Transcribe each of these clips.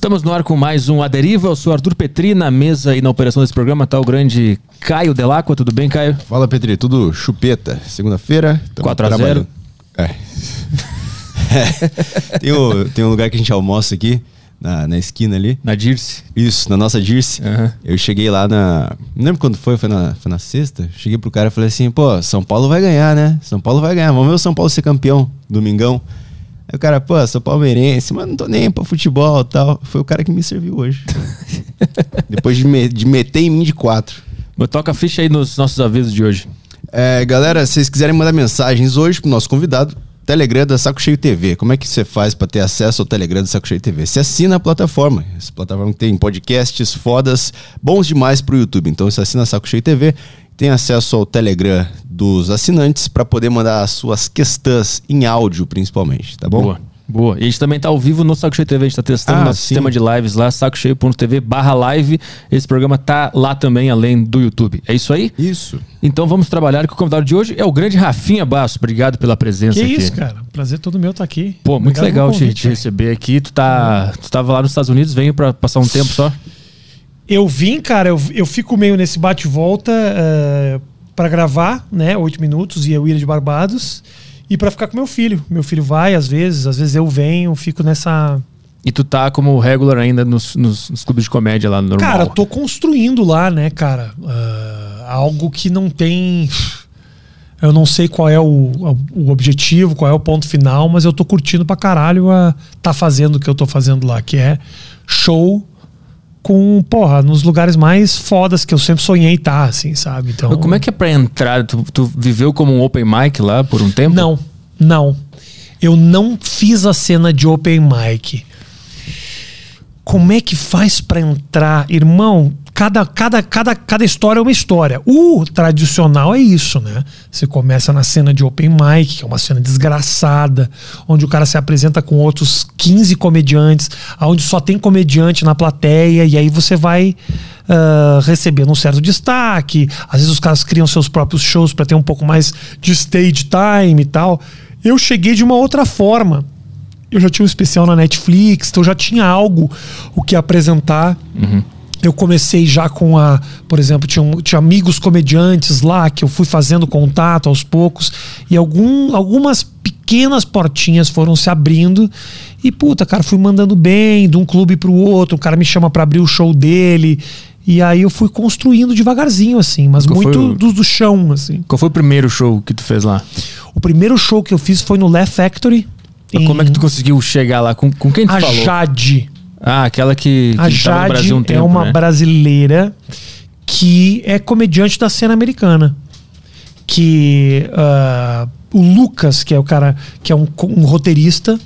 Estamos no ar com mais um Aderiva. Eu sou Arthur Petri, na mesa e na operação desse programa está o grande Caio Delacqua. Tudo bem, Caio? Fala, Petri. Tudo chupeta. Segunda-feira. 4x0. É. é. Tem, o, tem um lugar que a gente almoça aqui, na, na esquina ali. Na Dirce. Isso, na nossa Dirce. Uhum. Eu cheguei lá na. Não lembro quando foi, foi na, foi na sexta. Cheguei pro cara e falei assim: pô, São Paulo vai ganhar, né? São Paulo vai ganhar. Vamos ver o São Paulo ser campeão, domingão. Aí o cara, pô, sou palmeirense, mas não tô nem pra futebol e tal. Foi o cara que me serviu hoje. Depois de, me, de meter em mim de quatro. Mas toca a ficha aí nos nossos avisos de hoje. É, galera, se vocês quiserem mandar mensagens hoje pro nosso convidado, Telegram da Saco Cheio TV. Como é que você faz para ter acesso ao Telegram da Saco Cheio TV? Você assina a plataforma. Essa plataforma tem podcasts fodas, bons demais pro YouTube. Então você assina a Saco Cheio TV, tem acesso ao Telegram dos assinantes para poder mandar as suas questões em áudio, principalmente, tá bom? Boa. Boa. E a gente também tá ao vivo no Saco Cheio TV, a gente tá testando Ah, nosso sim. sistema de lives lá, sacocheio.tv barra live. Esse programa tá lá também, além do YouTube. É isso aí? Isso. Então vamos trabalhar que o convidado de hoje é o grande Rafinha Basso. Obrigado pela presença Que aqui. isso, cara. Prazer todo meu estar aqui. Pô, muito Obrigado legal pelo te, convite, te velho. receber aqui. Tu tá, tu tava lá nos Estados Unidos, veio pra passar um tempo só? Eu vim, cara, eu, eu fico meio nesse bate-volta uh, para gravar, né? Oito minutos e eu ir de Barbados. E para ficar com meu filho. Meu filho vai, às vezes, às vezes eu venho, fico nessa. E tu tá como regular ainda nos, nos- nos clubes de comédia lá no normal. Cara, eu tô construindo lá, né, cara? Uh, algo que não tem. Eu não sei qual é o, o objetivo, qual é o ponto final, mas eu tô curtindo pra caralho a tá fazendo o que eu tô fazendo lá, que é show com, porra, nos lugares mais fodas que eu sempre sonhei estar, assim, sabe? Então. Como é que é pra entrar? Tu, tu viveu como um open mic lá por um tempo? Não, não. Eu não fiz a cena de open mic. Como é que faz pra entrar, irmão? Cada, cada, cada, cada história é uma história. O tradicional é isso, né? Você começa na cena de open mic, que é uma cena desgraçada, onde o cara se apresenta com outros 15 comediantes, onde só tem comediante na plateia, e aí você vai ah, recebendo um certo destaque. Às vezes os caras criam seus próprios shows para ter um pouco mais de stage time e tal. Eu cheguei de uma outra forma. Eu já tinha um especial na Netflix, então eu já tinha algo o que apresentar. Eu comecei já com a, por exemplo, tinha, um- tinha amigos comediantes lá que eu fui fazendo contato aos poucos e algum, algumas pequenas portinhas foram se abrindo e puta, cara, fui mandando bem de um clube pro outro, o cara me chama pra abrir o show dele e aí eu fui construindo devagarzinho assim, mas Qual muito o- do, do chão assim. Qual foi o primeiro show que tu fez lá? O primeiro show que eu fiz foi no Laugh Factory. Mas Como é que em- tu conseguiu chegar lá? Com, com quem tu a falou? Jade. Ah, aquela que, que A tava no Jade Brasil um tempo, é uma né? brasileira que é comediante da cena americana. Que ah, o Lucas, que é o cara que é um, um roteirista,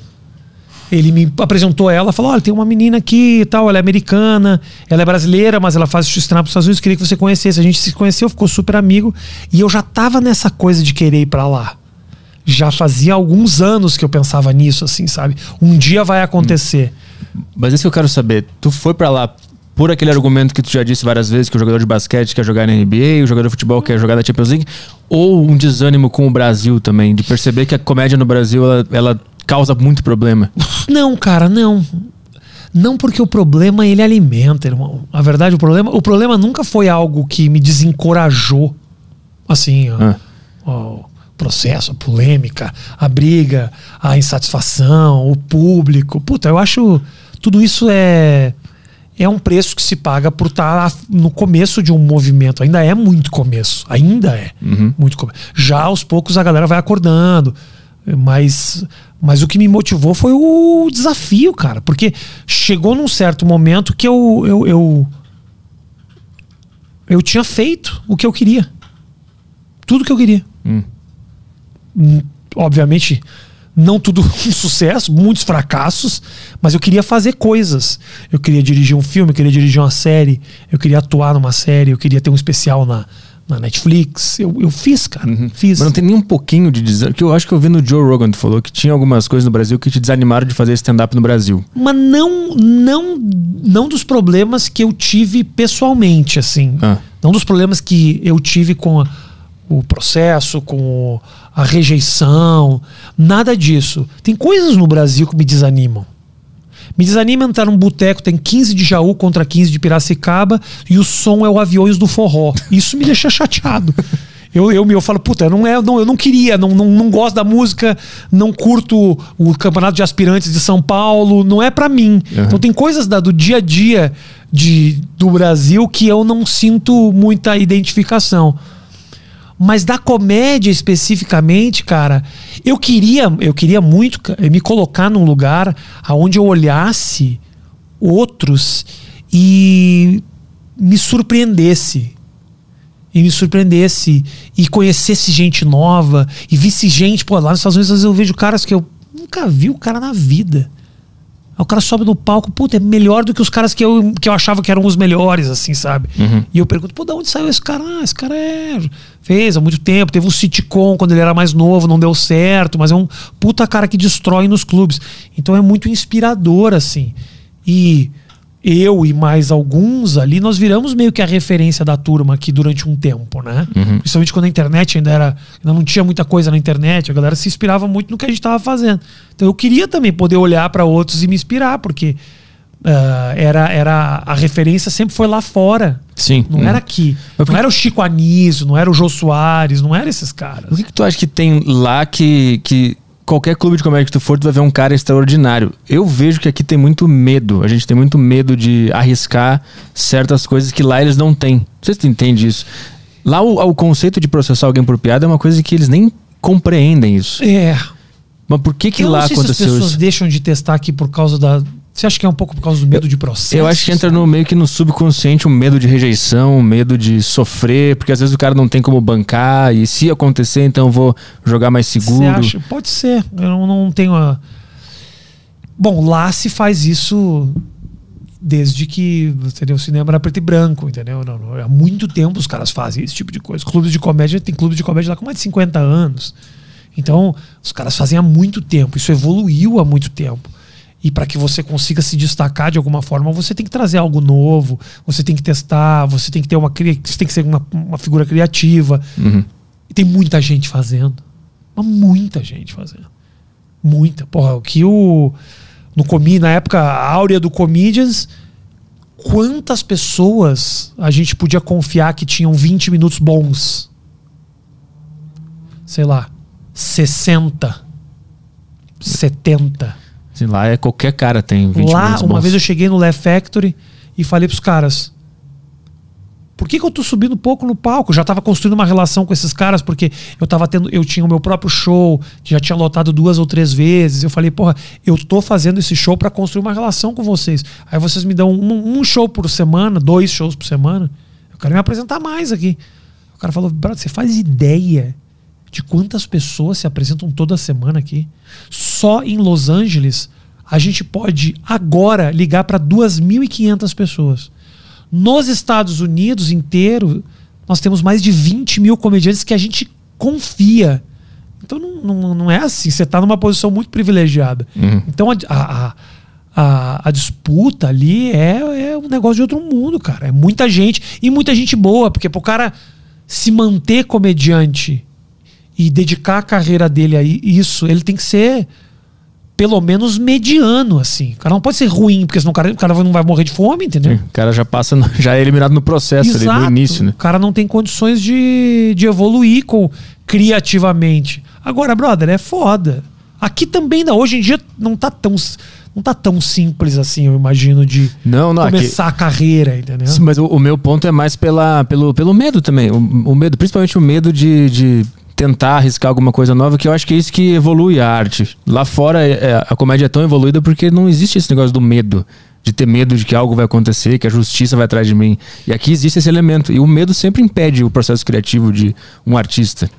ele me apresentou ela, falou: olha, tem uma menina aqui e tal, ela é americana, ela é brasileira, mas ela faz stand-up nos Estados Unidos, queria que você conhecesse. A gente se conheceu, ficou super amigo, e eu já tava nessa coisa de querer ir pra lá. Já fazia alguns anos que eu pensava nisso, assim, sabe? Um dia vai acontecer. Mas isso que eu quero saber. Tu foi pra lá por aquele argumento que tu já disse várias vezes, que o jogador de basquete quer jogar na NBA, o jogador de futebol quer jogar na Champions League, ou um desânimo com o Brasil também, de perceber que a comédia no Brasil, ela, ela causa muito problema. Não, cara, não. Não porque o problema ele alimenta, irmão. A verdade, o problema, o problema nunca foi algo que me desencorajou. Assim, ó, Ah. ó, processo, a polêmica, a briga, a insatisfação, o público. Puta, eu acho tudo isso é é um preço que se paga por estar no começo de um movimento. Ainda é muito começo. Ainda é muito começo. Já aos poucos a galera vai acordando. Mas, mas o que me motivou foi o desafio, cara. Porque chegou num certo momento que eu, eu, eu, eu tinha feito o que eu queria. Tudo que eu queria. Hum, Obviamente, não tudo um sucesso, muitos fracassos, mas eu queria fazer coisas. Eu queria dirigir um filme, eu queria dirigir uma série, eu queria atuar numa série, eu queria ter um especial na, na Netflix. Eu, eu fiz, cara. Fiz. Mas não tem nem um pouquinho de desânimo. Que eu acho que eu vi no Joe Rogan, tu falou que tinha algumas coisas no Brasil que te desanimaram de fazer stand-up no Brasil. mas não não não dos problemas que eu tive pessoalmente assim Ah. não dos problemas que eu tive com a- o processo com a rejeição nada disso tem coisas no Brasil que me desanimam Me desanima entrar num boteco, tem 15 de Jaú contra 15 de Piracicaba e o som é o Aviões do Forró. Isso me deixa chateado. Eu, eu, eu falo, puta, não é, não, eu não queria, não, não, não gosto da música, não curto o campeonato de aspirantes de São Paulo, não é para mim. Uhum. Então tem coisas da, do dia a dia de, do Brasil que eu não sinto muita identificação. Mas da comédia especificamente, cara, eu queria, eu queria muito me colocar num lugar aonde eu olhasse outros e me surpreendesse. E me surpreendesse e conhecesse gente nova e visse gente, pô, lá nos Estados Unidos às vezes eu vejo caras que eu nunca vi o cara na vida. Aí o cara sobe no palco, puta, é melhor do que os caras que eu, que eu achava que eram os melhores, assim, sabe? Uhum. E eu pergunto, pô, de onde saiu esse cara? Ah, esse cara é. Fez há muito tempo, teve um sitcom quando ele era mais novo, não deu certo, mas é um puta cara que destrói nos clubes. Então é muito inspirador, assim. E eu e mais alguns ali, nós viramos meio que a referência da turma aqui durante um tempo, né? Uhum. Principalmente quando a internet ainda era. Ainda não tinha muita coisa na internet, a galera se inspirava muito no que a gente estava fazendo. Então eu queria também poder olhar para outros e me inspirar, porque uh, era, era a referência sempre foi lá fora. Sim. Não uhum. era aqui. Não era o Chico Anísio, não era o Jô Soares, não era esses caras. O que, que tu acha que tem lá que, que qualquer clube de comédia que tu for, tu vai ver um cara extraordinário. Eu vejo que aqui tem muito medo. A gente tem muito medo de arriscar certas coisas que lá eles não têm. Não sei se tu entende isso. Lá o, o conceito de processar alguém por piada é uma coisa que eles nem compreendem isso. É. Mas por que que Eu lá aconteceu se as pessoas isso? deixam de testar aqui por causa da você acha que é um pouco por causa do medo de processo? Eu acho que entra no meio que no subconsciente um medo de rejeição, um medo de sofrer, porque às vezes o cara não tem como bancar e se acontecer, então eu vou jogar mais seguro. Você acha? Pode ser. Eu não, não tenho a... Bom, lá se faz isso desde que entendeu, o cinema era preto e branco, entendeu? Não, não, há muito tempo os caras fazem esse tipo de coisa. Clubes de comédia, tem clube de comédia lá com mais de 50 anos. Então, os caras fazem há muito tempo. Isso evoluiu há muito tempo. E para que você consiga se destacar de alguma forma, você tem que trazer algo novo, você tem que testar, você tem que ter uma você tem que ser uma, uma figura criativa. Uhum. E tem muita gente fazendo. Mas muita gente fazendo. Muita. Porra, o que o. No Comi, na época, a áurea do Comedians, quantas pessoas a gente podia confiar que tinham 20 minutos bons? Sei lá, 60, 70. Assim, lá é qualquer cara tem 20 Lá, uma vez eu cheguei no Left Factory e falei pros caras: por que, que eu tô subindo pouco no palco? Eu já tava construindo uma relação com esses caras, porque eu tava tendo, eu tinha o meu próprio show, já tinha lotado duas ou três vezes. Eu falei, porra, eu tô fazendo esse show para construir uma relação com vocês. Aí vocês me dão um, um, show por semana, dois shows por semana. Eu quero me apresentar mais aqui. O cara falou, brother, você faz ideia de quantas pessoas se apresentam toda semana aqui? Só em Los Angeles, a gente pode agora ligar para 2.500 pessoas. Nos Estados Unidos inteiro, nós temos mais de 20 mil comediantes que a gente confia. Então não, não, não é assim. Você está numa posição muito privilegiada. Uhum. Então a, a, a, a, disputa ali é, é um negócio de outro mundo, cara. É muita gente e muita gente boa, porque para o cara se manter comediante e dedicar a carreira dele a isso, ele tem que ser pelo menos mediano, assim. O cara não pode ser ruim, porque senão o cara, o cara não vai morrer de fome, entendeu? Sim, o cara já passa, no, já é eliminado no processo ali, no início, né? O cara não tem condições de, de evoluir com, criativamente. Agora, brother, é foda. Aqui também, não, hoje em dia, não tá tão não tá tão simples assim, eu imagino, de não, não, começar aqui... a carreira, entendeu? Mas o, o, meu ponto é mais pela, pelo, pelo medo também. O, o medo, principalmente o medo de, de tentar arriscar alguma coisa nova, que eu acho que é isso que evolui a arte. Lá fora, é, é, a comédia é tão evoluída porque não existe esse negócio do medo. De ter medo de que algo vai acontecer, que a justiça vai atrás de mim. E aqui existe esse elemento. E o medo sempre impede o processo criativo de um artista.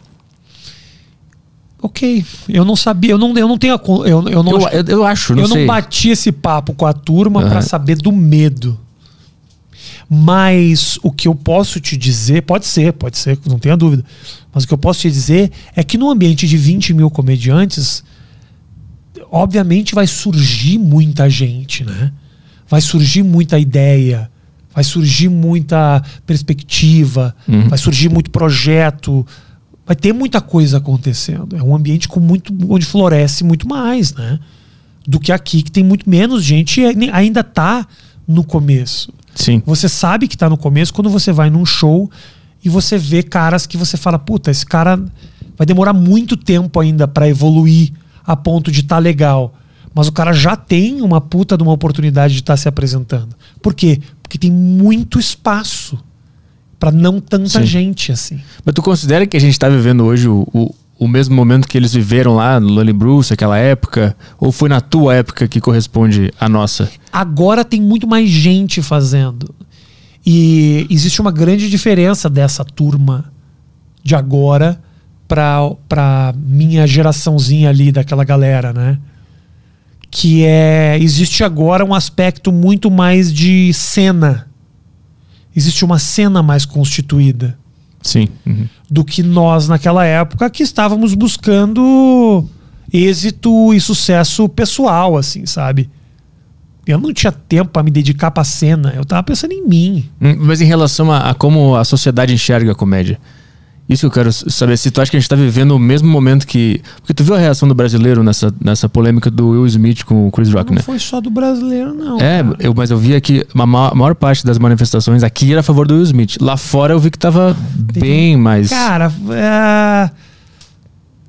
Ok, eu não sabia, eu não, eu não tenho a, eu, eu não eu, eu, eu acho, não eu sei. não bati esse papo com a turma uhum. para saber do medo. Mas o que eu posso te dizer, pode ser, pode ser, não tenha dúvida. Mas o que eu posso te dizer é que no ambiente de 20 mil comediantes, obviamente vai surgir muita gente, né? Vai surgir muita ideia, vai surgir muita perspectiva, uhum. vai surgir muito projeto, vai ter muita coisa acontecendo. É um ambiente com muito onde floresce muito mais, né? do que aqui, que tem muito menos gente e ainda tá no começo. Sim. Você sabe que tá no começo quando você vai num show e você vê caras que você fala, puta, esse cara vai demorar muito tempo ainda pra evoluir a ponto de estar tá legal. Mas o cara já tem uma puta de uma oportunidade de estar tá se apresentando. Por quê? Porque tem muito espaço para não tanta Sim. gente assim. Mas tu considera que a gente tá vivendo hoje o, o, o mesmo momento que eles viveram lá no Lonely Bruce, aquela época? Ou foi na tua época que corresponde à nossa? Agora tem muito mais gente fazendo. E existe uma grande diferença dessa turma de agora pra minha geraçãozinha ali, daquela galera, né? que é existe agora um aspecto muito mais de cena. Existe uma cena mais constituída. Sim. Uhum. Do que nós naquela época que estávamos buscando êxito e sucesso pessoal, assim, sabe? Eu não tinha tempo para me dedicar para cena. Eu tava pensando em mim. Hum, mas em relação a, a como a sociedade enxerga a comédia, isso que eu quero saber, se tu acha que a gente tá vivendo o mesmo momento que. Porque tu viu a reação do brasileiro nessa, nessa polêmica do Will Smith com o Chris Rock, não né? Não foi só do brasileiro, não. É, eu, mas eu vi aqui, a maior, a maior, parte das manifestações aqui era a favor do Will Smith. Lá fora eu vi que tava Tem, bem mais. Cara, é,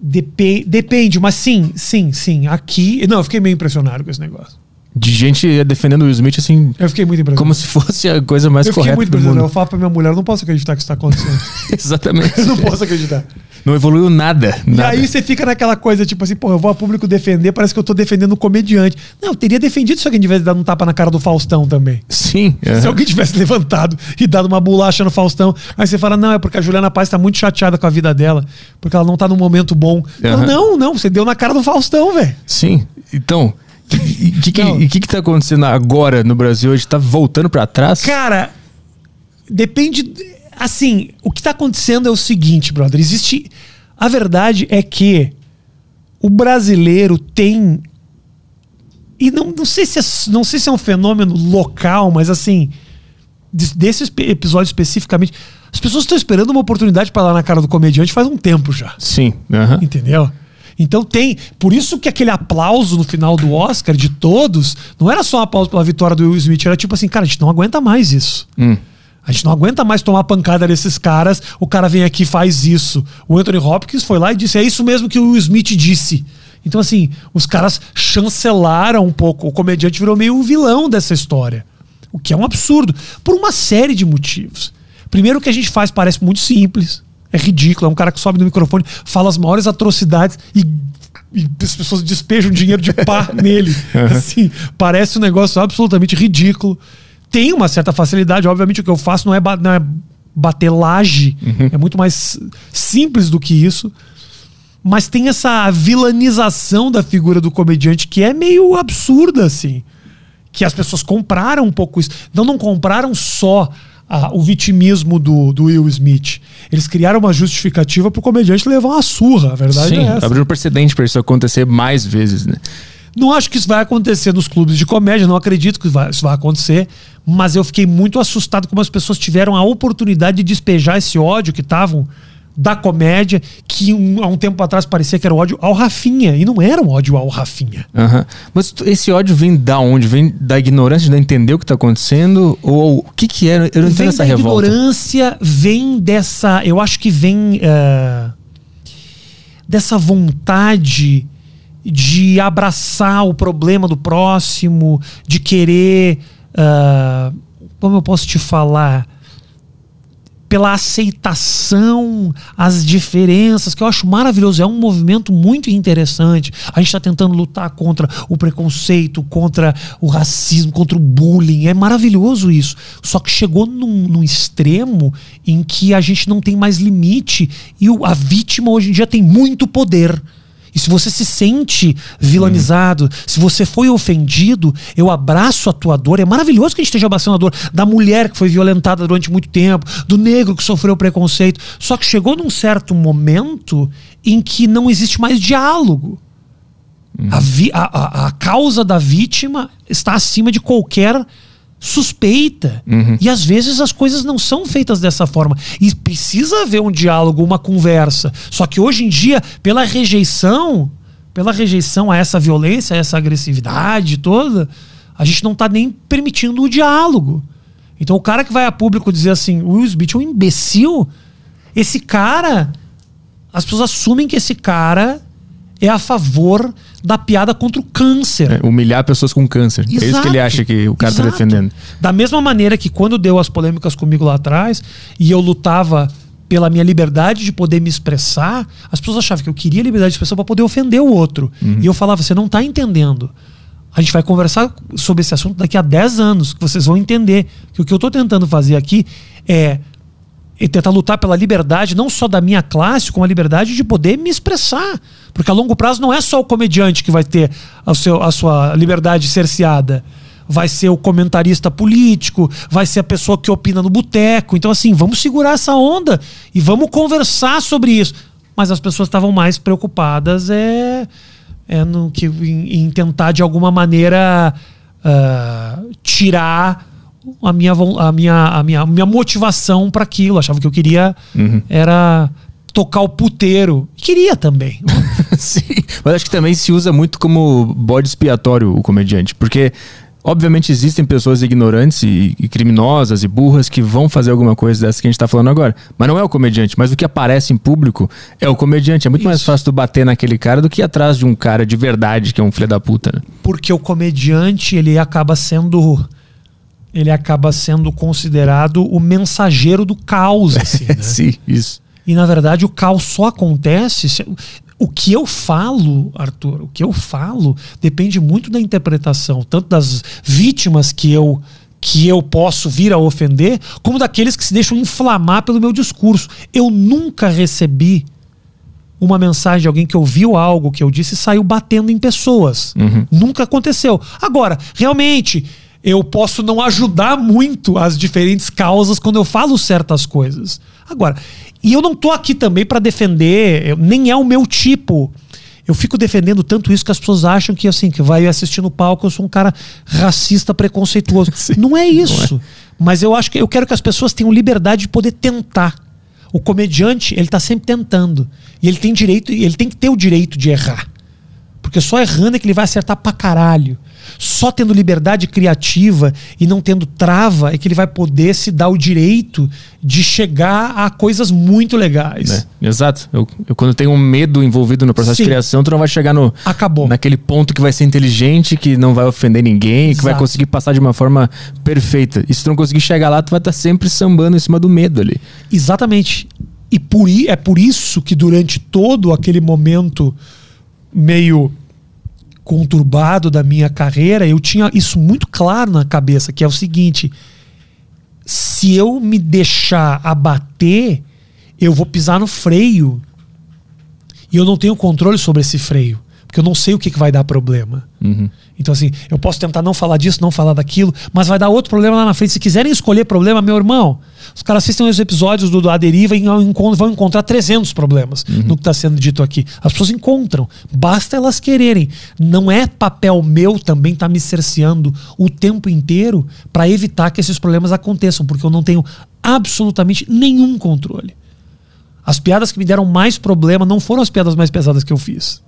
dep depende, mas sim, sim, sim. Aqui. Não, eu fiquei meio impressionado com esse negócio de gente defendendo o Will Smith assim. Eu fiquei muito impressionado. Como se fosse a coisa mais eu correta. muito do mundo. Eu falo pra minha mulher, eu não posso acreditar que isso tá acontecendo. Exatamente. Eu não posso acreditar. Não evoluiu nada, nada. E aí você fica naquela coisa, tipo assim, pô, eu vou a público defender, parece que eu tô defendendo um comediante. Não, eu teria defendido se alguém tivesse dado um tapa na cara do Faustão também. Sim. Se alguém tivesse levantado e dado uma bolacha no Faustão, aí você fala, não, é porque a Juliana Paz tá muito chateada com a vida dela, porque ela não tá num momento bom. Falo, não, não, você deu na cara do Faustão, velho. Sim. Então, e o que, que, tá acontecendo agora no Brasil hoje? Tá voltando para trás? Cara, depende. Assim, o que tá acontecendo é o seguinte, brother. Existe. A verdade é que o brasileiro tem. E não, não, sei se é, não sei se é um fenômeno local, mas assim. Desse episódio especificamente, as pessoas estão esperando uma oportunidade para lá na cara do comediante faz um tempo já. Sim. Uhum. Entendeu? Então tem. Por isso que aquele aplauso no final do Oscar de todos não era só um aplauso pela vitória do Will Smith, era tipo assim, cara, a gente não aguenta mais isso. Hum. A gente não aguenta mais tomar pancada desses caras. O cara vem aqui e faz isso. O Anthony Hopkins foi lá e disse: é isso mesmo que o Will Smith disse. Então, assim, os caras chancelaram um pouco. O comediante virou meio o vilão dessa história. O que é um absurdo. Por uma série de motivos. Primeiro, o que a gente faz parece muito simples. É ridículo. É um cara que sobe no microfone, fala as maiores atrocidades e, e as pessoas despejam dinheiro de pá nele. Assim, parece um negócio absolutamente ridículo. Tem uma certa facilidade. Obviamente, o que eu faço não é, não é bater laje. Uhum. É muito mais simples do que isso. Mas tem essa vilanização da figura do comediante que é meio absurda, assim. Que as pessoas compraram um pouco isso. Não, não compraram só a, o vitimismo do, do Will Smith. Eles criaram uma justificativa para o comediante levar uma surra, a verdade Sim, é essa. abriu um precedente para isso acontecer mais vezes, né? Não acho que isso vai acontecer nos clubes de comédia, não acredito que isso vai acontecer, mas eu fiquei muito assustado como as pessoas tiveram a oportunidade de despejar esse ódio que estavam da comédia, que um, há um tempo atrás parecia que era ódio ao Rafinha, e não era um ódio ao Rafinha. Uhum. Mas esse ódio vem da onde? Vem da ignorância de não entender o que está acontecendo? Ou o que, que é? Eu não entendo essa revolta. ignorância, vem dessa. Eu acho que vem uh, dessa vontade de abraçar o problema do próximo, de querer. Uh, como eu posso te falar? Pela aceitação às diferenças, que eu acho maravilhoso. É um movimento muito interessante. A gente está tentando lutar contra o preconceito, contra o racismo, contra o bullying. É maravilhoso isso. Só que chegou num, num extremo em que a gente não tem mais limite e o, a vítima hoje em dia tem muito poder. E se você se sente vilanizado, uhum. se você foi ofendido, eu abraço a tua dor. É maravilhoso que a gente esteja abraçando a dor da mulher que foi violentada durante muito tempo, do negro que sofreu preconceito. Só que chegou num certo momento em que não existe mais diálogo. Uhum. A, vi, a, a, a causa da vítima está acima de qualquer suspeita. Uhum. E às vezes as coisas não são feitas dessa forma. E precisa haver um diálogo, uma conversa. Só que hoje em dia, pela rejeição, pela rejeição a essa violência, a essa agressividade toda, a gente não tá nem permitindo o diálogo. Então o cara que vai a público dizer assim, o Will Smith é um imbecil, esse cara, as pessoas assumem que esse cara é a favor da piada contra o câncer. É, humilhar pessoas com câncer. é isso que ele acha que o cara está defendendo. Da mesma maneira que quando deu as polêmicas comigo lá atrás e eu lutava pela minha liberdade de poder me expressar, as pessoas achavam que eu queria liberdade de expressão para poder ofender o outro. Uhum. E eu falava, você não está entendendo. A gente vai conversar sobre esse assunto daqui a 10 anos, que vocês vão entender que o que eu estou tentando fazer aqui é e tentar lutar pela liberdade, não só da minha classe, como a liberdade de poder me expressar. Porque a longo prazo não é só o comediante que vai ter a, seu, a sua liberdade cerceada. Vai ser o comentarista político, vai ser a pessoa que opina no boteco. Então, assim, vamos segurar essa onda e vamos conversar sobre isso. Mas as pessoas estavam mais preocupadas é, é no que, em, em tentar, de alguma maneira, uh, tirar a minha, a minha, a minha, a minha motivação para aquilo. Achava que eu queria uhum. era tocar o puteiro. Queria também. Sim, mas acho que também se usa muito como bode expiatório o comediante, porque obviamente existem pessoas ignorantes e, e, criminosas e burras que vão fazer alguma coisa dessa que a gente tá falando agora. Mas não é o comediante, mas o que aparece em público é o comediante. É muito Isso. mais fácil tu bater naquele cara do que ir atrás de um cara de verdade que é um filho da puta, né? Porque o comediante, ele acaba sendo ele acaba sendo considerado o mensageiro do caos. Assim, né? Sim, isso. E na verdade o caos só acontece. O que eu falo, Arthur, o que eu falo depende muito da interpretação, tanto das vítimas que eu que eu posso vir a ofender, como daqueles que se deixam inflamar pelo meu discurso. Eu nunca recebi uma mensagem de alguém que ouviu algo que eu disse e saiu batendo em pessoas. Uhum. Nunca aconteceu. Agora, realmente, eu posso não ajudar muito as diferentes causas quando eu falo certas coisas. Agora, e eu não tô aqui também para defender, nem é o meu tipo. Eu fico defendendo tanto isso que as pessoas acham que assim, que vai assistir no palco eu sou um cara racista, preconceituoso. Sim, não é isso. Não é. Mas eu acho que eu quero que as pessoas tenham liberdade de poder tentar. O comediante, ele tá sempre tentando. E ele tem direito, ele tem que ter o direito de errar. Porque só errando é que ele vai acertar pra caralho. Só tendo liberdade criativa e não tendo trava é que ele vai poder se dar o direito de chegar a coisas muito legais. É, exato. Eu, eu, quando tenho um medo envolvido no processo Sim. de criação, tu não vai chegar no. Acabou. Naquele ponto que vai ser inteligente, que não vai ofender ninguém, Exato. que vai conseguir passar de uma forma perfeita. E se tu não conseguir chegar lá, tu vai estar sempre sambando em cima do medo ali. Exatamente. E por, é por isso que durante todo aquele momento meio conturbado da minha carreira, eu tinha isso muito claro na cabeça, que é o seguinte: se eu me deixar abater, eu vou pisar no freio. E eu não tenho controle sobre esse freio. Porque eu não sei o que, que vai dar problema. Uhum. Então, assim, eu posso tentar não falar disso, não falar daquilo, mas vai dar outro problema lá na frente. Se quiserem escolher problema, meu irmão, os caras assistem os episódios do, do A Deriva e vão encontrar 300 problemas uhum. no que está sendo dito aqui. As pessoas encontram, basta elas quererem. Não é papel meu também estar tá me cerceando o tempo inteiro para evitar que esses problemas aconteçam, porque eu não tenho absolutamente nenhum controle. As piadas que me deram mais problema não foram as piadas mais pesadas que eu fiz.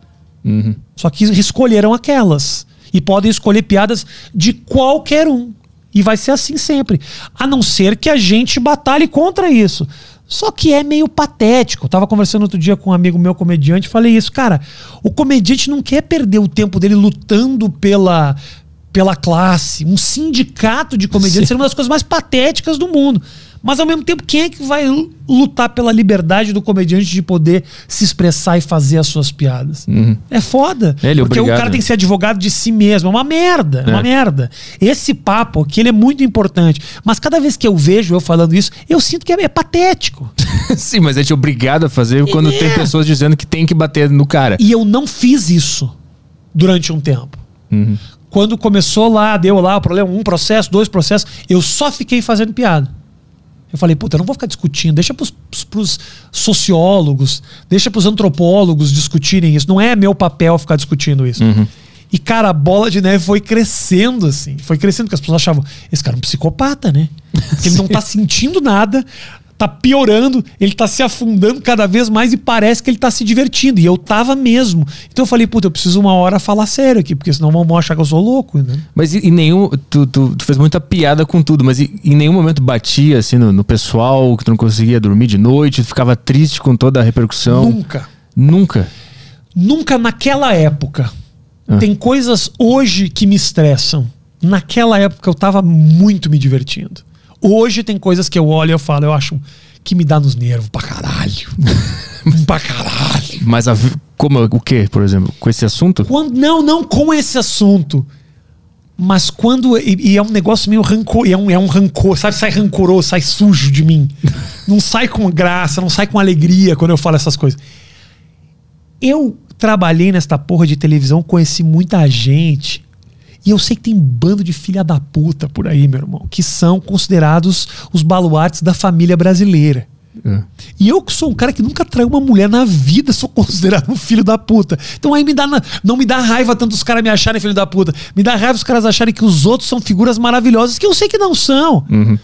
Uhum. Só que escolheram aquelas. E podem escolher piadas de qualquer um. E vai ser assim sempre. A não ser que a gente batalhe contra isso. Só que é meio patético. Eu tava conversando outro dia com um amigo meu comediante, falei isso, cara, o comediante não quer perder o tempo dele lutando pela pela classe. Um sindicato de comediantes seria uma das coisas mais patéticas do mundo. Mas ao mesmo tempo, quem é que vai lutar pela liberdade do comediante de poder se expressar e fazer as suas piadas? Uhum. É foda. Ele, porque obrigado. o cara tem que ser advogado de si mesmo. É uma merda. É uma merda. Esse papo aqui ele é muito importante. Mas cada vez que eu vejo eu falando isso, eu sinto que é, é patético. Sim, mas é te obrigado a fazer quando é. tem pessoas dizendo que tem que bater no cara. E eu não fiz isso durante um tempo. Uhum. Quando começou lá, deu lá o problema, um processo, dois processos, eu só fiquei fazendo piada. Eu falei, puta, eu não vou ficar discutindo, deixa pros, pros sociólogos, deixa pros antropólogos discutirem isso. Não é meu papel ficar discutindo isso. Uhum. E, cara, a bola de neve foi crescendo, assim. Foi crescendo, porque as pessoas achavam, esse cara é um psicopata, né? Porque ele não tá sentindo nada, tá piorando, ele tá se afundando cada vez mais e parece que ele tá se divertindo. E eu tava mesmo. Então eu falei, puta, eu preciso uma hora falar sério aqui, porque senão vão achar que eu sou louco. Né? Mas em nenhum. Tu, tu, tu, fez muita piada com tudo, mas em nenhum momento batia assim no, no, pessoal, que tu não conseguia dormir de noite, ficava triste com toda a repercussão? Nunca. Nunca. Nunca naquela época. Ah. Tem coisas hoje que me estressam. Naquela época eu tava muito me divertindo. Hoje tem coisas que eu olho e eu falo, eu acho que me dá nos nervos pra caralho. pra caralho. Mas a, como, o que, por exemplo? Com esse assunto? Quando, não, não com esse assunto. Mas quando. E, e, é um negócio meio rancor. É um, é um rancor, sabe? Sai rancoroso, sai sujo de mim. não sai com graça, não sai com alegria quando eu falo essas coisas. Eu trabalhei nesta porra de televisão, conheci muita gente e eu sei que tem um bando de filha da puta por aí, meu irmão, que são considerados os baluartes da família brasileira. É. E eu que sou um cara que nunca traiu uma mulher na vida, sou considerado um filho da puta. Então aí me dá não me dá raiva tanto os caras me acharem filho da puta. Me dá raiva os caras acharem que os outros são figuras maravilhosas que eu sei que não são. Uhum.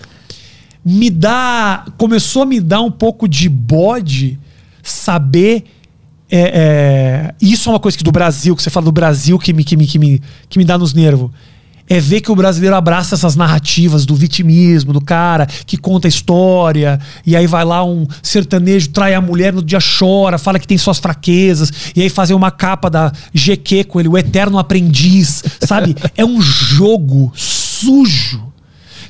Me dá começou a me dar um pouco de bode saber é, é, isso é uma coisa que do Brasil, que você fala do Brasil que me, que me, que me, que me dá nos nervos. É ver que o brasileiro abraça essas narrativas do vitimismo, do cara que conta a história, e aí vai lá um sertanejo, trai a mulher, no dia chora, fala que tem suas fraquezas, e aí fazer uma capa da GQ com ele, o eterno aprendiz, sabe? É um jogo sujo.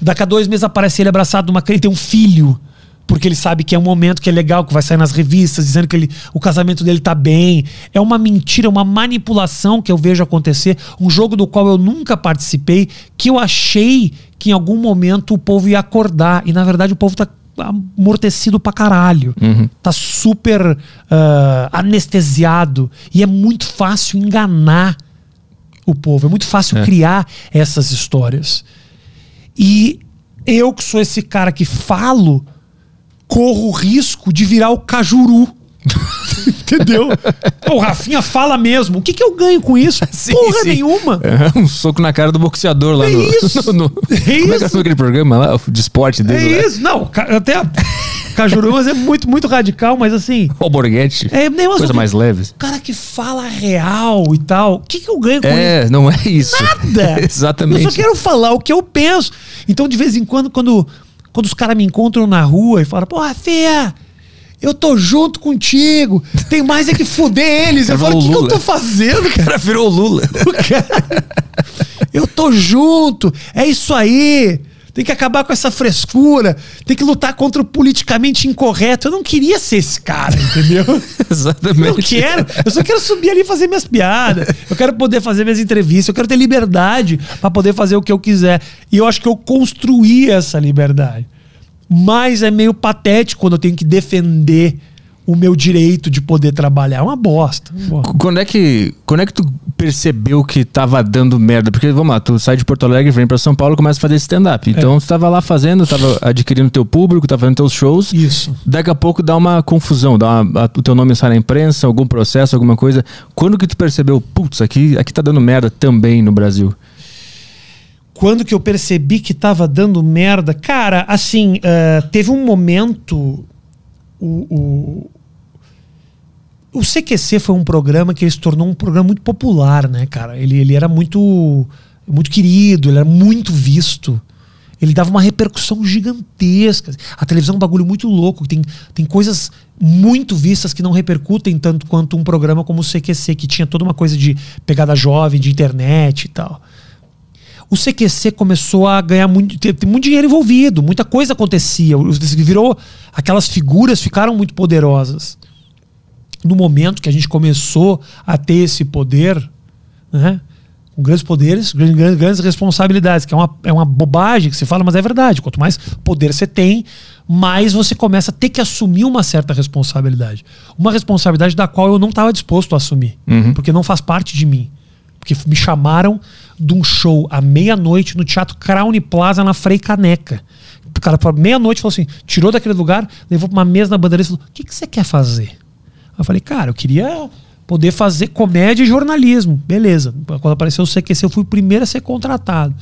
Daqui a dois meses aparece ele abraçado numa ele tem um filho porque ele sabe que é um momento que é legal, que vai sair nas revistas, dizendo que ele, o casamento dele tá bem. É uma mentira, uma manipulação que eu vejo acontecer, um jogo do qual eu nunca participei, que eu achei que em algum momento o povo ia acordar. E na verdade o povo tá amortecido pra caralho. Uhum. Tá super uh, anestesiado. E é muito fácil enganar o povo. É muito fácil é. criar essas histórias. E eu que sou esse cara que falo corro o risco de virar o Cajuru. Entendeu? o Rafinha fala mesmo. O que, que eu ganho com isso? Sim, Porra sim. nenhuma. É, um soco na cara do boxeador lá é no, isso. No, no, é isso. é que é aquele programa lá, de esporte dele? É lá. isso. Não, até Cajuru, mas é muito, muito radical, mas assim. O Borghetti. É, coisa mais leve. Cara que fala real e tal. O que, que eu ganho com é, isso? É, não é isso. Nada. Exatamente. Eu só quero falar o que eu penso. Então, de vez em quando, quando quando os caras me encontram na rua e falam, porra, Fia, eu tô junto contigo. Tem mais é que fuder eles. Eu falo, o que, que, eu tô fazendo, cara? O cara virou o Lula. O cara, eu tô junto. É isso aí. Tem que acabar com essa frescura. Tem que lutar contra o politicamente incorreto. Eu não queria ser esse cara, entendeu? Exatamente. Eu quero. Eu só quero subir ali e fazer minhas piadas. Eu quero poder fazer minhas entrevistas. Eu quero ter liberdade para poder fazer o que eu quiser. E eu acho que eu construí essa liberdade. Mas é meio patético quando eu tenho que defender o meu direito de poder trabalhar. É uma bosta. Quando é que, quando é que tu percebeu que tava dando merda? Porque, vamos lá, tu sai de Porto Alegre, vem para São Paulo e começa a fazer stand-up. Então, é. tu tava lá fazendo, tava adquirindo teu público, tava fazendo teus shows. Isso. Daqui a pouco dá uma confusão, dá uma, a, o teu nome sai na imprensa, algum processo, alguma coisa. Quando que tu percebeu, putz, aqui, aqui tá dando merda também no Brasil? Quando que eu percebi que tava dando merda? Cara, assim, uh, teve um momento... o, o o CQC foi um programa que ele se tornou um programa muito popular, né, cara? Ele, ele era muito, muito querido, ele era muito visto. Ele dava uma repercussão gigantesca. A televisão é um bagulho muito louco. Tem, tem coisas muito vistas que não repercutem tanto quanto um programa como o CQC, que tinha toda uma coisa de pegada jovem, de internet e tal. O CQC começou a ganhar muito, ter, ter muito dinheiro envolvido, muita coisa acontecia. Virou. Aquelas figuras ficaram muito poderosas no momento que a gente começou a ter esse poder, né? com grandes poderes, grandes, grandes, responsabilidades, que é uma, é uma bobagem que se fala, mas é verdade. Quanto mais poder você tem, mais você começa a ter que assumir uma certa responsabilidade. Uma responsabilidade da qual eu não estava disposto a assumir, uhum. porque não faz parte de mim. Porque me chamaram de um show à meia-noite no Teatro Crown Plaza, na Frei Caneca. O cara, meia-noite, falou assim: tirou daquele lugar, levou para uma mesa na bandeira e falou: O que, que você quer fazer? Eu falei, cara, eu queria poder fazer comédia e jornalismo. Beleza. Quando apareceu o CQC, eu fui o primeiro a ser contratado.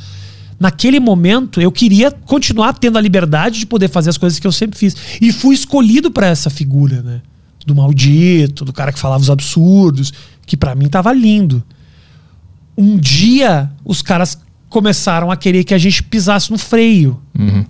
naquele momento eu queria continuar tendo a liberdade de poder fazer as coisas que eu sempre fiz. E fui escolhido para essa figura, né? Do maldito, do cara que falava os absurdos, que para mim tava lindo. Um dia os caras começaram a querer que a gente pisasse no freio. Uhum.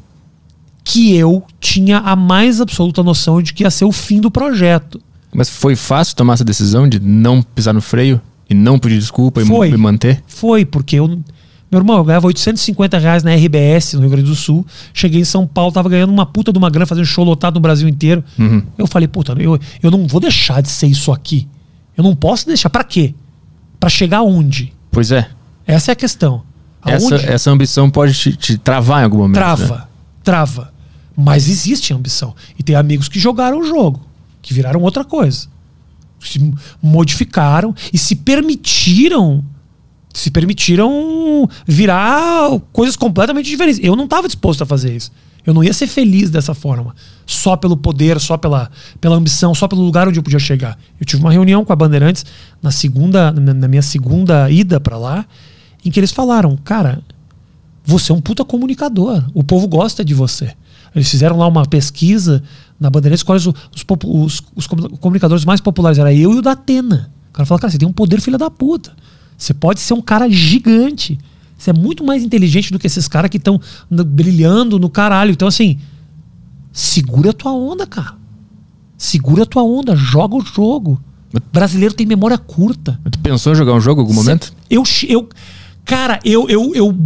Que eu tinha a mais absoluta noção de que ia ser o fim do projeto. Mas foi fácil tomar essa decisão de não pisar no freio e não pedir desculpa e, Foi. e manter? Foi, porque eu. Meu irmão, eu ganhava 850 reais na RBS, no Rio Grande do Sul. Cheguei em São Paulo, tava ganhando uma puta de uma grana, fazendo show lotado no Brasil inteiro. Uhum. Eu falei, puta, eu, eu não vou deixar de ser isso aqui. Eu não posso deixar. Pra quê? Pra chegar onde? Pois é. Essa é a questão. Essa, essa ambição pode te, te travar em algum momento. Trava, né? trava. Mas existe ambição. E tem amigos que jogaram o jogo, que viraram outra coisa. Se modificaram e se permitiram. Se permitiram virar coisas completamente diferentes. Eu não estava disposto a fazer isso. Eu não ia ser feliz dessa forma. Só pelo poder, só pela, pela ambição, só pelo lugar onde eu podia chegar. Eu tive uma reunião com a Bandeirantes na segunda, na minha segunda ida para lá, em que eles falaram, cara, você é um puta comunicador. O povo gosta de você. Eles fizeram lá uma pesquisa na Bandeirantes, quais os, os, os- os comu- comunicadores mais populares. Era eu e o da Atena. O cara falou, cara, você tem um poder filha da puta. Você pode ser um cara gigante. Você é muito mais inteligente do que esses caras que estão brilhando no caralho. Então, assim, segura a tua onda, cara. Segura a tua onda, joga o jogo. brasileiro tem memória curta. Tu pensou em jogar um jogo em algum momento? Eu, eu cara, eu, eu, eu,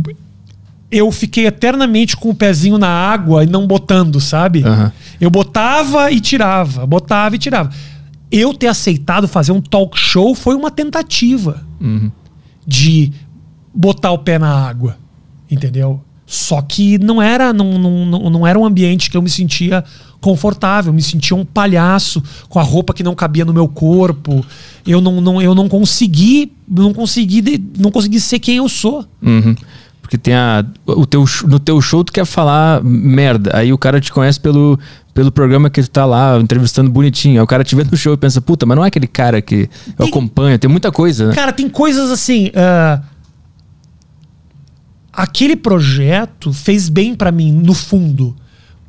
eu fiquei eternamente com o pezinho na água e não botando, sabe? Aham. Eu botava e tirava, botava e tirava. Eu ter aceitado fazer um talk show foi uma tentativa de botar o pé na água, entendeu? Só que não era, não, não, não, era um ambiente que eu me sentia confortável, me sentia um palhaço com a roupa que não cabia no meu corpo. Eu não, não, eu não consegui, não consegui, não consegui ser quem eu sou. Uhum. Porque tem a. O teu, no teu show tu quer falar merda. Aí o cara te conhece pelo, pelo programa que tu tá lá entrevistando bonitinho. Aí o cara te vê no show e pensa, puta, mas não é aquele cara que eu Tem- acompanho. Tem muita coisa, né? Cara, tem coisas assim. ah, aquele projeto fez bem pra mim, no fundo.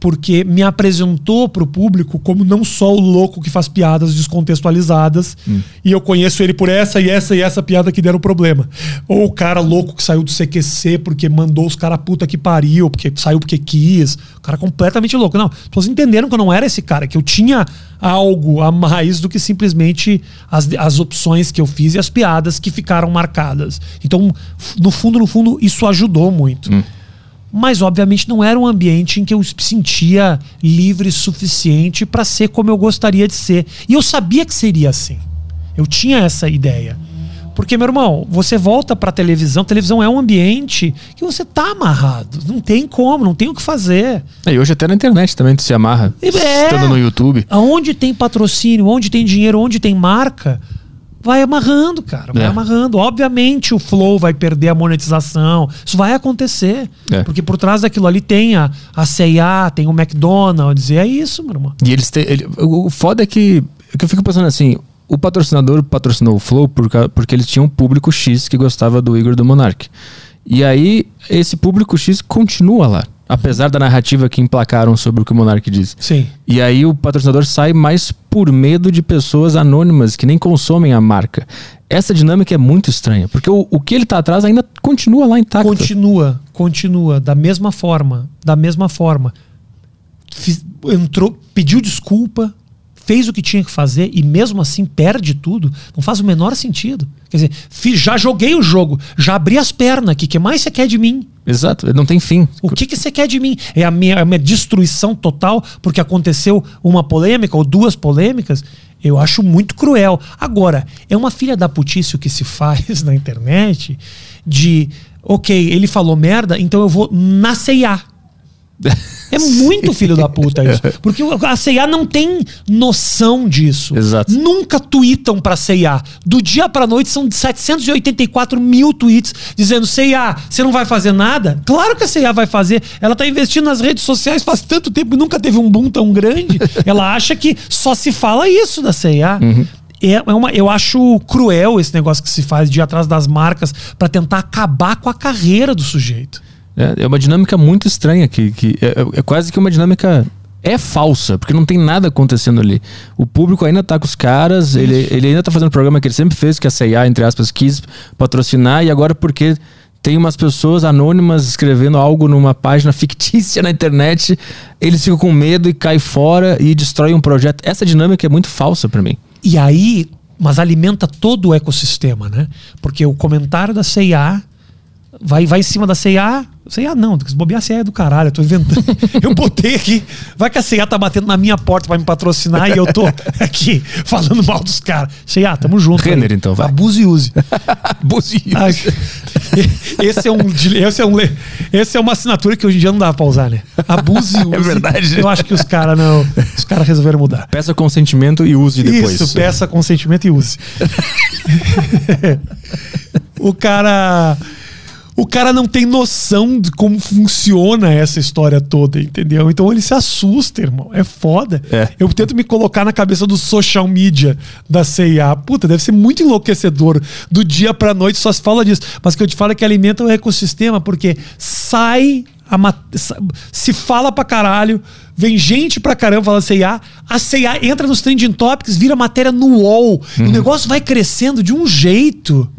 Porque me apresentou pro público como não só o louco que faz piadas descontextualizadas e eu conheço ele por essa e essa e essa piada que deram problema. Ou o cara louco que saiu do CQC porque mandou os caras puta que pariu, porque saiu porque quis. O cara completamente louco. Não, as pessoas entenderam que eu não era esse cara, que eu tinha algo a mais do que simplesmente as, as opções que eu fiz e as piadas que ficaram marcadas. Então, no fundo, no fundo, isso ajudou muito. Mas, obviamente, não era um ambiente em que eu me sentia livre suficiente para ser como eu gostaria de ser. E eu sabia que seria assim. Eu tinha essa ideia. Porque, meu irmão, você volta pra televisão, televisão é um ambiente que você tá amarrado. Não tem como, não tem o que fazer. E hoje até na internet também tu se amarra. É. Estando no YouTube. Aonde tem patrocínio, onde tem dinheiro, onde tem marca, vai amarrando, cara. Vai É. amarrando. Obviamente o Flow vai perder a monetização. Isso vai acontecer. É. Porque por trás daquilo ali tem a, a CIA, tem o McDonald's. E é isso, meu irmão. E eles têm. ele- o foda é que, é que eu fico pensando assim: o patrocinador patrocinou o Flow por porque eles tinham um público X que gostava do Igor do Monark. E aí, esse público X continua lá. Apesar da narrativa que emplacaram sobre o que o Monark diz. Sim. E aí o patrocinador sai mais por medo de pessoas anônimas que nem consomem a marca. Essa dinâmica é muito estranha, porque o, o que ele tá atrás ainda continua lá intacto. Continua, continua, da mesma forma, da mesma forma. Fiz- entrou, pediu desculpa, fez o que tinha que fazer e mesmo assim perde tudo, não faz o menor sentido. Quer dizer, fiz- já joguei o jogo, já abri as pernas o que mais você quer de mim? Exato, não tem fim. O que, que você quer de mim? É a minha, a minha destruição total porque aconteceu uma polêmica ou duas polêmicas? Eu acho muito cruel. Agora, é uma filha da putice o que se faz na internet de, ok, ele falou merda, então eu vou na C&A. É muito filho da puta isso. Porque o- a CIA não tem noção disso. Exato. Nunca tweetam pra CIA. Do dia pra noite são 784 mil tweets dizendo: CIA, você não vai fazer nada? Claro que a CIA vai fazer. Ela tá investindo nas redes sociais faz tanto tempo e nunca teve um boom tão grande. Ela acha que só se fala isso da CIA. É é uma, eu acho cruel esse negócio que se faz de ir atrás das marcas pra tentar acabar com a carreira do sujeito. É, é uma dinâmica muito estranha que, que é, é- é quase que uma dinâmica é falsa, porque não tem nada acontecendo ali. O público ainda tá com os caras, ele, ele ainda tá fazendo o programa que ele sempre fez, que a CIA, entre aspas, quis patrocinar, e agora porque tem umas pessoas anônimas escrevendo algo numa página fictícia na internet, eles ficam com medo e caem fora e destroem um projeto. Essa dinâmica é muito falsa pra mim. E aí, mas alimenta todo o ecossistema, né? Porque o comentário da CIA vai, vai em cima da CIA. CIA não, se bobear a CIA é do caralho, eu tô inventando. eu botei aqui. Vai que a CIA tá batendo na minha porta pra me patrocinar e eu tô aqui falando mal dos caras. CIA, tamo junto. Renner, então, vai. Abuse e use. Buzinho. Ah, esse é um esse é um esse é uma assinatura que hoje em dia não dá pra usar, né? Abuse e use. É verdade. Eu acho que os caras não, os caras resolveram mudar. Peça consentimento e use depois. Isso, peça consentimento e use. o cara. O cara não tem noção de como funciona essa história toda, entendeu? Então ele se assusta, irmão. É foda. É. Eu tento me colocar na cabeça do social media da CIA. Puta, deve ser muito enlouquecedor. Do dia pra noite só se fala disso. Mas o que eu te falo é que alimenta o ecossistema, porque sai se fala pra caralho, vem gente pra caramba falando CIA, a CIA entra nos trending topics, vira matéria no UOL. Uhum. O negócio vai crescendo de um jeito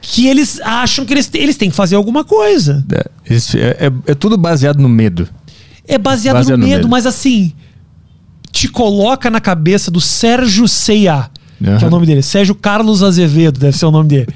que eles acham que eles, eles têm que fazer alguma coisa. É, isso é, é- é tudo baseado no medo. É baseado, Baseado no no medo, medo. mas assim, te coloca na cabeça do Sérgio CIA, que é o nome dele. Sérgio Carlos Azevedo, deve ser o nome dele.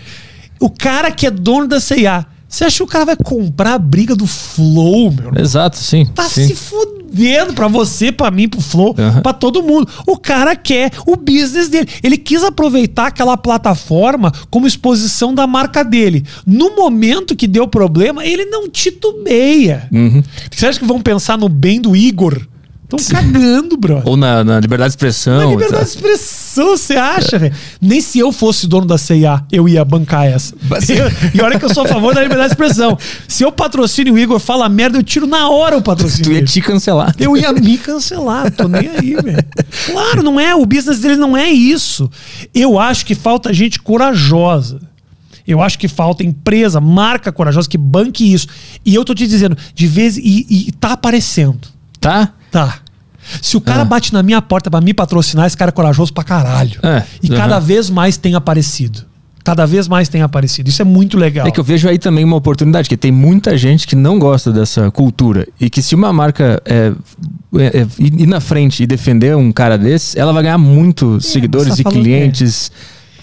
O cara que é dono da CIA. Você acha que o cara vai comprar a briga do Flow, meu irmão? Exato, sim. Tá sim. se fudendo pra você, pra mim, pro Flow, Aham. pra todo mundo. O cara quer o business dele. Ele quis aproveitar aquela plataforma como exposição da marca dele. No momento que deu problema, ele não titubeia. Uhum. Você acha que vão pensar no bem do Igor? Estão cagando, brother. Ou na, na liberdade de expressão. Na liberdade de expressão, você acha, velho? Nem se eu fosse dono da CIA, eu ia bancar essa. Mas- Eu- e olha que eu sou a favor da liberdade de expressão. Se eu patrocínio o Igor fala merda, eu tiro na hora o patrocínio. Tu ia te cancelar. Eu ia me cancelar, tô nem aí, velho. Claro, não é. O business dele não é isso. Eu acho que falta gente corajosa. Eu acho que falta empresa, marca corajosa que banque isso. E eu tô te dizendo, de vez e, e tá aparecendo. Tá? Tá. Se o cara bate na minha porta pra me patrocinar, esse cara é corajoso pra caralho. É, E aham. cada vez mais tem aparecido. Cada vez mais tem aparecido. Isso é muito legal. É que eu vejo aí também uma oportunidade, que tem muita gente que não gosta dessa cultura. E que se uma marca é, é, é, ir na frente e defender um cara desse, ela vai ganhar muitos seguidores você e tá falando clientes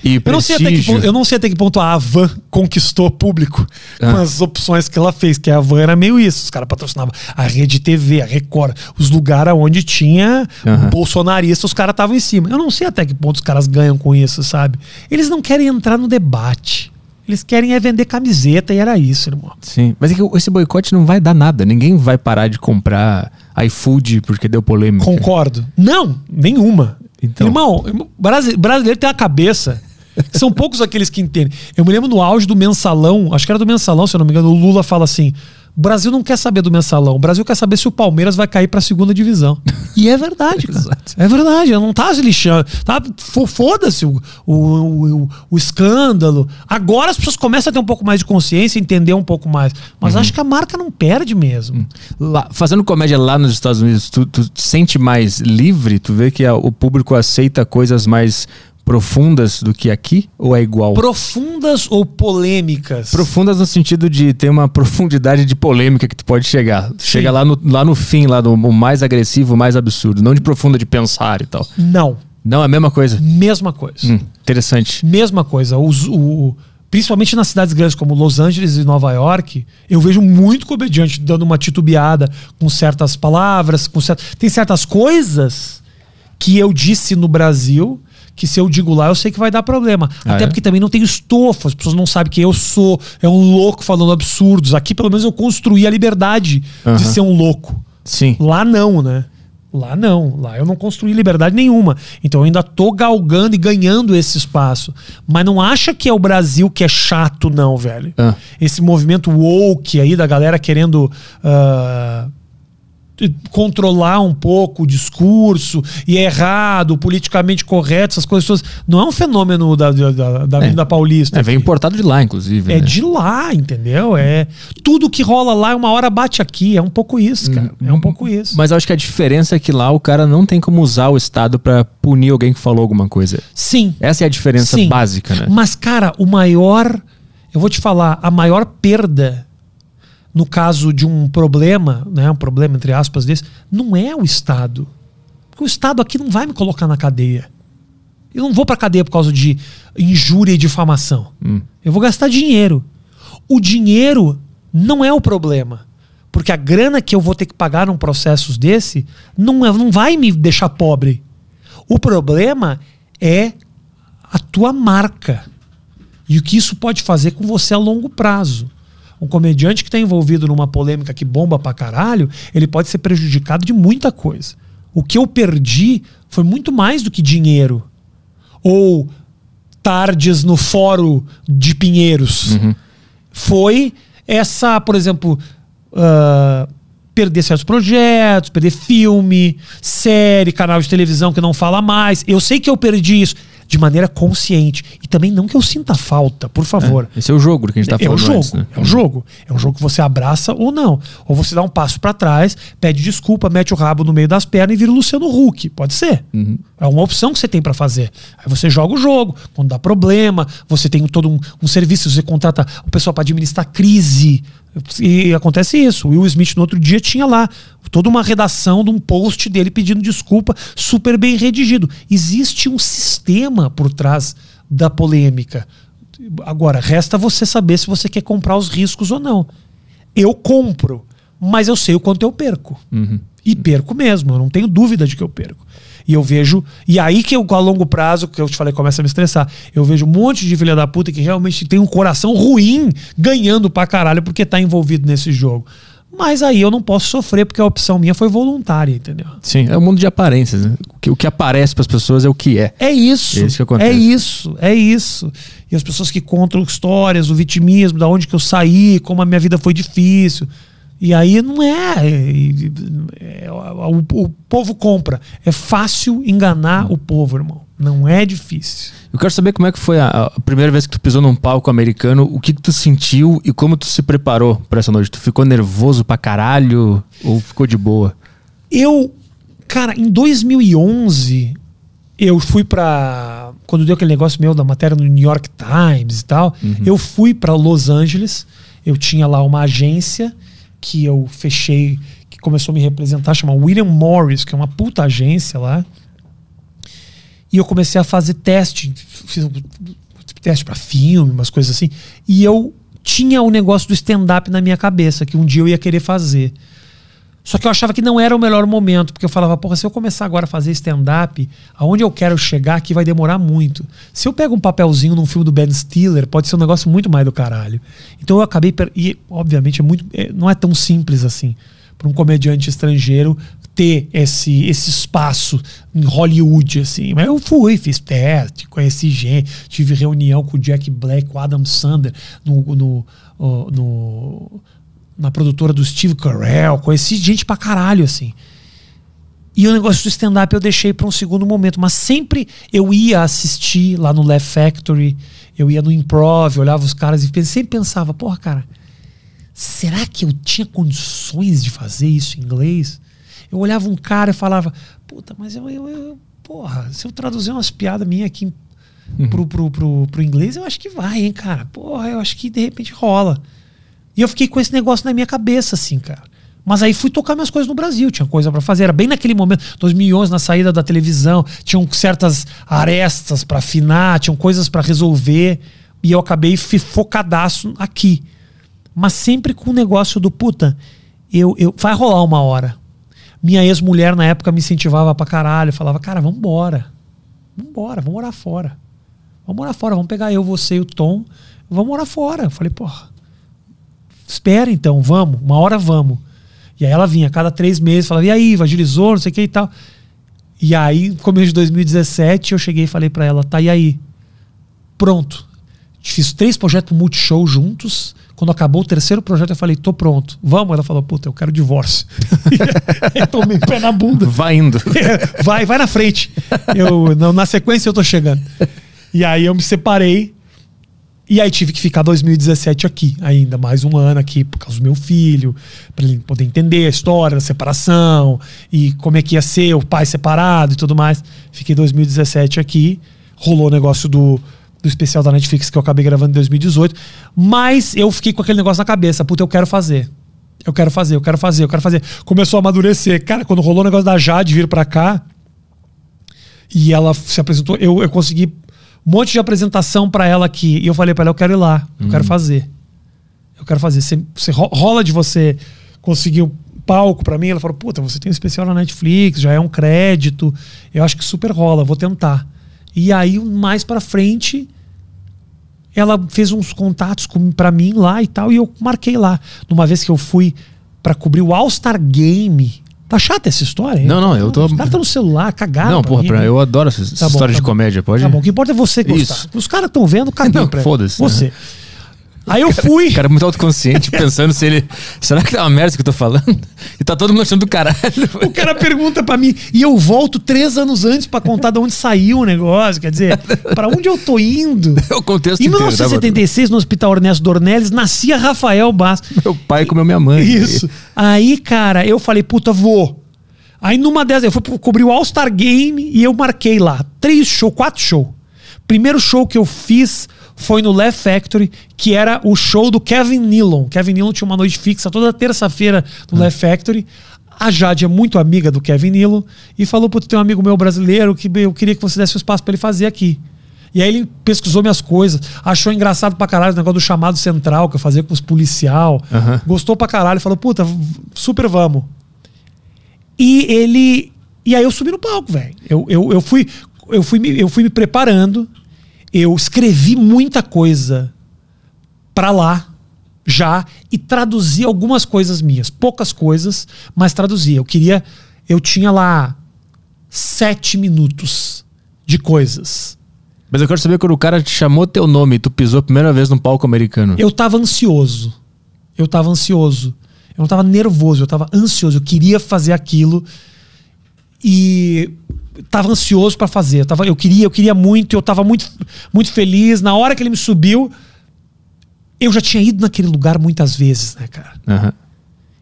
e Eu não, sei até que ponto, eu não sei até que ponto a Avan conquistou público Ah. com as opções que ela fez, que a Avan era meio isso. Os caras patrocinavam a Rede TV, a Record, os lugares onde tinha Aham. bolsonarista, os caras estavam em cima. Eu não sei até que ponto os caras ganham com isso, sabe? Eles não querem entrar no debate. Eles querem é vender camiseta e era isso, irmão. Sim, mas é que esse boicote não vai dar nada. Ninguém vai parar de comprar iFood porque deu polêmica. Concordo. Não, nenhuma. Então. Irmão, irmão, brasi- brasileiro tem a cabeça. São poucos aqueles que entendem. Eu me lembro no auge do mensalão, acho que era do mensalão, se eu não me engano, o Lula fala assim: o Brasil não quer saber do mensalão, o Brasil quer saber se o Palmeiras vai cair pra segunda divisão. E é verdade, cara. É verdade, não tá se lixando. Tá, fo- Foda-se o, o, o, o escândalo. Agora as pessoas começam a ter um pouco mais de consciência, entender um pouco mais. Mas acho que a marca não perde mesmo. Lá- fazendo comédia lá nos Estados Unidos, tu, tu te sente mais livre? Tu vê que a- o público aceita coisas mais profundas do que aqui? Ou é igual? Profundas ou polêmicas? Profundas no sentido de ter uma profundidade de polêmica que tu pode chegar. Chega lá no, lá no fim, lá no mais agressivo, o mais absurdo. Não de profunda de pensar e tal. Não. Não, é a mesma coisa. Mesma coisa. Hum, interessante. Mesma coisa. Os- o- principalmente nas cidades grandes como Los Angeles e Nova York, eu vejo muito comediante dando uma titubeada com certas palavras, com certas, tem certas coisas que eu disse no Brasil que se eu digo lá eu sei que vai dar problema. Ah, Até é? porque também não tenho estofo, as pessoas não sabem quem eu sou. É um louco falando absurdos. Aqui pelo menos eu construí a liberdade de Aham. ser um louco. Sim. Lá não, né? Lá não. Lá eu não construí liberdade nenhuma. Então eu ainda tô galgando e ganhando esse espaço. Mas não acha que é o Brasil que é chato, não, velho. Ah. Esse movimento woke aí da galera querendo. ah, controlar um pouco o discurso e é errado, politicamente correto, essas coisas todas. Não é um fenômeno da, da, da, da Avenida Paulista. É, vem importado de lá, inclusive. É né? de lá, entendeu? É tudo que rola lá uma hora bate aqui. É um pouco isso, cara. É um pouco isso. Mas acho que a diferença é que lá o cara não tem como usar o Estado pra punir alguém que falou alguma coisa. Sim. Essa é a diferença Sim. básica, né? Mas, cara, o maior. Eu vou te falar, a maior perda no caso de um problema, né, um problema entre aspas desse, não é o Estado. Porque o Estado aqui não vai me colocar na cadeia. Eu não vou pra cadeia por causa de injúria e difamação. Eu vou gastar dinheiro. O dinheiro não é o problema. Porque a grana que eu vou ter que pagar num processo desse não, é, não vai me deixar pobre. O problema é a tua marca. E o que isso pode fazer com você a longo prazo. Um comediante que está envolvido numa polêmica que bomba pra caralho, ele pode ser prejudicado de muita coisa. O que eu perdi foi muito mais do que dinheiro. Ou tardes no fórum de Pinheiros. Foi essa, por exemplo, ah, perder certos projetos, perder filme, série, canal de televisão que não fala mais. Eu sei que eu perdi isso de maneira consciente. E também não que eu sinta falta, por favor. Esse é o jogo que a gente tá É o falando jogo, antes, né? é o jogo. É um jogo que você abraça ou não. Ou você dá um passo pra trás, pede desculpa, mete o rabo no meio das pernas e vira o Luciano Huck. Pode ser. É uma opção que você tem pra fazer. Aí você joga o jogo. Quando dá problema, você tem todo um, um serviço, você contrata o pessoal pra administrar crise. E acontece isso. O Will Smith no outro dia tinha lá toda uma redação de um post dele pedindo desculpa, super bem redigido. Existe um sistema por trás da polêmica. Agora, resta você saber se você quer comprar os riscos ou não. Eu compro, mas eu sei o quanto eu perco. E perco mesmo, eu não tenho dúvida de que eu perco. E eu vejo. E aí que eu, a longo prazo, que eu te falei, começa a me estressar. Eu vejo um monte de filha da puta que realmente tem um coração ruim ganhando pra caralho porque tá envolvido nesse jogo. Mas aí eu não posso sofrer porque a opção minha foi voluntária, entendeu? Sim, é o mundo de aparências, né? O que, o que aparece pras pessoas é o que é. É isso. É isso que acontece. É isso, é isso. E as pessoas que contam histórias, o vitimismo, da onde que eu saí, como a minha vida foi difícil. E aí não é. é- é- o, o povo compra. É fácil enganar o povo, irmão. Não é difícil. Eu quero saber como é que foi a, a primeira vez que tu pisou num palco americano, o que, que tu sentiu e como tu se preparou pra essa noite. Tu ficou nervoso pra caralho ou ficou de boa? Eu, cara, em 2011, eu fui pra. Quando deu aquele negócio meu da matéria no New York Times e tal, eu fui pra Los Angeles. Eu tinha lá uma agência que eu fechei, que começou a me representar, chama William Morris, que é uma puta agência lá. E eu comecei a fazer teste, fiz um teste pra filme, umas coisas assim. E eu tinha o negócio do stand-up na minha cabeça, que um dia eu ia querer fazer. Só que eu achava que não era o melhor momento, porque eu falava, porra, se eu começar agora a fazer stand-up, aonde eu quero chegar aqui vai demorar muito. Se eu pego um papelzinho num filme do Ben Stiller, pode ser um negócio muito mais do caralho. Então eu acabei. per- E, obviamente, é muito, é- não é tão simples assim para um comediante estrangeiro ter esse, esse espaço em Hollywood, assim. Mas eu fui, fiz teste, conheci gente, tive reunião com o Jack Black, com o Adam Sandler, no, no, no- na produtora do Steve Carell, conheci gente pra caralho, assim. E o negócio do stand-up eu deixei para um segundo momento, mas sempre eu ia assistir lá no Laugh Factory, eu ia no improv, olhava os caras e sempre pensava, porra, cara, será que eu tinha condições de fazer isso em inglês? Eu olhava um cara e falava, puta, mas eu, eu, eu- porra, se eu traduzir umas piadas minhas aqui pro, pro, pro, pro inglês, eu acho que vai, hein, cara. Porra, eu acho que de repente rola. E eu fiquei com esse negócio na minha cabeça, assim, cara. Mas aí fui tocar minhas coisas no Brasil, tinha coisa pra fazer. Era bem naquele momento, 2011, na saída da televisão, tinham certas arestas pra afinar, tinham coisas pra resolver. E eu acabei focadaço aqui. Mas sempre com o negócio do puta, eu, eu, vai rolar uma hora. Minha ex-mulher na época me incentivava pra caralho, falava, cara, vambora. Vambora, vamos morar fora. Vamos morar fora, vamos pegar eu, você e o Tom, vamos morar fora. Eu falei, porra, espera então, vamos, uma hora vamos. E aí ela vinha a cada três meses, falava, e aí, agilizou, não sei o que e tal. E aí, no começo de 2017, eu cheguei e falei pra ela, tá, e aí? Pronto. Fiz três projetos Multishow juntos, Quando acabou o terceiro projeto, eu falei, tô pronto. Vamos? Ela falou, puta, eu quero divórcio. eu tomei pé na bunda. Vai indo. Vai, vai na frente. Eu, na, na sequência eu tô chegando. E aí eu me separei. E aí tive que ficar 2017 aqui, ainda mais um ano aqui, por causa do meu filho, para ele poder entender a história da separação e como é que ia ser o pai separado e tudo mais. Fiquei 2017 aqui, rolou o negócio do, do especial da Netflix que eu acabei gravando em 2018, mas eu fiquei com aquele negócio na cabeça, puta, eu quero fazer. Eu quero fazer, eu quero fazer, eu quero fazer. Começou a amadurecer. Cara, quando rolou o negócio da Jade vir para cá, e ela se apresentou, eu, eu consegui um monte de apresentação para ela aqui. E eu falei para ela, eu quero ir lá, eu quero fazer. Eu quero fazer. Você, você ro- rola de você conseguir um palco para mim? Ela falou, puta, você tem um especial na Netflix, já é um crédito. Eu acho que super rola, vou tentar. E aí, mais pra frente, ela fez uns contatos pra mim lá e tal, e eu marquei lá. Numa vez que eu fui pra cobrir o All-Star Game. Tá chata essa história? hein? Não, não, eu tô- Os caras estão no celular, cagaram. Não, pra porra, mim, pra- né? eu adoro essa Tá bom, história tá de bom. comédia, pode? Tá bom, o que importa é você gostar. Isso. Os caras estão vendo, caguei Não, pra foda-se, né? Aí eu fui. O cara é muito autoconsciente, pensando se ele. Será que tá uma merda que eu tô falando? E tá todo mundo achando do caralho. O cara pergunta pra mim e eu volto três anos antes pra contar de onde saiu o negócio. Quer dizer, pra onde eu tô indo? É o contexto Em inteiro. tá, 1976, no Hospital Ernesto Dornelles, nascia Rafael Bastos. Meu pai comeu minha mãe. Isso. Aí, cara, eu falei, puta, vou. Aí numa dessas, eu fui cobrir o All-Star Game e eu marquei lá. Três show, quatro show. Primeiro show que eu fiz foi no Left Factory, que era o show do Kevin Nealon. Kevin Nealon tinha uma noite fixa toda terça-feira no Left Factory. A Jade é muito amiga do Kevin Nealon e falou: Putz, tem um amigo meu brasileiro que eu queria que você desse um espaço pra ele fazer aqui. E aí ele pesquisou minhas coisas, achou engraçado pra caralho o negócio do chamado central que eu fazia com os policial. Gostou pra caralho, falou: Puta, super vamos. E ele. E aí eu subi no palco, velho. Eu, eu, eu, fui, eu, fui, eu fui me preparando. Eu escrevi muita coisa pra lá já e traduzi algumas coisas minhas. Poucas coisas, mas traduzi. Eu queria. Eu tinha lá sete minutos de coisas. Mas eu quero saber quando o cara te chamou teu nome e tu pisou a primeira vez num palco americano. Eu tava ansioso. Eu tava ansioso. Eu não tava nervoso, eu tava ansioso. Eu queria fazer aquilo e tava ansioso pra fazer. Eu, tava, eu queria, eu queria muito, eu tava muito, muito feliz. Na hora que ele me subiu, eu já tinha ido naquele lugar muitas vezes, né, cara? Aham.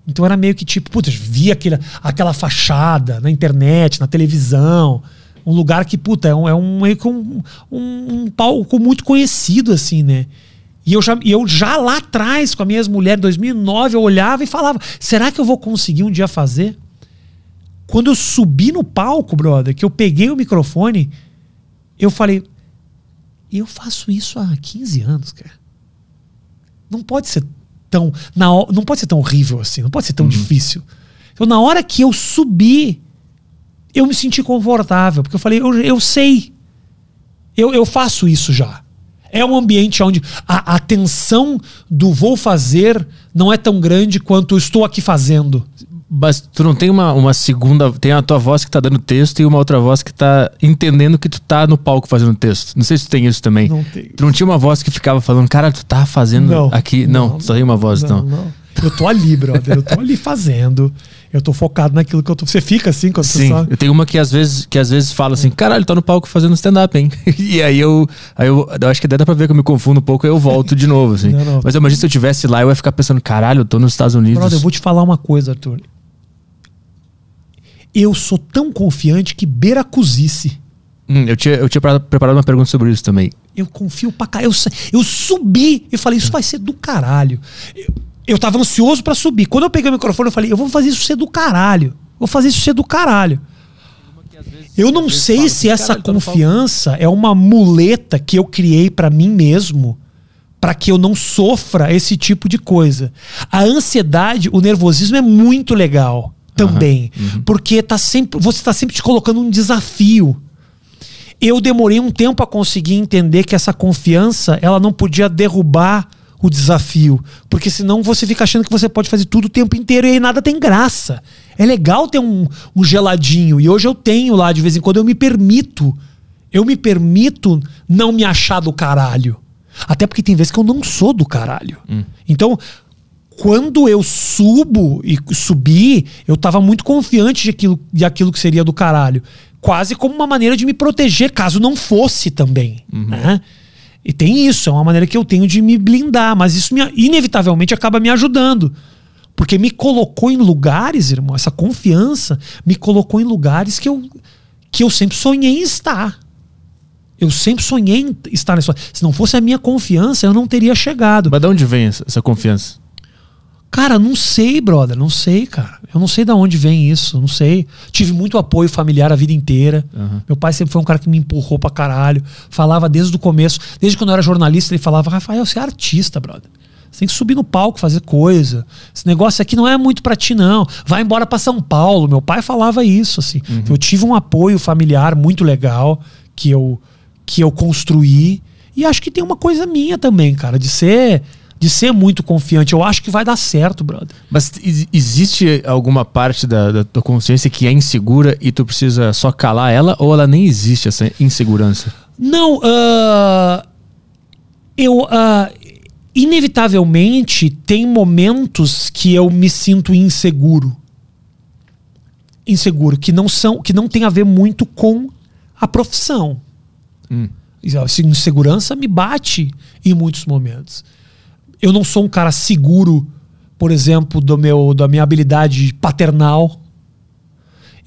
Então era meio que tipo, putz, eu vi aquele, aquela fachada na internet, na televisão. Um lugar que, puta, é um, é um meio que um, um, um palco muito conhecido, assim, né? E eu já, eu já lá atrás, com a minha ex-mulher, em 2009, eu olhava e falava: será que eu vou conseguir um dia fazer? Quando eu subi no palco, brother, que eu peguei o microfone, eu falei: eu faço isso há 15 anos, cara. Não pode ser tão. Na, não pode ser tão horrível assim, não pode ser tão difícil. Então, na hora que eu subi, eu me senti confortável, porque eu falei, eu, eu sei. Eu, eu faço isso já. É um ambiente onde a, a tensão do vou fazer não é tão grande quanto estou aqui fazendo. Mas tu não tem uma, uma segunda. Tem a tua voz que tá dando texto e uma outra voz que tá entendendo que tu tá no palco fazendo texto. Não sei se tu tem isso também. Não tenho. Tu não tinha uma voz que ficava falando, cara, tu tá fazendo Não. aqui. Não, só tem uma voz, não, então. não. Eu tô ali, brother. Eu tô ali fazendo. Eu tô focado naquilo que eu tô. Você fica assim quando você Sim, sabe? eu tenho uma que às vezes, que às vezes fala assim, caralho, tá no palco fazendo stand-up, hein? e aí eu, aí eu, eu acho que até dá pra ver que eu me confundo um pouco e eu volto de novo, assim. Não, não. Mas eu imagino se eu estivesse lá, eu ia ficar pensando, caralho, eu tô nos Estados Unidos. Brother, eu vou te falar uma coisa, Arthur. Eu sou tão confiante que beira cozice. Hum, eu tinha, eu tinha preparado uma pergunta sobre isso também. Eu confio pra cá. Eu, eu subi e falei, isso vai ser do caralho. Eu, eu tava ansioso pra subir. Quando eu peguei o microfone, eu falei, eu vou fazer isso ser do caralho. Vou fazer isso ser do caralho. Eu não sei se essa confiança é uma muleta que eu criei pra mim mesmo para que eu não sofra esse tipo de coisa. A ansiedade, o nervosismo é muito legal também, porque tá sempre, você está sempre te colocando um desafio. Eu demorei um tempo a conseguir entender que essa confiança, ela não podia derrubar o desafio, porque senão você fica achando que você pode fazer tudo o tempo inteiro e aí nada tem graça. É legal ter um, um geladinho e hoje eu tenho lá de vez em quando eu me permito, eu me permito não me achar do caralho. Até porque tem vezes que eu não sou do caralho. Então, quando eu subo e subi, eu tava muito confiante de aquilo, de aquilo que seria do caralho. Quase como uma maneira de me proteger caso não fosse também. Né? E tem isso, é uma maneira que eu tenho de me blindar, mas isso me- inevitavelmente acaba me ajudando. Porque me colocou em lugares, irmão, essa confiança me colocou em lugares que eu, que eu sempre sonhei em estar. Eu sempre sonhei em estar nessa. Se não fosse a minha confiança, eu não teria chegado. Mas de onde vem essa, essa confiança? Cara, não sei, brother, não sei, cara. Eu não sei de onde vem isso, não sei. Tive muito apoio familiar a vida inteira. Meu pai sempre foi um cara que me empurrou pra caralho. Falava desde o começo, desde quando eu era jornalista, ele falava: Rafael, você é artista, brother. Você tem que subir no palco, fazer coisa. Esse negócio aqui não é muito pra ti, não. Vai embora pra São Paulo. Meu pai falava isso, assim. Eu tive um apoio familiar muito legal que eu, que eu construí. E acho que tem uma coisa minha também, cara, de ser de ser muito confiante. Eu acho que vai dar certo, brother. Mas ex- existe alguma parte da, da tua consciência que é insegura e tu precisa só calar ela ou ela nem existe essa insegurança? Não, ah, eu ah, inevitavelmente tem momentos que eu me sinto inseguro. Inseguro, que não são, que não tem a ver muito com a profissão. Essa insegurança me bate em muitos momentos. Eu não sou um cara seguro, por exemplo, do meu, da minha habilidade paternal.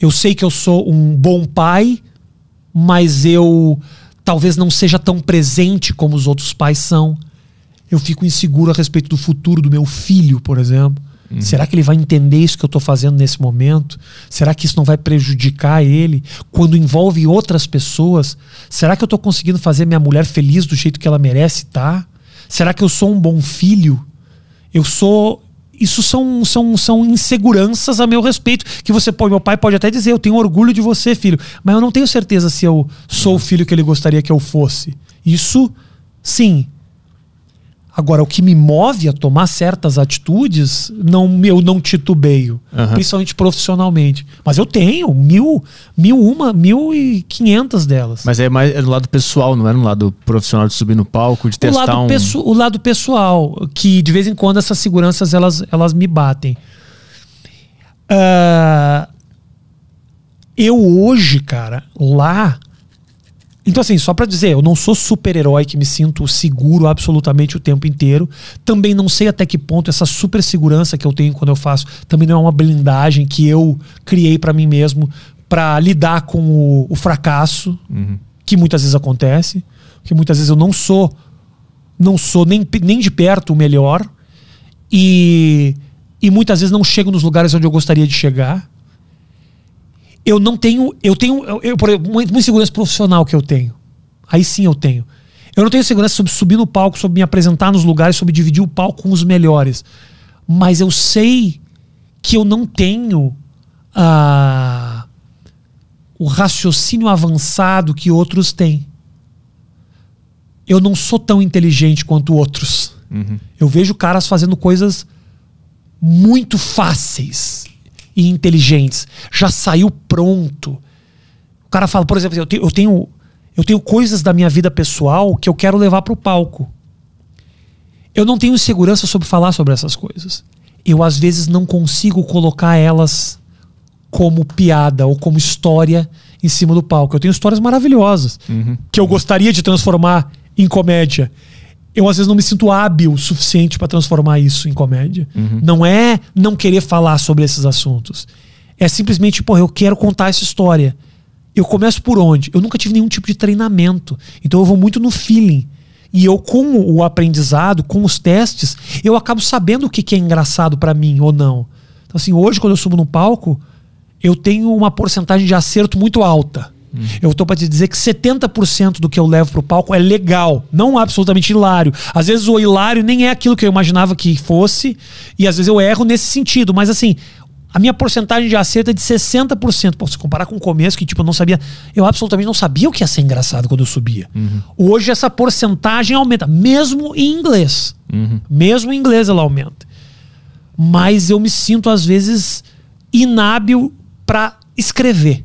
Eu sei que eu sou um bom pai, mas eu talvez não seja tão presente como os outros pais são. Eu fico inseguro a respeito do futuro do meu filho, por exemplo. Será que ele vai entender isso que eu estou fazendo nesse momento? Será que isso não vai prejudicar ele? Quando envolve outras pessoas, será que eu estou conseguindo fazer minha mulher feliz do jeito que ela merece estar? Será que eu sou um bom filho? Eu sou. Isso são, são, são inseguranças a meu respeito. Que você pode, meu pai pode até dizer, eu tenho orgulho de você, filho. Mas eu não tenho certeza se eu sou o filho que ele gostaria que eu fosse. Isso, sim. Agora, o que me move a tomar certas atitudes, não, eu não titubeio. Aham. Principalmente profissionalmente. Mas eu tenho mil, mil uma, mil e quinhentas delas. Mas é mais é no lado pessoal, não é no lado profissional de subir no palco, de o testar lado, um. pesso- o lado pessoal, que de vez em quando essas seguranças elas, elas me batem. Ah, eu hoje, cara, lá. Então, assim, só pra dizer, eu não sou super-herói que me sinto seguro absolutamente o tempo inteiro. Também não sei até que ponto essa super segurança que eu tenho quando eu faço também não é uma blindagem que eu criei pra mim mesmo pra lidar com o, o fracasso, que muitas vezes acontece. Que muitas vezes eu não sou não sou nem, nem de perto o melhor e, e muitas vezes não chego nos lugares onde eu gostaria de chegar. Eu não tenho, eu tenho, eu, eu, por exemplo, uma insegurança profissional que eu tenho. Aí sim eu tenho. Eu não tenho segurança sobre subir no palco, sobre me apresentar nos lugares, sobre dividir o palco com os melhores. Mas eu sei que eu não tenho ah, o raciocínio avançado que outros têm eu não sou tão inteligente quanto outros. Eu vejo caras fazendo coisas muito fáceis e inteligentes. Já saiu pronto. O cara fala, por exemplo, eu tenho, eu tenho, eu tenho coisas da minha vida pessoal que eu quero levar para o palco. Eu não tenho segurança sobre falar sobre essas coisas. Eu, às vezes, não consigo colocar elas como piada ou como história em cima do palco. Eu tenho histórias maravilhosas que eu gostaria de transformar em comédia. Eu às vezes não me sinto hábil o suficiente para transformar isso em comédia. Não é não querer falar sobre esses assuntos. É simplesmente, porra, eu quero contar essa história. Eu começo por onde? Eu nunca tive nenhum tipo de treinamento. Então eu vou muito no feeling. E eu, com o aprendizado, com os testes, eu acabo sabendo o que, que é engraçado para mim ou não. Então, assim, hoje, quando eu subo no palco, eu tenho uma porcentagem de acerto muito alta. Eu estou para te dizer que 70% do que eu levo pro palco é legal, não absolutamente hilário. Às vezes o hilário nem é aquilo que eu imaginava que fosse, e às vezes eu erro nesse sentido, mas assim, a minha porcentagem de acerto é de 60%. Pô, se comparar com o começo, que tipo, eu não sabia, eu absolutamente não sabia o que ia ser engraçado quando eu subia. Hoje essa porcentagem aumenta, mesmo em inglês. Mesmo em inglês ela aumenta. Mas eu me sinto às vezes inábil para escrever.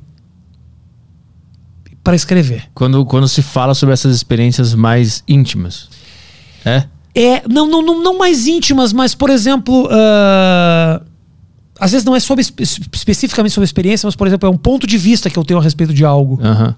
Para escrever. Quando, quando se fala sobre essas experiências mais íntimas. É? É, não, não, não, não mais íntimas, mas, por exemplo, ah, às vezes não é sobre, espe- especificamente sobre experiência, mas, por exemplo, é um ponto de vista que eu tenho a respeito de algo. Aham.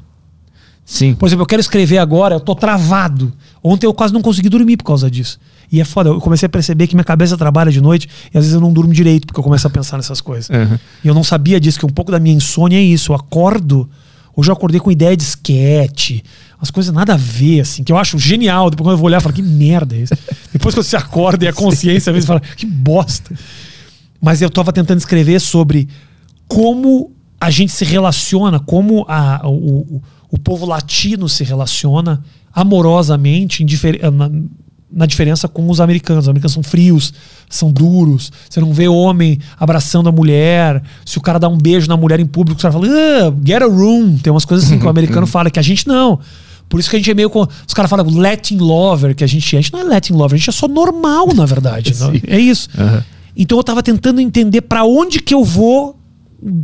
Sim. Por exemplo, eu quero escrever agora, eu tô travado. Ontem eu quase não consegui dormir por causa disso. E é foda, eu comecei a perceber que minha cabeça trabalha de noite e às vezes eu não durmo direito porque eu começo a pensar nessas coisas. Uhum. E eu não sabia disso, que um pouco da minha insônia é isso. Eu acordo, hoje eu acordei com ideia de sketch, umas coisas nada a ver, assim, que eu acho genial. Depois quando eu vou olhar, eu falo, que merda é isso? Depois que você acorda e a consciência às vezes fala, que bosta. Mas eu tava tentando escrever sobre como a gente se relaciona, como a- o, o, o povo latino se relaciona amorosamente na, diferença com os americanos. Os americanos são frios, são duros. Você não vê homem abraçando a mulher. Se o cara dá um beijo na mulher em público, o cara fala, ah, get a room. Tem umas coisas assim que o americano fala, que a gente não. Por isso que a gente é meio. com- Os caras falam Latin lover, que a gente é. A gente não é Latin lover, a gente é só normal, na verdade. não? É isso. Aham. Então eu tava tentando entender pra onde que eu vou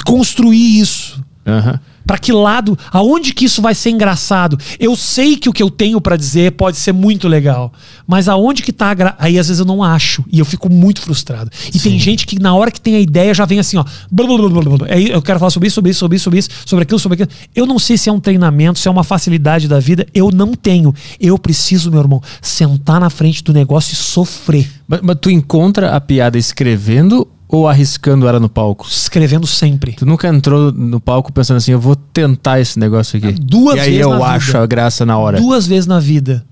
construir isso. Aham. Pra que lado, aonde que isso vai ser engraçado? Eu sei que o que eu tenho pra dizer pode ser muito legal, mas aonde que tá a gra... aí às vezes eu não acho e eu fico muito frustrado. E tem gente que na hora que tem a ideia já vem assim, ó, blá, blá, blá, blá, eu quero falar sobre isso, sobre isso, sobre isso, sobre isso, sobre aquilo, sobre aquilo. Eu não sei se é um treinamento, se é uma facilidade da vida, eu não tenho. Eu preciso, meu irmão, sentar na frente do negócio e sofrer, Mas, mas tu encontra a piada escrevendo ou arriscando ela no palco? escrevendo sempre. Tu nunca entrou no palco pensando assim, eu vou tentar esse negócio aqui. Duas e aí vezes eu na acho vida. a graça na hora. Duas vezes na vida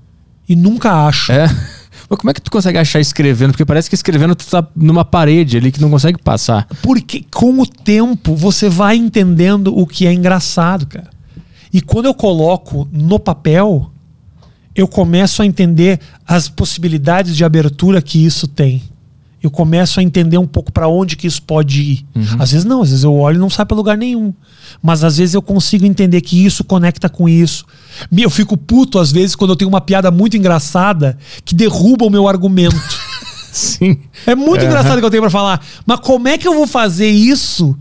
e nunca acho. É? Mas como é que tu consegue achar escrevendo? Porque parece que escrevendo tu tá numa parede ali que não consegue passar. Porque com o tempo você vai entendendo o que é engraçado, cara. E quando eu coloco no papel, eu começo a entender as possibilidades de abertura que isso tem. Eu começo a entender um pouco para onde que isso pode ir. Às vezes não, às vezes eu olho e não sai para lugar nenhum. Mas às vezes eu consigo entender que isso conecta com isso. Eu fico puto às vezes quando eu tenho uma piada muito engraçada que derruba o meu argumento. Sim. É muito engraçado o que eu tenho pra falar. Mas como é que eu vou fazer isso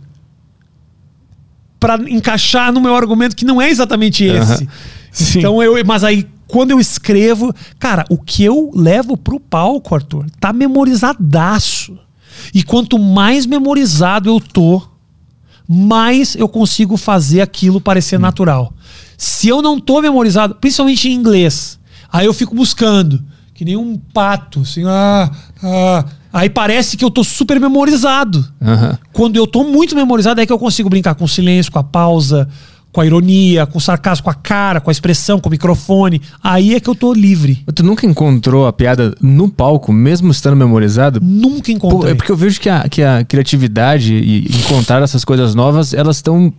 pra encaixar no meu argumento que não é exatamente esse? Sim. Então eu, mas aí quando eu escrevo, cara, o que eu levo pro palco, Arthur, tá memorizadaço. E quanto mais memorizado eu tô, mais eu consigo fazer aquilo parecer natural. Se eu não tô memorizado, principalmente em inglês, aí eu fico buscando, que nem um pato, assim, ah, ah. aí parece que eu tô super memorizado. Quando eu tô muito memorizado, é que eu consigo brincar com o silêncio, com a pausa, com a ironia, com o sarcasmo, com a cara, com a expressão, com o microfone. Aí é que eu tô livre. Tu nunca encontrou a piada no palco, mesmo estando memorizado? Nunca Pô, encontrei. é porque eu vejo que a, que a criatividade e encontrar essas coisas novas, elas estão.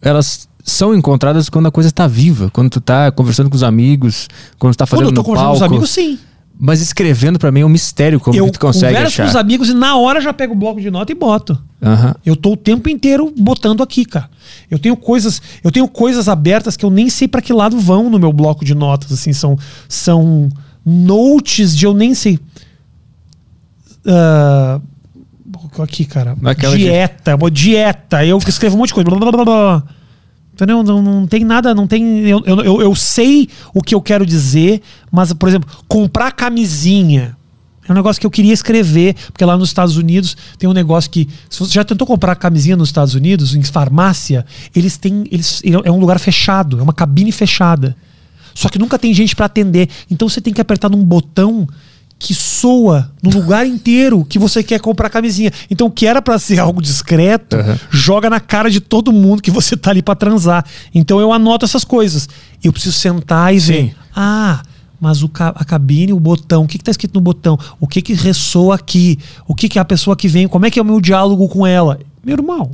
Elas são encontradas quando a coisa está viva, quando tu tá conversando com os amigos, quando tu tá Quando fazendo eu tô no conversando palco. com os amigos, sim. Mas escrevendo pra mim é um mistério como eu que tu consegue converso com achar. os amigos e na hora já pego o bloco de nota e boto. Aham. Eu tô o tempo inteiro botando aqui, cara. Eu tenho coisas, eu tenho coisas abertas que eu nem sei pra que lado vão no meu bloco de notas, assim, são são notes de eu nem sei. Ah, aqui, cara. Naquela dieta, uma dieta. Eu que escrevo um monte de coisa. Blá, blá, blá, blá. Entendeu? Não, não tem nada, não tem. Eu, eu, eu, sei o que eu quero dizer, mas, por exemplo, comprar camisinha. É um negócio que eu queria escrever, porque lá nos Estados Unidos tem um negócio que. Se você já tentou comprar camisinha nos Estados Unidos, em farmácia, eles têm. Eles, é um lugar fechado, é uma cabine fechada. Só que nunca tem gente pra atender. Então você tem que apertar num botão que soa no lugar inteiro que você quer comprar camisinha. Então o que era pra ser algo discreto, joga na cara de todo mundo que você tá ali pra transar. Então eu anoto essas coisas. Eu preciso sentar e ver. Sim. Ah, mas o a cabine, o botão, o que, que tá escrito no botão? O que que ressoa aqui? O que que é a pessoa que vem? Como é que é o meu diálogo com ela? Meu irmão,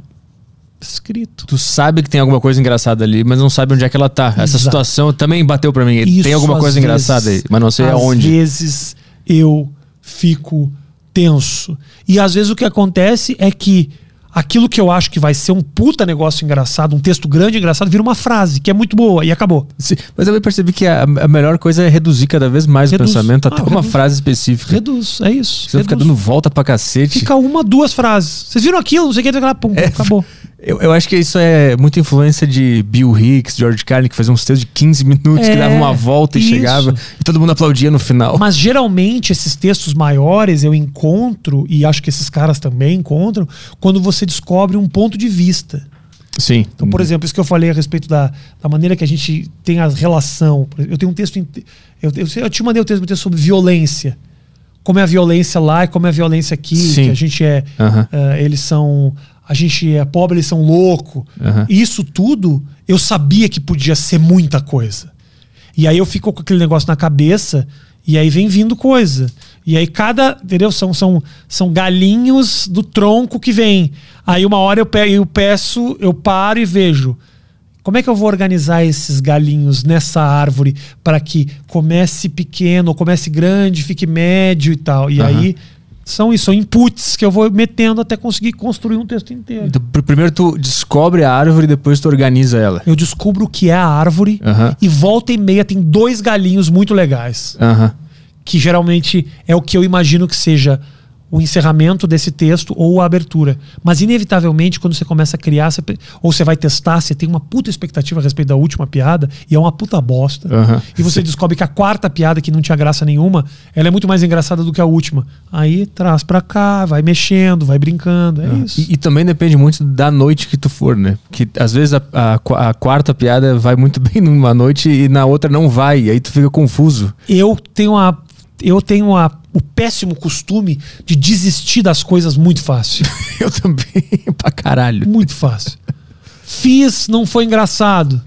escrito. Tu sabe que tem alguma coisa engraçada ali, mas não sabe onde é que ela tá. Essa Exato. situação também bateu pra mim. Isso, tem alguma às coisa engraçada aí, vezes- mas não sei às aonde. vezes eu fico tenso. E às vezes o que acontece é que aquilo que eu acho que vai ser um puta negócio engraçado, um texto grande engraçado, vira uma frase que é muito boa e acabou. Sim, Mas eu percebi que a, a melhor coisa é reduzir cada vez mais Reduz. o pensamento até Ah, uma reduz. frase específica. Reduz, é isso. Você fica reduz. dando volta pra cacete. Fica uma, duas frases. Vocês viram aquilo? Não sei o que, pum, É, acabou. Eu, eu acho que isso é muita influência de Bill Hicks, George Carlin, que fazia uns textos de 15 minutos, É, que dava uma volta e isso. chegava, e todo mundo aplaudia no final. Mas geralmente esses textos maiores eu encontro, e acho que esses caras também encontram, quando você descobre um ponto de vista. Sim. Então, por exemplo, isso que eu falei a respeito da, da maneira que a gente tem a relação. Eu tenho um texto. Eu, eu, eu te mandei um texto, um texto sobre violência. Como é a violência lá e como é a violência aqui. Sim. Que a gente é. Eh, eles são. A gente é pobre, eles são louco. Aham. Isso tudo eu sabia que podia ser muita coisa. E aí eu fico com aquele negócio na cabeça e aí vem vindo coisa. E aí cada, entendeu? São, são, são galinhos do tronco que vem. Aí uma hora eu, pe- eu peço, eu paro e vejo. Como é que eu vou organizar esses galinhos nessa árvore para que comece pequeno, comece grande, fique médio e tal? E Aham. aí são isso, são inputs que eu vou metendo até conseguir construir um texto inteiro. Então, pr- primeiro tu descobre a árvore, depois tu organiza ela. Eu descubro o que é a árvore e volta e meia tem dois galinhos muito legais. Que geralmente é o que eu imagino que seja o encerramento desse texto ou a abertura. Mas, inevitavelmente, quando você começa a criar, você ou você vai testar, você tem uma puta expectativa a respeito da última piada e é uma puta bosta. Aham. E você descobre que a quarta piada, que não tinha graça nenhuma, ela é muito mais engraçada do que a última. Aí traz pra cá, vai mexendo, vai brincando. É isso. E, e também depende muito da noite que tu for, né? Que às vezes a, a a quarta piada vai muito bem numa noite e na outra não vai, e aí tu fica confuso. eu tenho a eu tenho a, o péssimo costume de desistir das coisas muito fácil. Eu também, pra caralho. Muito fácil. Fiz, não foi engraçado.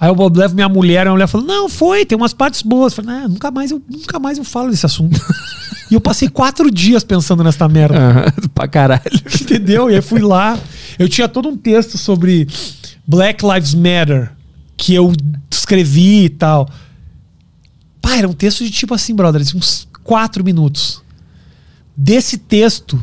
Aí eu levo minha mulher, a mulher falou: Não, foi, tem umas partes boas. Eu falei, "Ah, nunca mais eu nunca mais eu falo desse assunto. e eu passei quatro dias pensando nessa merda. Aham, pra caralho. Entendeu? E aí fui lá. Eu tinha todo um texto sobre Black Lives Matter que eu escrevi e tal. Pá, era um texto de tipo assim, brother, uns quatro minutos. Desse texto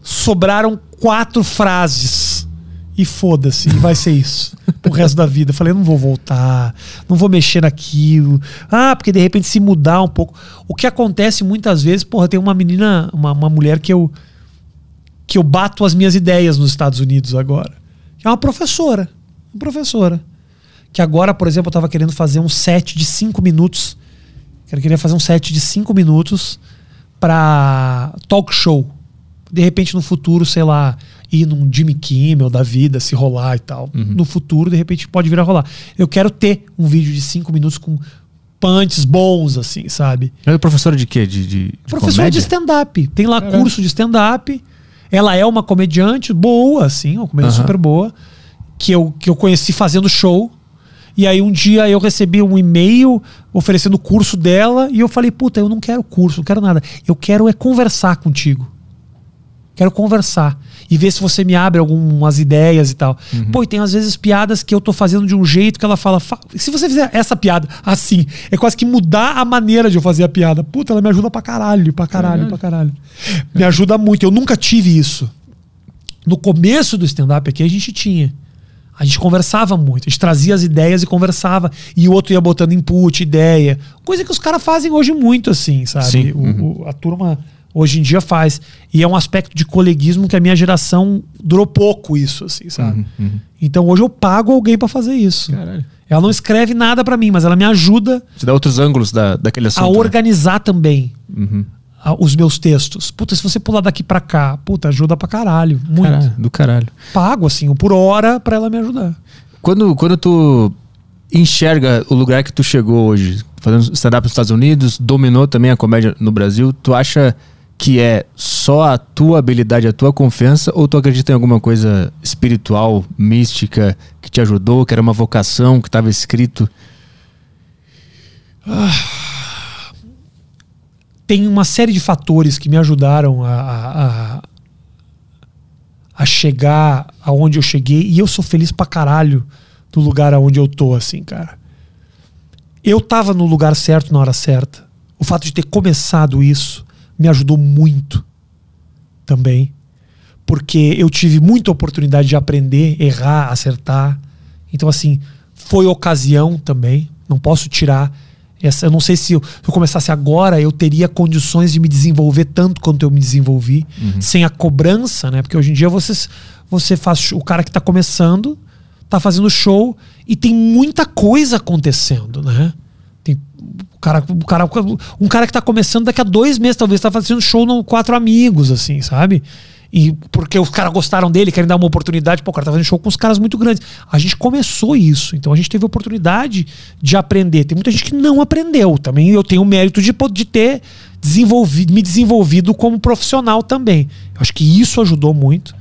sobraram quatro frases. E foda-se, e vai ser isso. Pro resto da vida. Eu falei, eu não vou voltar, não vou mexer naquilo. Ah, porque de repente se mudar um pouco. O que acontece muitas vezes, porra, tem uma menina, uma, uma mulher que eu que eu bato as minhas ideias nos Estados Unidos agora. É uma professora. Uma professora. Que agora, por exemplo, eu estava querendo fazer um set de cinco minutos. Eu queria fazer um set de cinco minutos para talk show. De repente, no futuro, sei lá, ir num Jimmy Kimmel da vida, se rolar e tal. No futuro, de repente, pode vir a rolar. Eu quero ter um vídeo de cinco minutos com punches bons, assim, sabe? Ela é professora de quê? De, de, de Professora comédia? de stand-up. Tem lá curso de stand-up. Ela é uma comediante boa, assim, uma comediante Aham. super boa, que eu, que eu conheci fazendo show. E aí um dia eu recebi um e-mail oferecendo o curso dela e eu falei, puta, eu não quero curso, não quero nada. Eu quero é conversar contigo. Quero conversar e ver se você me abre algumas ideias e tal. Pô, e tem às vezes piadas que eu tô fazendo de um jeito que ela fala, "Fa- se você fizer essa piada assim, é quase que mudar a maneira de eu fazer a piada. Puta, ela me ajuda pra caralho, pra caralho, pra caralho. Me ajuda muito. Eu nunca tive isso. No começo do stand-up aqui a gente tinha. A gente conversava muito, a gente trazia as ideias e conversava, e o outro ia botando input, ideia. Coisa que os caras fazem hoje muito, assim, sabe? Sim, O- uhum. o- a turma hoje em dia faz. E é um aspecto de coleguismo que a minha geração durou pouco isso, assim, sabe? Então hoje eu pago alguém pra fazer isso. Caralho. Ela não escreve nada pra mim, mas ela me ajuda Você dá outros ângulos da, daquele assunto. a né? organizar também Uhum. Os meus textos. Puta, se você pular daqui pra cá, puta, ajuda pra caralho. Muito. Caralho, do caralho. Pago, assim, por hora pra ela me ajudar. Quando, quando tu enxerga o lugar que tu chegou hoje, fazendo stand-up nos Estados Unidos, dominou também a comédia no Brasil, tu acha que é só a tua habilidade, a tua confiança, ou tu acredita em alguma coisa espiritual, mística, que te ajudou, que era uma vocação, que estava escrito? Tem uma série de fatores que me ajudaram a, a, a- chegar aonde eu cheguei e eu sou feliz pra caralho do lugar aonde eu tô, assim, cara. Eu tava no lugar certo na hora certa. O fato de ter começado isso me ajudou muito também. Porque eu tive muita oportunidade de aprender, errar, acertar. Então, assim, foi ocasião também. Não posso tirar Essa, eu não sei se eu, se eu começasse agora, eu teria condições de me desenvolver tanto quanto eu me desenvolvi, sem a cobrança, né? Porque hoje em dia você, você faz. O cara que tá começando, tá fazendo show e tem muita coisa acontecendo, né? Tem o cara, o cara, um cara que tá começando daqui a dois meses, talvez, tá fazendo show no Quatro Amigos, assim, sabe? E porque os caras gostaram dele, querem dar uma oportunidade, pô, o cara tá fazendo show com os caras muito grandes. A gente começou isso, então a gente teve oportunidade de aprender. Tem muita gente que não aprendeu. Também eu tenho o mérito de, de ter desenvolvido, me desenvolvido como profissional também. Eu acho que isso ajudou muito.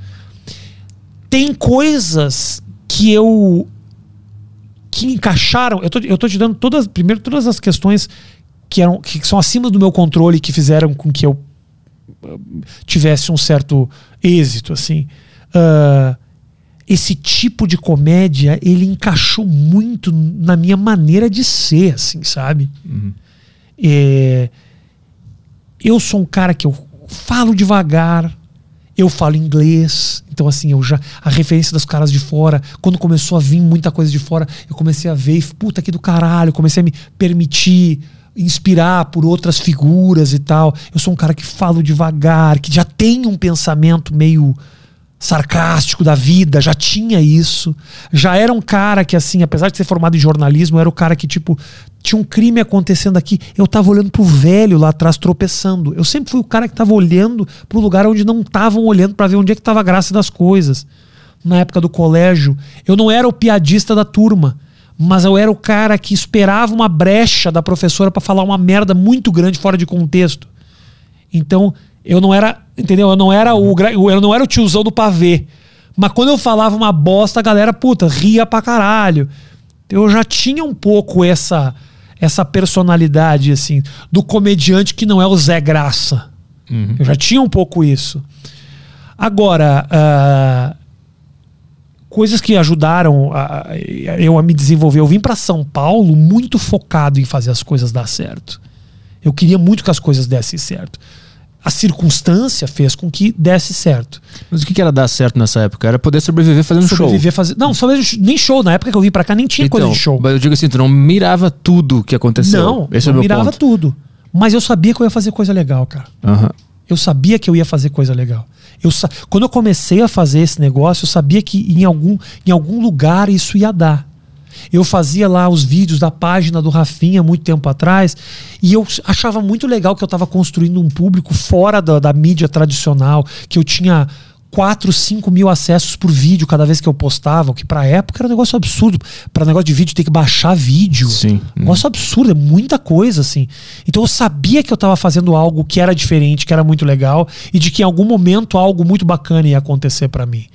Tem coisas que eu que encaixaram. Eu tô, eu tô te dando todas, primeiro, todas as questões que, eram, que são acima do meu controle, que fizeram com que eu tivesse um certo êxito, assim. Uh, esse tipo de comédia, ele encaixou muito na minha maneira de ser, assim, sabe? É, eu sou um cara que eu falo devagar, eu falo inglês, então assim, eu já a referência dos caras de fora, quando começou a vir muita coisa de fora, eu comecei a ver, e, puta que do caralho, comecei a me permitir inspirar por outras figuras e tal. Eu sou um cara que falo devagar, que já tem um pensamento meio sarcástico da vida, já tinha isso. Já era um cara que, assim, apesar de ser formado em jornalismo, era o cara que, tipo, tinha um crime acontecendo aqui. Eu tava olhando pro velho lá atrás tropeçando. Eu sempre fui o cara que tava olhando pro lugar onde não estavam olhando para ver onde é que tava a graça das coisas. Na época do colégio, eu não era o piadista da turma, mas eu era o cara que esperava uma brecha da professora para falar uma merda muito grande fora de contexto. Então, eu não era, entendeu? Eu não era o eu não era o tiozão do pavê. Mas quando eu falava uma bosta, a galera, puta, ria pra caralho. Eu já tinha um pouco essa essa personalidade assim do comediante que não é o Zé Graça. Eu já tinha um pouco isso. Agora, ah, coisas que ajudaram a- eu a me desenvolver. Eu vim para São Paulo muito focado em fazer as coisas dar certo. Eu queria muito que as coisas dessem certo. A circunstância fez com que desse certo. Mas o que era dar certo nessa época? Era poder sobreviver fazendo Sobreviver show. fazer. Não, só nem show. Na época que eu vim pra cá nem tinha coisa de show. Mas eu digo assim, tu não mirava tudo que aconteceu. Não, Esse é eu o meu mirava ponto. tudo. Mas eu sabia que eu ia fazer coisa legal, cara. Aham. Eu sabia que eu ia fazer coisa legal. Eu. Quando eu comecei a fazer esse negócio, eu sabia que em algum, em algum lugar isso ia dar. Eu fazia lá os vídeos da página do Rafinha muito tempo atrás e eu achava muito legal que eu estava construindo um público fora da, da mídia tradicional, que eu tinha 4, 5 mil acessos por vídeo cada vez que eu postava, o que pra época era um negócio absurdo. Para negócio de vídeo ter que baixar vídeo. Sim. Um negócio absurdo, é muita coisa, assim. Então eu sabia que eu tava fazendo algo que era diferente, que era muito legal, e de que em algum momento algo muito bacana ia acontecer pra mim.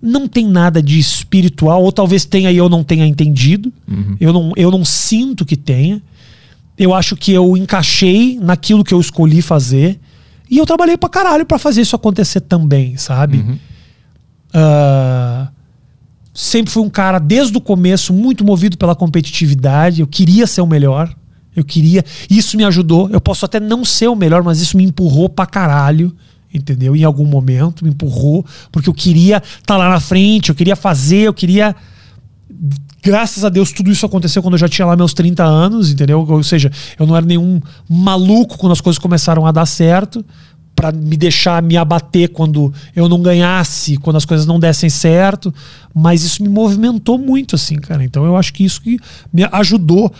Não tem nada de espiritual, ou talvez tenha e eu não tenha entendido. Eu, não, eu não sinto que tenha. Eu acho que eu encaixei naquilo que eu escolhi fazer. E eu trabalhei pra caralho pra fazer isso acontecer também, sabe? Ah, sempre fui um cara, desde o começo, muito movido pela competitividade. Eu queria ser o melhor. Eu queria. Isso me ajudou. Eu posso até não ser o melhor, mas isso me empurrou pra caralho. Entendeu? Em algum momento me empurrou, porque eu queria estar lá na frente, eu queria fazer, eu queria. Graças a Deus, tudo isso aconteceu quando eu já tinha lá meus 30 anos, entendeu? Ou seja, eu não era nenhum maluco quando as coisas começaram a dar certo, pra me deixar me abater quando eu não ganhasse, quando as coisas não dessem certo. Mas isso me movimentou muito, assim, cara. Então eu acho que isso que me ajudou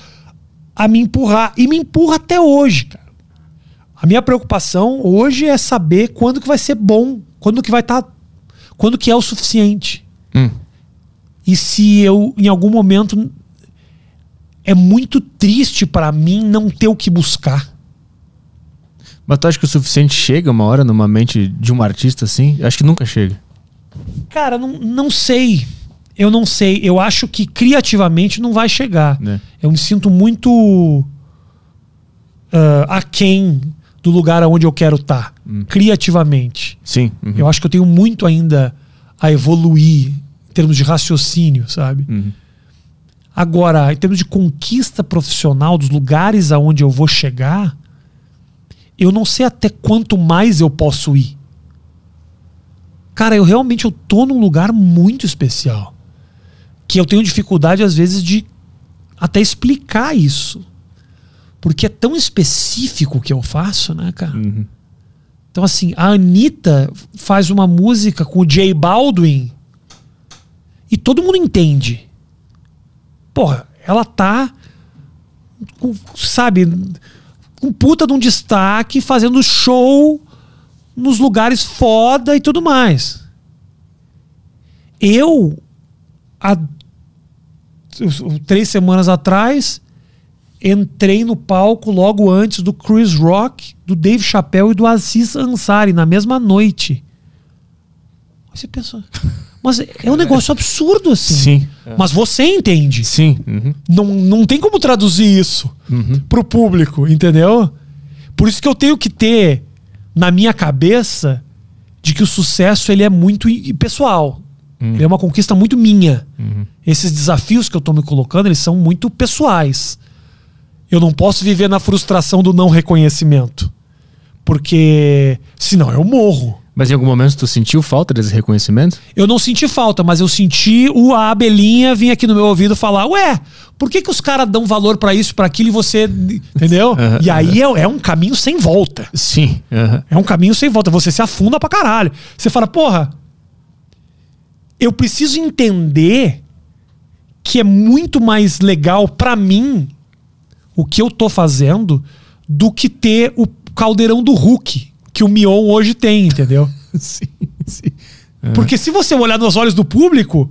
a me empurrar. E me empurra até hoje, cara. A minha preocupação hoje é saber quando que vai ser bom, quando que vai estar, quando que é o suficiente. Hum. E se eu em algum momento é muito triste pra mim não ter o que buscar. Mas tu acha que o suficiente chega uma hora numa mente de um artista assim? Acho que nunca chega. Cara, não, não sei. Eu não sei. Eu acho que criativamente não vai chegar. Né? Eu me sinto muito ah, aquém do lugar aonde eu quero estar, criativamente. Sim. uhum. Eu acho que eu tenho muito ainda a evoluir termos de raciocínio, sabe? Uhum. Agora, em termos de conquista profissional dos lugares aonde eu vou chegar, eu não sei até quanto mais eu posso ir. Cara, eu realmente eu tô num lugar muito especial. Que eu tenho dificuldade às vezes de até explicar isso. Porque é tão específico o que eu faço, né, cara? Então, assim, a Anitta faz uma música com o J Baldwin e todo mundo entende. Porra, ela tá. com, sabe? Com puta de um destaque, fazendo show nos lugares foda e tudo mais. Eu, há três semanas atrás, entrei no palco logo antes do Chris Rock, do Dave Chappelle e do Aziz Ansari na mesma noite. Você pensa, mas é um negócio absurdo assim. Sim. Mas você entende. Sim. Uhum. Não, não tem como traduzir isso pro público, entendeu? Por isso que eu tenho que ter na minha cabeça de que o sucesso ele é muito pessoal. Ele é uma conquista muito minha. Esses desafios que eu tô me colocando, eles são muito pessoais. Eu não posso viver na frustração do não reconhecimento. Porque senão eu morro. Mas em algum momento tu sentiu falta desse reconhecimento? Eu não senti falta, mas eu senti o a abelhinha vir aqui no meu ouvido falar: Ué, por que, que os caras dão valor pra isso, pra aquilo e você. Entendeu? e aí é, é um caminho sem volta. Sim. Aham. É um caminho sem volta. Você se afunda pra caralho. Você fala, porra, eu preciso entender que é muito mais legal pra mim o que eu tô fazendo do que ter o caldeirão do Hulk que o Mion hoje tem, entendeu? sim, sim. Porque se você olhar nos olhos do público,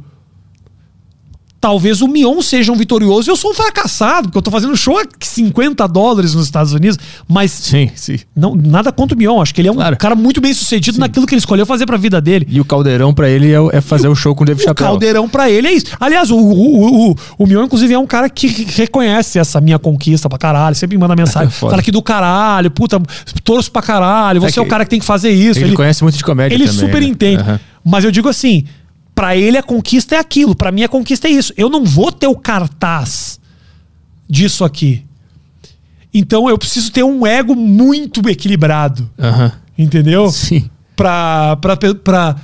talvez o Mion seja um vitorioso e eu sou um fracassado, porque eu tô fazendo show a 50 dólares nos Estados Unidos, mas Sim, sim. não, nada contra o Mion, acho que ele é um Claro. cara muito bem sucedido naquilo que ele escolheu fazer pra vida dele. E o caldeirão pra ele é, é fazer o show com o Dave O Chappelle. caldeirão pra ele é isso. Aliás, o, o, o, o Mion, inclusive, é um cara que reconhece essa minha conquista pra caralho. Sempre me manda mensagem. Foda. Fala aqui do caralho, puta, torço pra caralho. Você é, É o que cara que tem que fazer isso. Ele, conhece muito de comédia Ele também. super né? entende. Aham. Mas eu digo assim, pra ele a conquista é aquilo, pra mim a conquista é isso. Eu não vou ter o cartaz disso aqui. Então eu preciso ter um ego muito equilibrado, entendeu? Sim. Pra, pra, pra...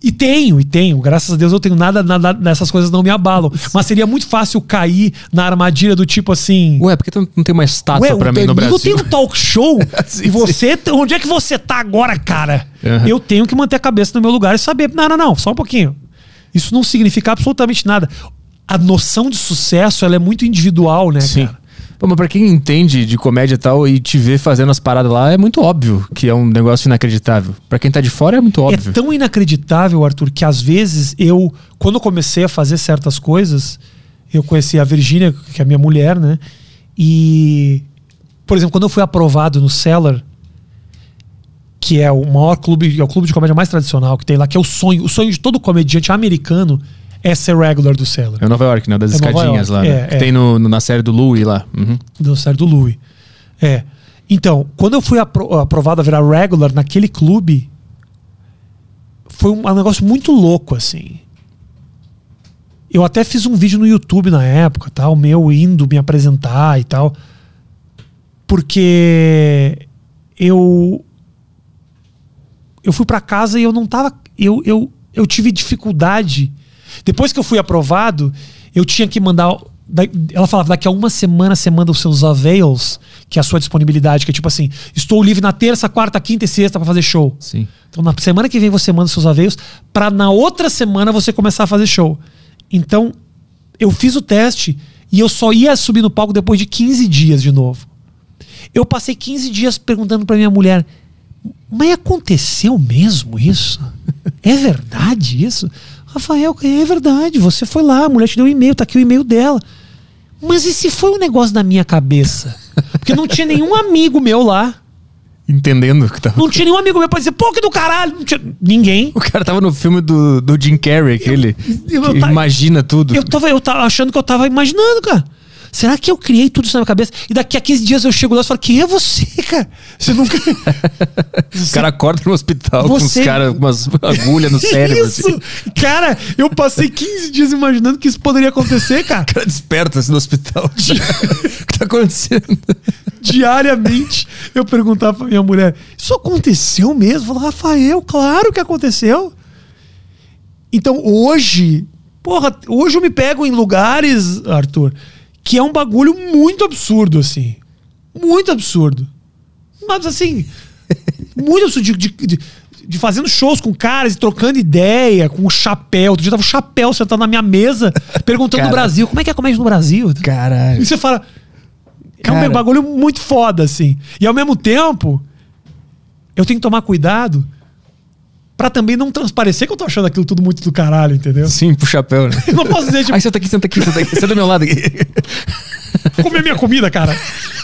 E tenho, e tenho. Graças a Deus eu tenho nada, nada dessas coisas não me abalam. Mas seria muito fácil cair na armadilha do tipo assim. Ué, por que tu não tem uma estátua o mim no Brasil? tem um talk show Sim, e você, onde é que você tá agora, cara? Aham. Eu tenho que manter a cabeça no meu lugar e saber, não, não, não, só um pouquinho. Isso não significa absolutamente nada. A noção de sucesso, ela é muito individual, né, Sim. cara? Pô, mas pra quem entende de comédia e tal e te vê fazendo as paradas lá, é muito óbvio que é um negócio inacreditável. Pra quem tá de fora é muito óbvio. É tão inacreditável, Arthur, que às vezes eu, quando eu comecei a fazer certas coisas, eu conheci a Virgínia, que é a minha mulher, né? E, por exemplo, quando eu fui aprovado no Cellar, que é o maior clube, é o clube de comédia mais tradicional que tem lá, que é o sonho, o sonho de todo comediante americano é ser regular do Cellar. É Nova York, né? Das É escadinhas lá. né? é, Que é. tem no, no- na série do Louie lá. Uhum. certo do Louis. É. Então, quando eu fui apro- aprovado a virar regular naquele clube, foi um, um negócio muito louco, assim. Eu até fiz um vídeo no YouTube na época, tal, meu indo me apresentar e tal. Porque eu eu fui pra casa e eu não tava eu, eu, eu tive dificuldade. Depois que eu fui aprovado, eu tinha que mandar da- ela falava daqui a uma semana você manda os seus avails, que é a sua disponibilidade, que é tipo assim, estou livre na terça, quarta, quinta e sexta pra fazer show. Sim. Então na semana que vem você manda os seus aveios pra na outra semana você começar a fazer show. Então eu fiz o teste e eu só ia subir no palco depois de 15 dias de novo. Eu passei 15 dias perguntando pra minha mulher: "Mas aconteceu mesmo isso? É verdade isso?" Rafael, é verdade, você foi lá, a mulher te deu um e-mail, tá aqui o e-mail dela. Mas e se foi um negócio na minha cabeça? Porque não tinha nenhum amigo meu lá. Entendendo que tava. Não tinha nenhum amigo meu pra dizer, pô, que do caralho. Não tinha ninguém. O cara tava no filme do, do Jim Carrey, aquele. eu- que tá- imagina tudo. Eu tava, eu tava achando que eu tava imaginando, cara. Será que eu criei tudo isso na minha cabeça? E daqui a 15 dias eu chego lá e falo, quem é você, cara? Você nunca. O cara acorda no hospital com Você- os caras com umas agulhas no cérebro. isso! Assim. Cara, eu passei 15 dias imaginando que isso poderia acontecer, cara. O cara desperta assim no hospital. o que tá acontecendo? Diariamente eu perguntava pra minha mulher: Isso aconteceu mesmo? Eu falava, Rafael, claro que aconteceu. Então hoje, porra, hoje eu me pego em lugares, Arthur, que é um bagulho muito absurdo, assim. Muito absurdo. Mas assim, muito absurdo. De, de, de, fazendo shows com caras e trocando ideia, com o chapéu. Outro dia tava o chapéu sentado na minha mesa, perguntando Cara. no Brasil, como é que é comédia no Brasil? Caralho. E você fala. É um bagulho muito foda, assim. E ao mesmo tempo, eu tenho que tomar cuidado pra também não transparecer que eu tô achando aquilo tudo muito do caralho, entendeu? Sim, pro chapéu, né? Eu não posso dizer, tipo, Ai, senta aqui, senta aqui, senta aqui. Senta do meu lado aqui. comer minha comida, cara.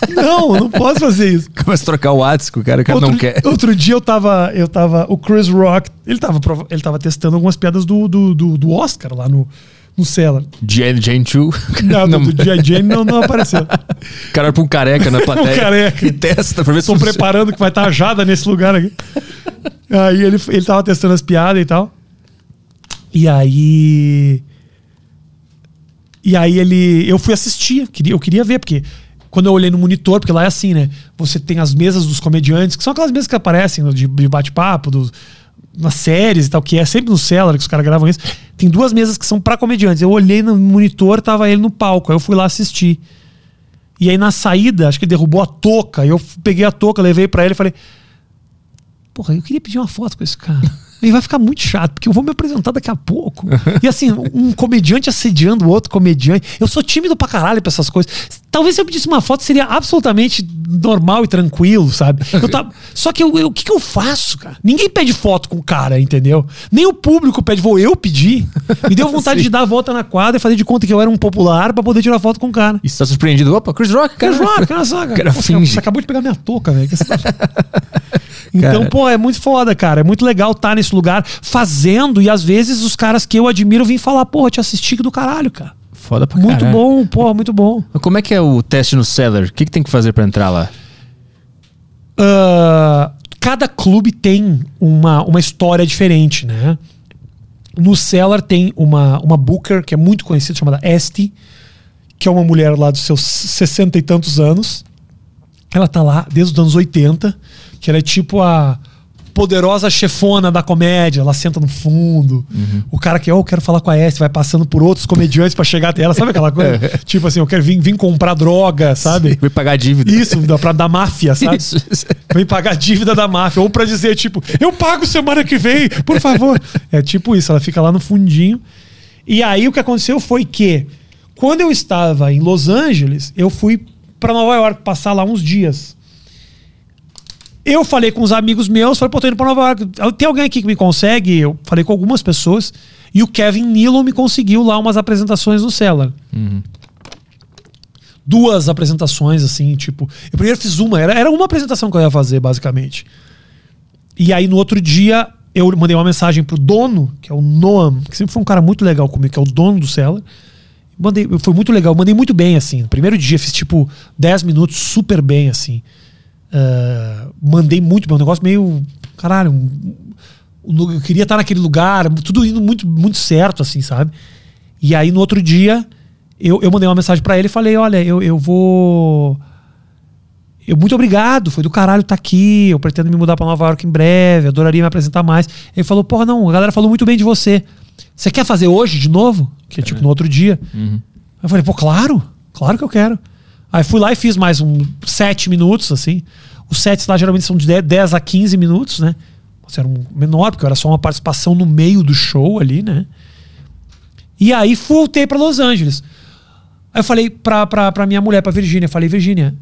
Não, não posso fazer isso. Começa a trocar o WhatsApp com o cara, o cara outro, não quer. outro dia eu tava, eu tava. O Chris Rock, ele tava, ele tava testando algumas piadas do, do, do, do Oscar lá no, no Cellar. Jane, Jane Chu. Não, Não, do, G.I. Jane não, não apareceu. O cara pra um careca na plateia. careca. E testa pra ver se Estou preparando que vai estar a Jada nesse lugar aqui. Aí ele, ele tava testando as piadas e tal. E aí. E aí ele. Eu fui assistir, queria, eu queria ver, porque quando eu olhei no monitor, porque lá é assim, né? Você tem as mesas dos comediantes, que são aquelas mesas que aparecem de, de bate-papo, dos- nas séries e tal, que é sempre no Cellar que os caras gravam isso. Tem duas mesas que são pra comediantes. Eu olhei no monitor, tava ele no palco, aí eu fui lá assistir. E aí na saída, acho que derrubou a touca. Eu peguei a touca, levei pra ele e falei: Porra, eu queria pedir uma foto com esse cara. E vai ficar muito chato, porque eu vou me apresentar daqui a pouco. E assim, um comediante assediando o outro comediante. Eu sou tímido pra caralho pra essas coisas. Talvez se eu pedisse uma foto seria absolutamente normal e tranquilo, sabe? Tava- Só que eu- eu- o que, que eu faço, cara? Ninguém pede foto com o cara, entendeu? Nem o público pede, vou eu pedir. Me deu vontade de dar a volta na quadra e fazer de conta que eu era um popular pra poder tirar foto com o cara. E você tá surpreendido. Opa, Chris Rock, cara. Chris Rock, olha só, cara. cara Pô, finge. Você acabou de pegar minha touca, velho. Que tá- Então, Cara. pô, é muito foda, cara. É muito legal estar nesse lugar fazendo e às vezes os caras que eu admiro vêm falar, porra, te assisti do caralho, cara. Foda pra Muito caralho. bom, porra, muito bom. Mas como é que é o teste no Cellar? O que, que tem que fazer pra entrar lá? Ah, cada clube tem uma, uma história diferente, né? No Cellar tem uma, uma booker que é muito conhecida, chamada Esty, que é uma mulher lá dos seus sessenta e tantos anos. Ela tá lá desde os anos 80, que ela é tipo a poderosa chefona da comédia. Ela senta no fundo. O cara que, oh, eu quero falar com a Esty, vai passando por outros comediantes pra chegar até ela. Sabe aquela coisa? tipo assim, eu quero vir, vir comprar droga, sabe? Vai pagar a dívida. Isso, pra, da máfia, sabe? Isso. Vem pagar dívida da máfia. Ou pra dizer, tipo, eu pago semana que vem, por favor. É tipo isso, ela fica lá no fundinho. E aí o que aconteceu foi que, quando eu estava em Los Angeles, eu fui pra Nova York passar lá uns dias. Eu falei com os amigos meus, falei, pô, tô indo pra Nova York. Tem alguém aqui que me consegue? Eu falei com algumas pessoas. E o Kevin Nealon me conseguiu lá umas apresentações no Cellar duas apresentações, assim, tipo. Eu primeiro fiz uma, era, era uma apresentação que eu ia fazer, basicamente. E aí no outro dia eu mandei uma mensagem pro dono, que é o Noam, que sempre foi um cara muito legal comigo, que é o dono do Cellar. Mandei, foi muito legal, mandei muito bem, assim. No primeiro dia fiz tipo 10 minutos super bem, assim. Ah, mandei muito bem, um negócio meio. Caralho, eu queria estar naquele lugar, tudo indo muito, muito certo, assim, sabe? E aí no outro dia eu, eu mandei uma mensagem pra ele e falei: Olha, eu, eu vou. Eu, muito obrigado, foi do caralho estar aqui. Eu pretendo me mudar pra Nova York em breve, adoraria me apresentar mais. Ele falou: Porra, não, a galera falou muito bem de você. Você quer fazer hoje de novo? Que é tipo no outro dia. Eu falei: Pô, claro, claro que eu quero. Aí fui lá e fiz mais um sete minutos, assim. Os sets lá geralmente são de 10 10 a 15 minutos, né? Você era um menor, porque era só uma participação no meio do show ali, né? E aí voltei pra Los Angeles. Aí eu falei pra, pra, pra minha mulher, pra Virgínia, falei, Virgínia,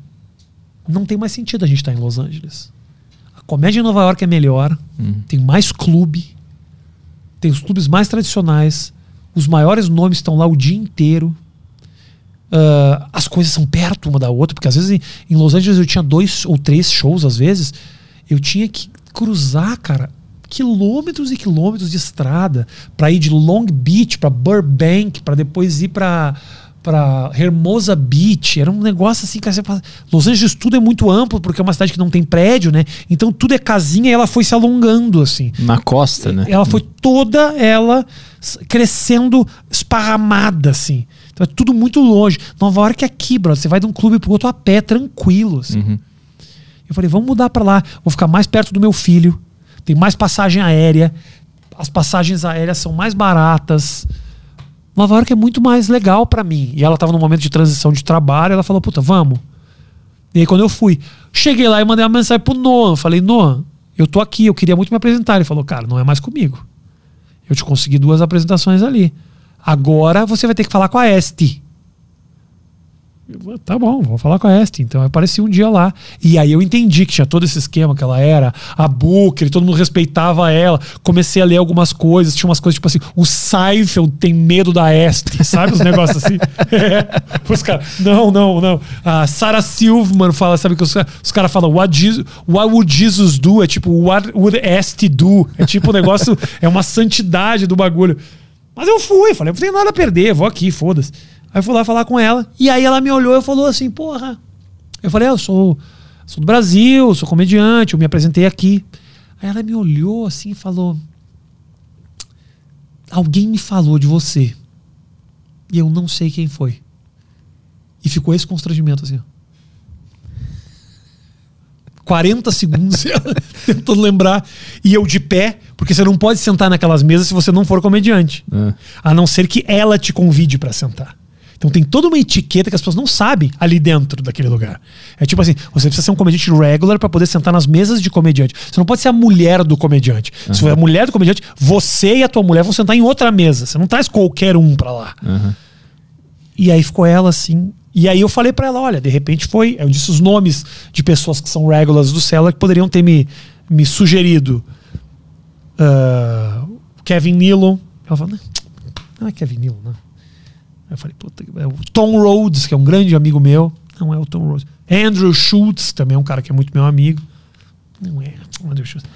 não tem mais sentido a gente estar em Los Angeles. A comédia em Nova York é melhor, tem mais clube, tem os clubes mais tradicionais, os maiores nomes estão lá o dia inteiro. Ah, as coisas são perto uma da outra, porque às vezes em, em Los Angeles eu tinha dois ou três shows, às vezes, eu tinha que cruzar, cara, quilômetros e quilômetros de estrada para ir de Long Beach para Burbank, para depois ir para para Hermosa Beach, era um negócio assim que você fala, Los Angeles tudo é muito amplo porque é uma cidade que não tem prédio, né? Então tudo é casinha e ela foi se alongando assim. Na costa, né? Ela foi toda ela crescendo esparramada, assim. Então é tudo muito longe. Nova York é aqui, bro. Você vai de um clube pro outro a pé, tranquilo, assim. Eu falei, vamos mudar pra lá. Vou ficar mais perto do meu filho. Tem mais passagem aérea. As passagens aéreas são mais baratas. Nova York é muito mais legal pra mim. E ela tava num momento de transição de trabalho. Ela falou, puta, vamos. E aí quando eu fui, cheguei lá e mandei uma mensagem pro Noah. Falei, Noah, eu tô aqui, eu queria muito me apresentar. Ele falou, cara, não é mais comigo. Eu te consegui duas apresentações ali. Agora você vai ter que falar com a Este. Eu, tá bom, vou falar com a Este. Então eu apareci um dia lá. E aí eu entendi que tinha todo esse esquema que ela era, a Booker, todo mundo respeitava ela. Comecei a ler algumas coisas, tinha umas coisas tipo assim: o Seinfeld tem medo da Este, sabe? Os negócios assim. É. Os caras, não, não, não. A Sarah Silverman fala, sabe que os, os caras falam, what, Jesus, what would Jesus do? É tipo, what would Este do? É tipo um negócio, é uma santidade do bagulho. Mas eu fui, falei, não tenho nada a perder, vou aqui, foda-se. Aí eu fui lá falar com ela. E aí ela me olhou e falou assim: Porra. Eu falei: Eu sou, sou do Brasil, sou comediante, eu me apresentei aqui. Aí ela me olhou assim e falou: Alguém me falou de você. E eu não sei quem foi. E ficou esse constrangimento assim. 40 segundos tentando lembrar. E eu de pé, porque você não pode sentar naquelas mesas se você não for comediante. É. A não ser que ela te convide para sentar. Então tem toda uma etiqueta que as pessoas não sabem ali dentro daquele lugar. É tipo assim, você precisa ser um comediante regular para poder sentar nas mesas de comediante. Você não pode ser a mulher do comediante. Se for a mulher do comediante, você e a tua mulher vão sentar em outra mesa. Você não traz qualquer um para lá. Aham. E aí ficou ela assim. E aí eu falei pra ela, olha, de repente foi. Eu disse os nomes de pessoas que são regulars do Cellar que poderiam ter me, me sugerido. Ah, Kevin Nealon. Ela falou, não, é Kevin não. Aí eu falei, puta, é o Tom Rhodes, que é um grande amigo meu. Não é o Tom Rhodes. Andrew Schultz, também é um cara que é muito meu amigo. Não é, Andrew Schultz.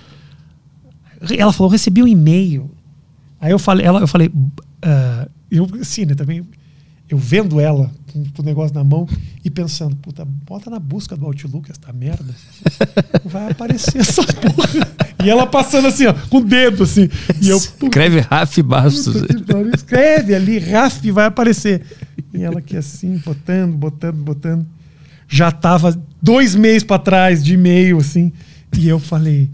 Ela falou, recebi um e-mail. Aí eu falei, ela, eu falei, ah, eu assim, né, também, eu vendo ela com, com o negócio na mão e pensando, puta, bota na busca do Outlook esta merda. Vai aparecer essa porra. E ela passando assim, ó, com o dedo, assim. E eu, Escreve Raf Bastos. puta escreve ali, Raf, vai aparecer. E ela aqui assim, botando, botando, botando. Já tava dois meses pra trás de e-mail, assim. E eu falei,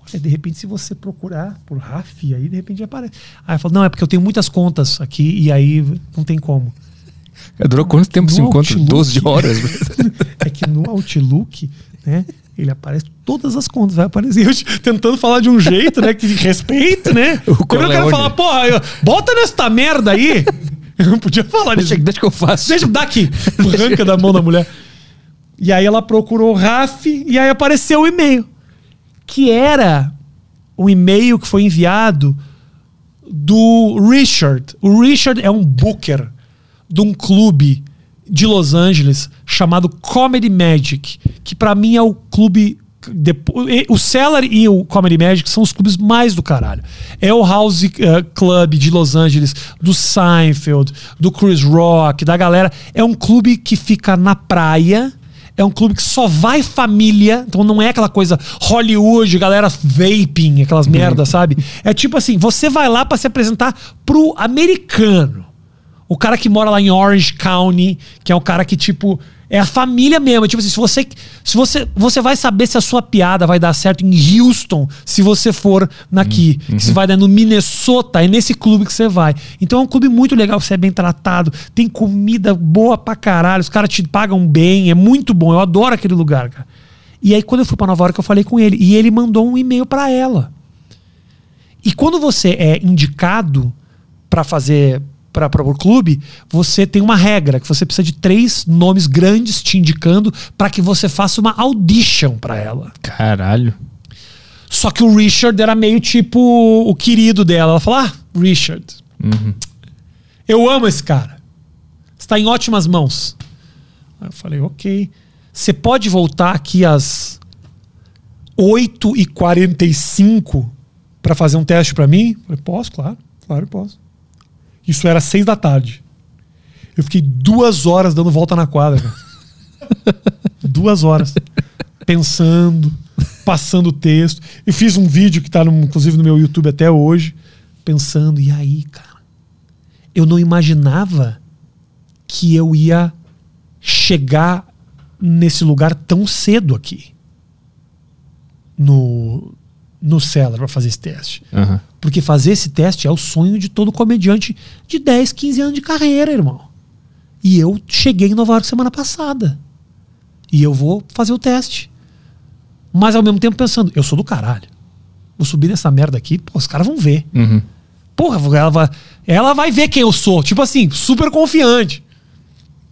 olha, de repente, se você procurar por Raf, aí de repente aparece. Aí ela falou, não, é porque eu tenho muitas contas aqui e aí não tem como. Durou quanto tempo esse encontro? Outlook. 12 horas. é que no Outlook, né? Ele aparece todas as contas, vai aparecer. Eu tentando falar de um jeito, né? Que de respeito, né? O Quando eu quero Corleone. falar, porra, eu- bota nesta merda aí. Eu não podia falar disso. deixa, deixa que eu faço. Deixa dar aqui. Arranca da mão da mulher. E aí ela procurou o Raf e aí apareceu o e-mail. Que era o e-mail que foi enviado do Richard. O Richard é um booker de um clube de Los Angeles chamado Comedy Magic, que pra mim é o clube o Cellar e o Comedy Magic são os clubes mais do caralho. É o House eh, Club de Los Angeles, do Seinfeld, do Chris Rock, da galera. É um clube que fica na praia. É um clube que só vai família, então não é aquela coisa Hollywood, galera vaping, aquelas merdas, sabe? É tipo assim, você vai lá pra se apresentar pro americano. O cara que mora lá em Orange County, que é um cara que, tipo, é a família mesmo. Tipo assim, se você. Se você, você vai saber se a sua piada vai dar certo em Houston, se você for naqui. Se vai dar no Minnesota, é nesse clube que você vai. Então é um clube muito legal, você é bem tratado, tem comida boa pra caralho, os caras te pagam bem, é muito bom. Eu adoro aquele lugar, cara. E aí, quando eu fui pra Nova York, eu falei com ele. E ele mandou um e-mail pra ela. E quando você é indicado para fazer para o clube, você tem uma regra que você precisa de três nomes grandes te indicando para que você faça uma audition para ela. Caralho. Só que o Richard era meio tipo o querido dela. Ela falou: Ah, Richard, eu amo esse cara. Está em ótimas mãos. Aí eu falei: Ok. Você pode voltar aqui às 8h45 para fazer um teste para mim? Eu falei: Posso, claro. Claro, posso. Isso era seis da tarde. Eu fiquei duas horas dando volta na quadra. cara. duas horas. Pensando, passando o texto. E fiz um vídeo que está inclusive no meu YouTube até hoje. Pensando, e aí, cara? Eu não imaginava que eu ia chegar nesse lugar tão cedo aqui. No, no Cellar para fazer esse teste. Aham. Porque fazer esse teste é o sonho de todo comediante de 10, 15 anos de carreira, irmão. E eu cheguei em Nova York semana passada. E eu vou fazer o teste. Mas ao mesmo tempo pensando, eu sou do caralho. Vou subir nessa merda aqui, pô, os caras vão ver. Uhum. Porra, ela vai, ela vai ver quem eu sou. Tipo assim, super confiante.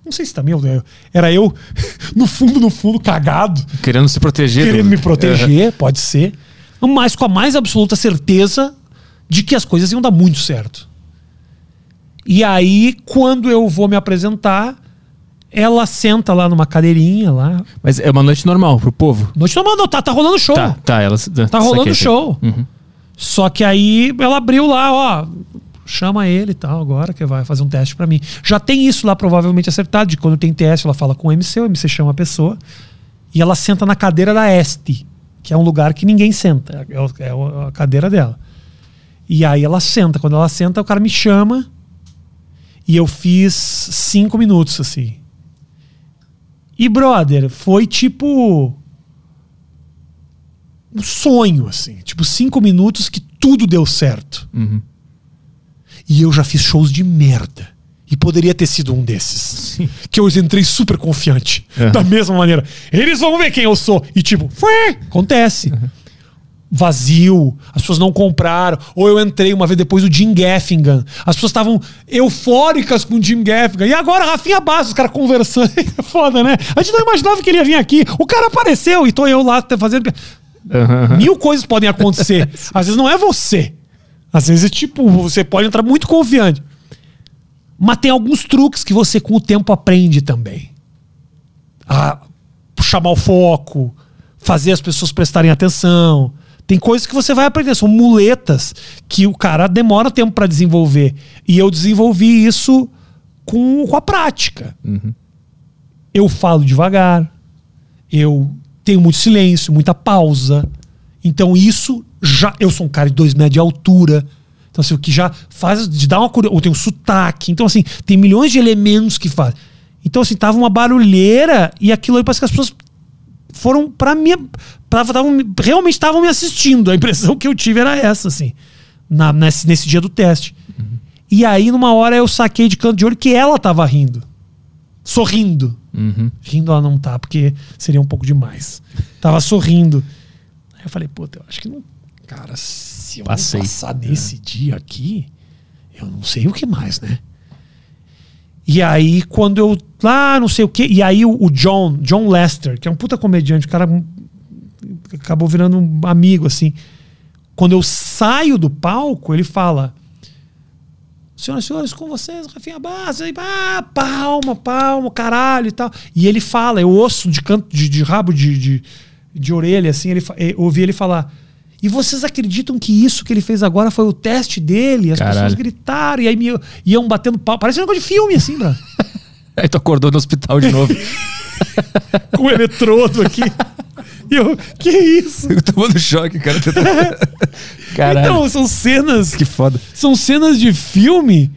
Não sei se também eu- era eu, no fundo, no fundo, cagado, Querendo se proteger. querendo do- me proteger, pode ser. Mas com a mais absoluta certeza de que as coisas iam dar muito certo. E aí, quando eu vou me apresentar, ela senta lá numa cadeirinha lá. Mas é uma noite normal pro povo. Noite normal, não, tá, tá rolando show. Tá, tá. Ela, Tá rolando show. Uhum. Só que aí ela abriu lá, ó. Chama ele e tal, agora que vai fazer um teste pra mim. Já tem isso lá provavelmente acertado, de quando tem teste, ela fala com o MC, o MC chama a pessoa. E ela senta na cadeira da Este, que é um lugar que ninguém senta. É, é a cadeira dela. E aí ela senta. Quando ela senta, o cara me chama. E eu fiz cinco minutos, assim. E, brother, foi tipo um sonho, assim. Tipo, cinco minutos que tudo deu certo. Uhum. E eu já fiz shows de merda. E poderia ter sido um desses. Que eu entrei super confiante. Uhum. Da mesma maneira. Eles vão ver quem eu sou. E tipo, "Fué", acontece. Vazio, as pessoas não compraram. Ou eu entrei uma vez depois do Jim Gaffigan. As pessoas estavam eufóricas com o Jim Gaffigan. E agora, Rafinha Bastos, os caras conversando. É foda, né? A gente não imaginava que ele ia vir aqui. O cara apareceu e tô eu lá fazendo. Uhum. Mil coisas podem acontecer. Às vezes não é você. Às vezes, tipo, você pode entrar muito confiante. Mas tem alguns truques que você, com o tempo, aprende também. A chamar o foco, fazer as pessoas prestarem atenção. Tem coisas que você vai aprender, são muletas que o cara demora tempo para desenvolver. E eu desenvolvi isso com, com a prática. Eu falo devagar, eu tenho muito silêncio, muita pausa. Então isso já. Eu sou um cara de dois metros de altura. Então, assim, o que já faz de dar uma curiosidade. Eu tenho sotaque. Então, assim, tem milhões de elementos que fazem. Então, assim, tava uma barulheira e aquilo aí parece que as pessoas foram. Pra, tavam, realmente estavam me assistindo. A impressão que eu tive era essa, assim, na, nesse, nesse dia do teste. E aí, numa hora, eu saquei de canto de olho que ela tava rindo. Sorrindo. Uhum. Rindo ela não tá, porque seria um pouco demais. Tava sorrindo. Aí eu falei, puta, eu acho que não. Cara, se eu Passei. não passar nesse dia aqui, eu não sei o que mais, né? E aí, quando eu. Lá, não sei o que. E aí, o, o John, John Lester, que é um puta comediante, o cara acabou virando um amigo, assim. Quando eu saio do palco, ele fala. Senhoras e senhores, com vocês, Rafinha aí, ah, palma, palma, caralho e tal. E ele fala, eu ouço de canto, de, de rabo, de, de, de orelha, assim, ele, eu ouvi ele falar. E vocês acreditam que isso que ele fez agora foi o teste dele? As Caralho. pessoas gritaram e aí me, iam batendo pau. Parece um negócio de filme, assim, bro. Aí tu acordou no hospital de novo. Com o eletrodo aqui. E eu, que isso? Eu tomando choque, cara. Caralho. Então, são cenas que foda. são cenas de filme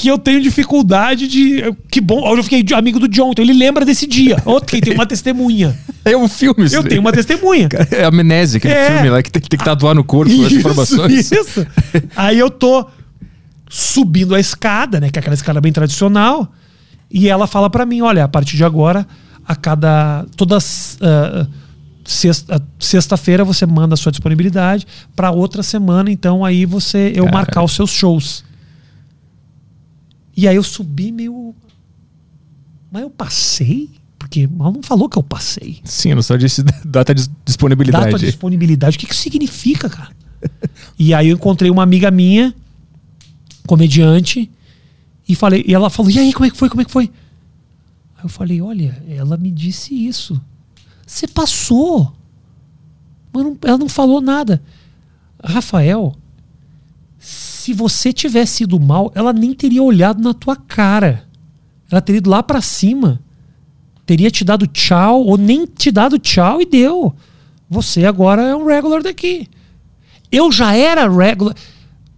que eu tenho dificuldade de. Que bom, eu fiquei amigo do John, então ele lembra desse dia. Ok, tem uma testemunha. É um filme isso Eu daí. tenho uma testemunha. É amnésia, aquele É. filme lá que tem, tem que tatuar no corpo as Isso, informações. isso. Aí eu tô subindo a escada, né? Que é aquela escada bem tradicional. E ela fala pra mim: olha, a partir de agora, a cada. Todas. ah, sexta- Sexta-feira você manda a sua disponibilidade para outra semana, então aí você eu Cara. marcar os seus shows. E aí eu subi meio. Mas eu passei? Porque ela não falou que eu passei. Sim, ela só disse data de disponibilidade. Data de disponibilidade. O que, que significa, cara? e aí eu encontrei uma amiga minha, comediante, e falei, e ela falou: "E aí, como é que foi? Como é que foi?" Aí eu falei: "Olha, ela me disse isso. Você passou." Mas não- ela não falou nada. Rafael, se você tivesse ido mal, ela nem teria olhado na tua cara. Ela teria ido lá pra cima teria te dado tchau ou nem te dado tchau e deu. Você agora é um regular daqui. Eu já era regular.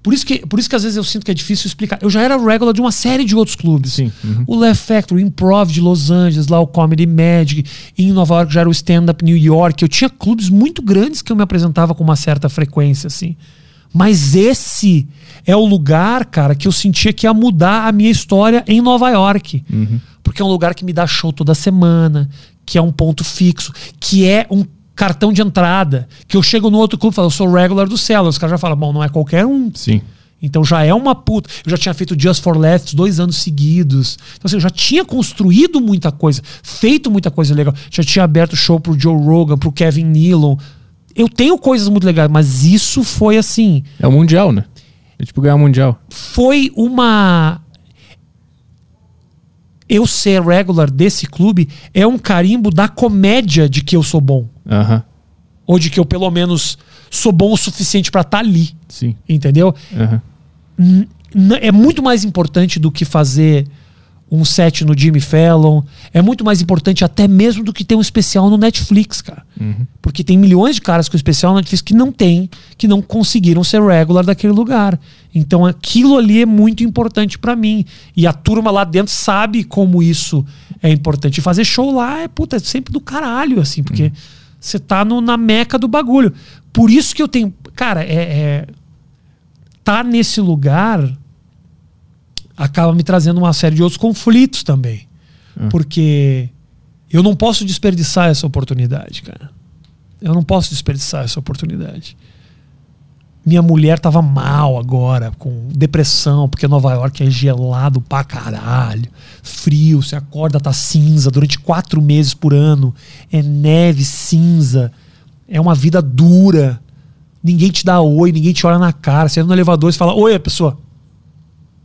Por isso, que, por isso que às vezes eu sinto que é difícil explicar. Eu já era regular de uma série de outros clubes. Sim, uhum. O Left Factory, o Improv de Los Angeles, lá o Comedy Magic. Em Nova York já era o Stand Up New York. Eu tinha clubes muito grandes que eu me apresentava com uma certa frequência, assim. Mas esse é o lugar, cara, que eu sentia que ia mudar a minha história em Nova York. Porque é um lugar que me dá show toda semana, que é um ponto fixo, que é um cartão de entrada, que eu chego no outro clube e falo, eu sou regular do Cellar, os caras já falam, bom, não é qualquer um. Sim. Então já é uma puta. Eu já tinha feito Just for Left dois anos seguidos. Então, assim, eu já tinha construído muita coisa, feito muita coisa legal. Já tinha aberto show pro Joe Rogan, pro Kevin Nealon. Eu tenho coisas muito legais, mas isso foi assim. É o Mundial, né? É tipo ganhar Mundial. Foi uma. Eu ser regular desse clube é um carimbo da comédia de que eu sou bom. Aham. Ou de que eu, pelo menos, sou bom o suficiente pra estar ali. Sim. Entendeu? Aham. N- é muito mais importante do que fazer um set no Jimmy Fallon. É muito mais importante até mesmo do que ter um especial no Netflix, cara. Porque tem milhões de caras com especial no Netflix que não tem, que não conseguiram ser regular daquele lugar. Então aquilo ali é muito importante pra mim. E a turma lá dentro sabe como isso é importante. E fazer show lá é, puta, é sempre do caralho, assim, porque você tá no- na meca do bagulho. Por isso que eu tenho. Cara, é- é tá nesse lugar acaba me trazendo uma série de outros conflitos também. Porque eu não posso desperdiçar essa oportunidade, cara. Eu não posso desperdiçar essa oportunidade. Minha mulher tava mal agora, com depressão, porque Nova York é gelado pra caralho. Frio, você acorda, tá cinza durante quatro meses por ano. É neve, cinza. É uma vida dura. Ninguém te dá oi, ninguém te olha na cara. Você entra no elevador e fala, oi, pessoa.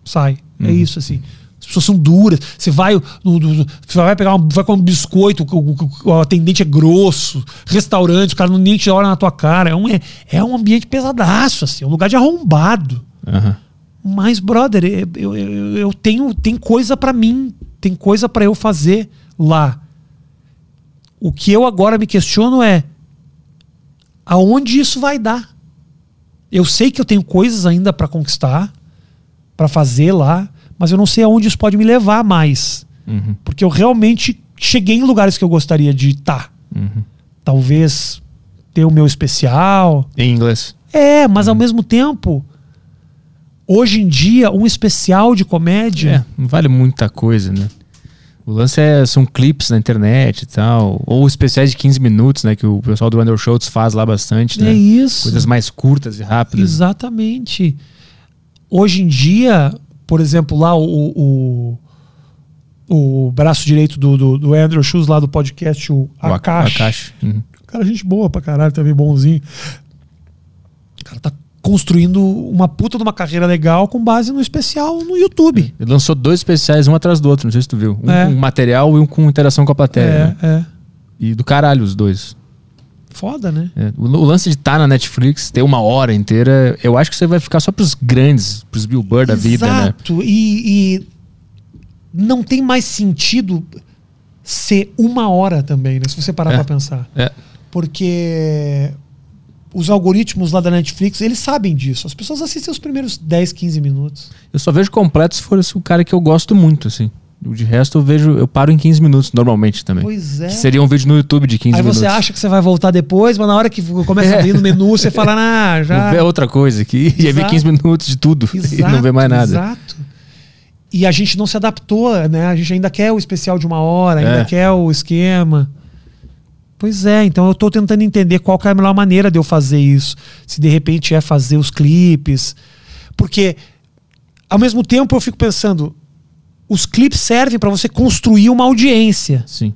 Sai. É isso, assim. As pessoas são duras. Você vai, no- no- você vai pegar um, vai comer um biscoito, o, o- o atendente é grosso, restaurante, o cara não nem te olha na tua cara. É um, é, é um ambiente pesadaço, assim, é um lugar de arrombado. Aham. Mas, brother, eu, eu, eu- eu tenho tem coisa pra mim, tem coisa pra eu fazer lá. O que eu agora me questiono é aonde isso vai dar. Eu sei que eu tenho coisas ainda pra conquistar, pra fazer lá, mas eu não sei aonde isso pode me levar mais. Uhum. Porque eu realmente cheguei em lugares que eu gostaria de estar. Uhum. Talvez ter o meu especial, Em inglês. é, mas ao mesmo tempo, hoje em dia, um especial de É, comédia. não vale muita coisa, né? O lance é, são clipes na internet e tal. Ou especiais de 15 minutos, né? Que o pessoal do Under Schultz faz lá bastante, É, né? isso. Coisas mais curtas e rápidas. Exatamente. Hoje em dia, por exemplo, lá o, o, o braço direito do, do, do Andrew Schultz lá do podcast, o O Ak- Akash. Akash. Uhum. Cara, gente boa pra caralho, também bonzinho. O cara tá construindo uma puta de uma carreira legal com base no especial no YouTube. Ele lançou dois especiais, um atrás do outro, não sei se tu viu. Um É. com material e um com interação com a plateia. É, né? é. E do caralho os dois. Foda, né? É, O, o lance de estar na Netflix, ter uma hora inteira, eu acho que você vai ficar só pros grandes, pros Bill Burr da vida, né? Exato. E, e não tem mais sentido ser uma hora também, né? Se você parar É. pra pensar. É. Porque os algoritmos lá da Netflix, eles sabem disso. As pessoas assistem os primeiros 10, 15 minutos. Eu só vejo completo se for o cara que eu gosto muito, assim. O De resto, eu vejo, eu paro em 15 minutos normalmente também. Pois é. Que seria um vídeo no YouTube de 15 Aí minutos. você acha que você vai voltar depois, mas na hora que começa a É. abrir no menu, você fala, ah, já. ver outra coisa aqui e aí vê Exato. 15 minutos de tudo e Exato, não vê mais nada. Exato. E a gente não se adaptou, né? A gente ainda quer o especial de uma hora, ainda É. quer o esquema. Pois é, então eu tô tentando entender qual é a melhor maneira de eu fazer isso. Se de repente é fazer os clipes. Porque, ao mesmo tempo, eu fico pensando: os clipes servem para você construir uma audiência. Sim.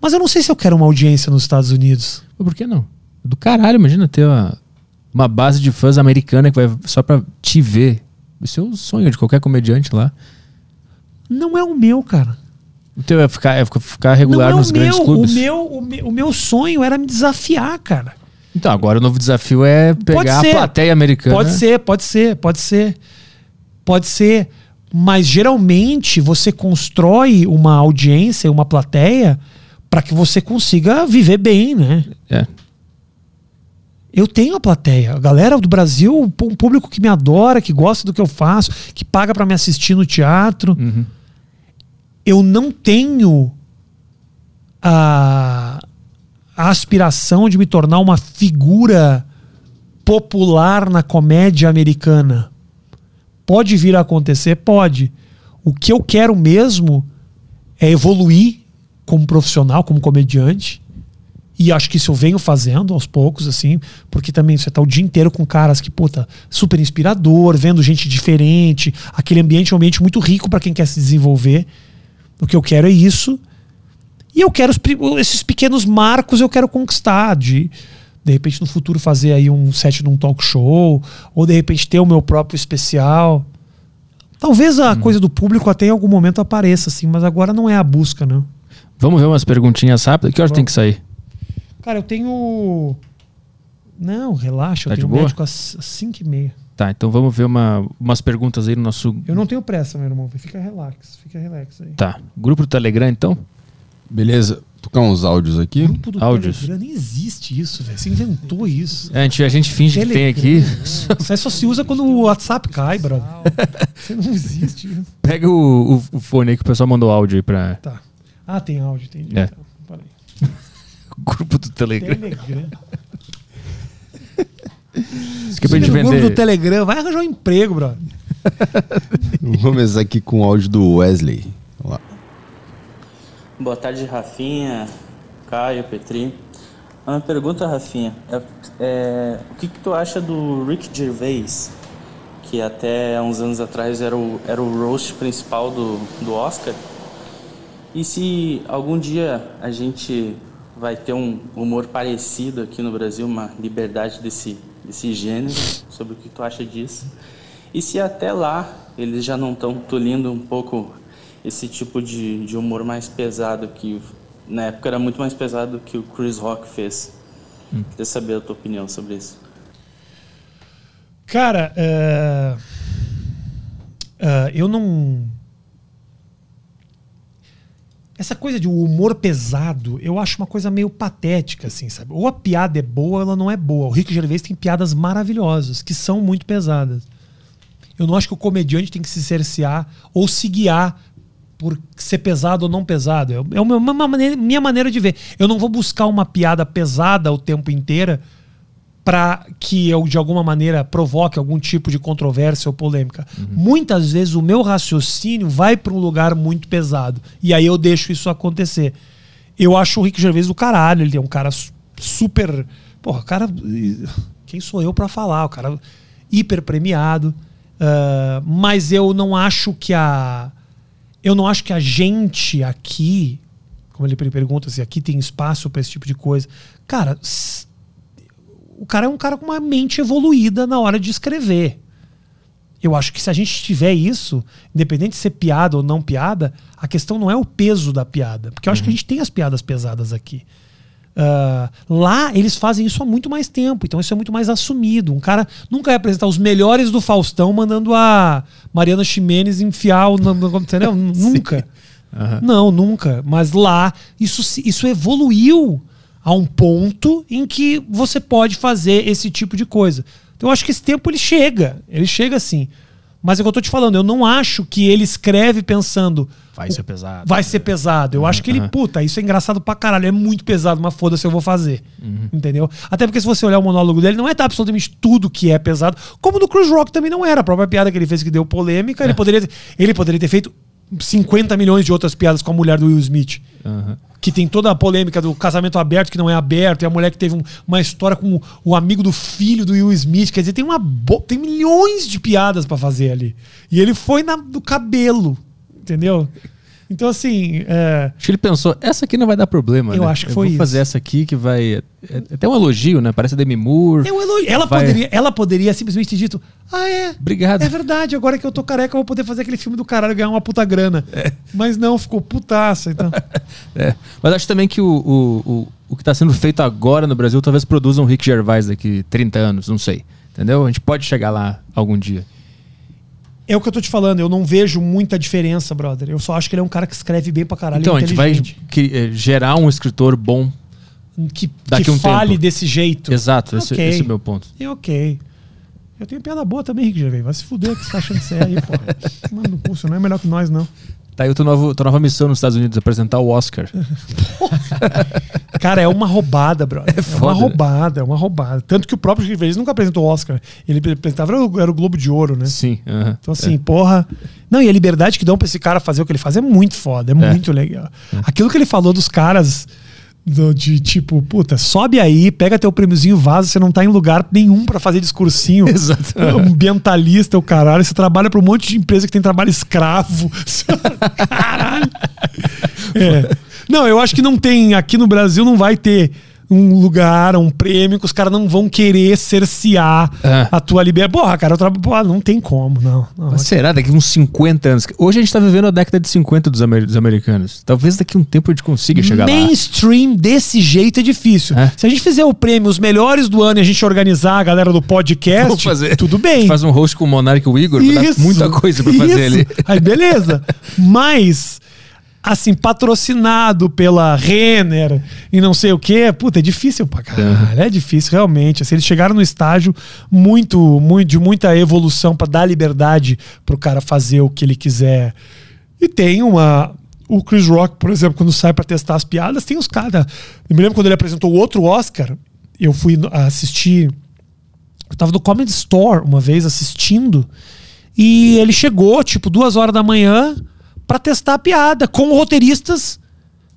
Mas eu não sei se eu quero uma audiência nos Estados Unidos. Por que não? Do caralho, imagina ter uma, uma base de fãs americana que vai só pra te ver. Isso é o sonho de qualquer comediante lá. Não é o meu, cara. O teu é ficar, é ficar regular é nos grandes clubes. O meu, o meu. O meu sonho era me desafiar, cara. Então, agora o novo desafio é pegar a plateia americana. Pode ser, pode ser, pode ser. Pode ser. Mas geralmente você constrói uma audiência, uma plateia, para que você consiga viver bem, né? É. Eu tenho a plateia. A galera do Brasil, um público que me adora, que gosta do que eu faço, que paga para me assistir no teatro. Uhum. Eu não tenho a, a aspiração de me tornar uma figura popular na comédia americana. Pode vir a acontecer? Pode. O que eu quero mesmo é evoluir como profissional, como comediante. E acho que isso eu venho fazendo aos poucos, assim, porque também você tá o dia inteiro com caras que, puta, super inspirador, vendo gente diferente. Aquele ambiente é um ambiente muito rico para quem quer se desenvolver. O que eu quero é isso. E eu quero esses pequenos marcos eu quero conquistar de de repente no futuro fazer aí um set de um talk show ou de repente ter o meu próprio especial. Talvez a coisa do público até em algum momento apareça assim, mas agora não é a busca, não. Vamos ver umas perguntinhas rápidas. Que hora tem que sair? Cara, eu tenho Não, relaxa, Tá eu de tenho boa? médico às 5 e meia. Tá, então vamos ver uma- umas perguntas aí no nosso. Eu não tenho pressa, meu irmão. Fica relax, fica relax aí. Tá. Grupo do Telegram, então? Beleza, tocar uns áudios aqui. Grupo do Áudios. Telegram nem existe isso, velho. Você inventou isso. É, a, gente, a gente finge que tem aqui. Isso aí só se usa quando o WhatsApp cai, brother. Você não existe isso. Pega o, o- o fone aí que o pessoal mandou áudio aí pra Tá. Ah, tem áudio, entendi. É. Então, grupo do Telegram. Telegram. Isso aqui é pra gente no grupo vender. do Telegram. Vai arranjar um emprego, brother. Vamos começar aqui com o áudio do Wesley. Vamos lá. Boa tarde, Rafinha, Caio, Petri. A minha pergunta, Rafinha, é, é, o que, que tu acha do Rick Gervais, que até uns anos atrás era o, era o roast principal do, do Oscar? E se algum dia a gente vai ter um humor parecido aqui no Brasil, uma liberdade desse, desse gênero, sobre o que tu acha disso? E se até lá eles já não estão tolindo um pouco esse tipo de, de humor mais pesado que na época era muito mais pesado do que o Chris Rock fez. Queria saber a tua opinião sobre isso. Cara, é, é, eu não. Essa coisa de humor pesado, eu acho uma coisa meio patética, assim, sabe? Ou a piada é boa ou ela não é boa. O Rick Gervais tem piadas maravilhosas, que são muito pesadas. Eu não acho que o comediante tem que se cercear ou se guiar por ser pesado ou não pesado. É é uma, maneira, minha maneira de ver. Eu não vou buscar uma piada pesada o tempo inteiro para que eu, de alguma maneira, provoque algum tipo de controvérsia ou polêmica. Muitas vezes o meu raciocínio vai para um lugar muito pesado. E aí eu deixo isso acontecer. Eu acho o Rick Gervais do caralho. Ele é um cara su- super. Porra, cara. Quem sou eu para falar? O cara hiper premiado. Ah, mas eu não acho que a. Eu não acho que a gente aqui. Como ele pergunta se aqui tem espaço para esse tipo de coisa. Cara, o cara é um cara com uma mente evoluída na hora de escrever. Eu acho que se a gente tiver isso, independente de ser piada ou não piada, a questão não é o peso da piada. Porque eu acho que a gente tem as piadas pesadas aqui. Ah, lá eles fazem isso há muito mais tempo, então isso é muito mais assumido. Um cara nunca vai apresentar os melhores do Faustão mandando a Mariana Ximenes enfiar o. Entendeu? Nunca. Não, nunca. Mas lá isso, isso evoluiu a um ponto em que você pode fazer esse tipo de coisa. Então eu acho que esse tempo ele chega. Ele chega assim. Mas é o que eu tô te falando, eu não acho que ele escreve pensando. Vai ser pesado. Vai ser pesado. Eu acho que ele, puta, isso é engraçado pra caralho. É muito pesado, mas foda-se, eu vou fazer. Entendeu? Até porque se você olhar o monólogo dele, não é absolutamente tudo que é pesado. Como do Chris Rock também não era. A própria piada que ele fez que deu polêmica, ele, poderia, ele poderia ter feito 50 milhões de outras piadas com a mulher do Will Smith. Que tem toda a polêmica do casamento aberto que não é aberto, e a mulher que teve um- uma história com o, amigo do filho do Will Smith. Quer dizer, tem uma bo- tem milhões de piadas pra fazer ali. E ele foi na, do cabelo, entendeu? Então, assim, é, Acho que ele pensou, essa aqui não vai dar problema. Eu né? acho que eu foi vou fazer isso. essa aqui que vai. É, é até um elogio, né? Parece a Demi Moore. é um elogio. Ela, Vai- poderia, ela poderia simplesmente ter dito: Ah, é. Obrigado. É verdade, agora que eu tô careca, eu vou poder fazer aquele filme do caralho e ganhar uma puta grana. Mas não, ficou putaça. Então. É. Mas acho também que o, o, o, o que está sendo feito agora no Brasil talvez produza um Rick Gervais daqui 30 anos, não sei. Entendeu? A gente pode chegar lá algum dia. É o que eu tô te falando, eu não vejo muita diferença, brother. Eu só acho que ele é um cara que escreve bem pra caralho. então, a gente vai eh, gerar um escritor bom. que, daqui que um fale tempo. desse jeito. Exato, esse, Ok. esse é o meu ponto. É ok. Eu tenho piada boa também, Rick Gervais. Vai se fuder que você tá achando que você é aí, pô. Mano, no curso, não é melhor que nós, não. Tá aí tua tua nova missão nos Estados Unidos, apresentar o Oscar. Cara, é uma roubada, brother. É, foda. uma roubada, é uma roubada. Tanto que o próprio Gervais nunca apresentou o Oscar. Ele apresentava era o, Globo de Ouro, né? Sim. aham. Então, assim, porra. Não, e a liberdade que dão pra esse cara fazer o que ele faz é muito foda, é, muito legal. Aquilo que ele falou dos caras. Do- de tipo, puta, sobe aí, pega teu prêmiozinho, vaza, você não tá em lugar nenhum pra fazer discursinho. Exato. Ambientalista, o caralho. Você trabalha pra um monte de empresa que tem trabalho escravo. caralho. É. Não, eu acho que não tem. Aqui no Brasil não vai ter um lugar, um prêmio que os caras não vão querer cercear É. a tua liberdade. Porra, cara, eu trabalho. Porra, não tem como, não. não. Mas será? Daqui uns 50 anos. Hoje a gente tá vivendo a década de 50 dos, amer- dos americanos. Talvez daqui a um tempo a gente consiga chegar lá. Mainstream desse jeito é difícil. É. Se a gente fizer o prêmio Os Melhores do Ano e a gente organizar a galera do podcast, fazer. tudo bem. Faz um host com o Monark e o Igor, Isso, muita coisa pra fazer isso. ali. Aí beleza. Mas, assim, patrocinado pela Renner e não sei o quê, puta, é difícil pra caralho. É difícil, realmente. Assim, eles chegaram no estágio muito, muito, de muita evolução pra dar liberdade pro cara fazer o que ele quiser. E tem uma. O Chris Rock, por exemplo, quando sai pra testar as piadas, tem os caras. Eu me lembro quando ele apresentou o outro Oscar, eu fui assistir. Eu tava no Comedy Store uma vez assistindo. E ele chegou, tipo, duas horas da manhã, pra testar a piada, com roteiristas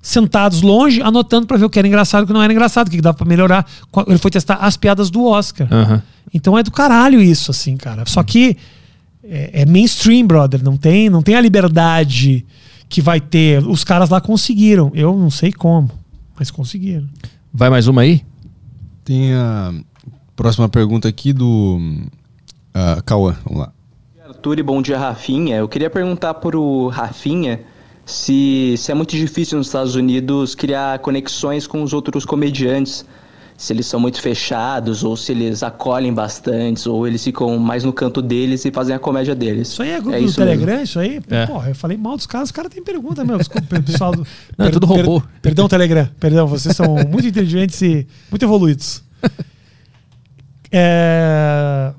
sentados longe, anotando pra ver o que era engraçado e o que não era engraçado, o que dava pra melhorar. Ele foi testar as piadas do Oscar. Aham. Então é do caralho isso, assim, cara. Só que é, é mainstream, brother. Não tem, não tem a liberdade que vai ter. Os caras lá conseguiram. Eu não sei como, mas conseguiram. Vai mais uma aí? Tem a próxima pergunta aqui do uh, Cauã. Vamos lá. Arthur e bom dia, Rafinha. Eu queria perguntar pro Rafinha se, se é muito difícil nos Estados Unidos criar conexões com os outros comediantes. Se eles são muito fechados, ou se eles acolhem bastante, ou eles ficam mais no canto deles e fazem a comédia deles. Isso aí é grupo do isso Telegram, mesmo. isso aí? É. Porra, eu falei mal dos caras, os caras têm pergunta, meu. Desculpa, pessoal. Do, Não, é tudo robô. perdão, Telegram. Perdão, vocês são muito inteligentes e muito evoluídos. É...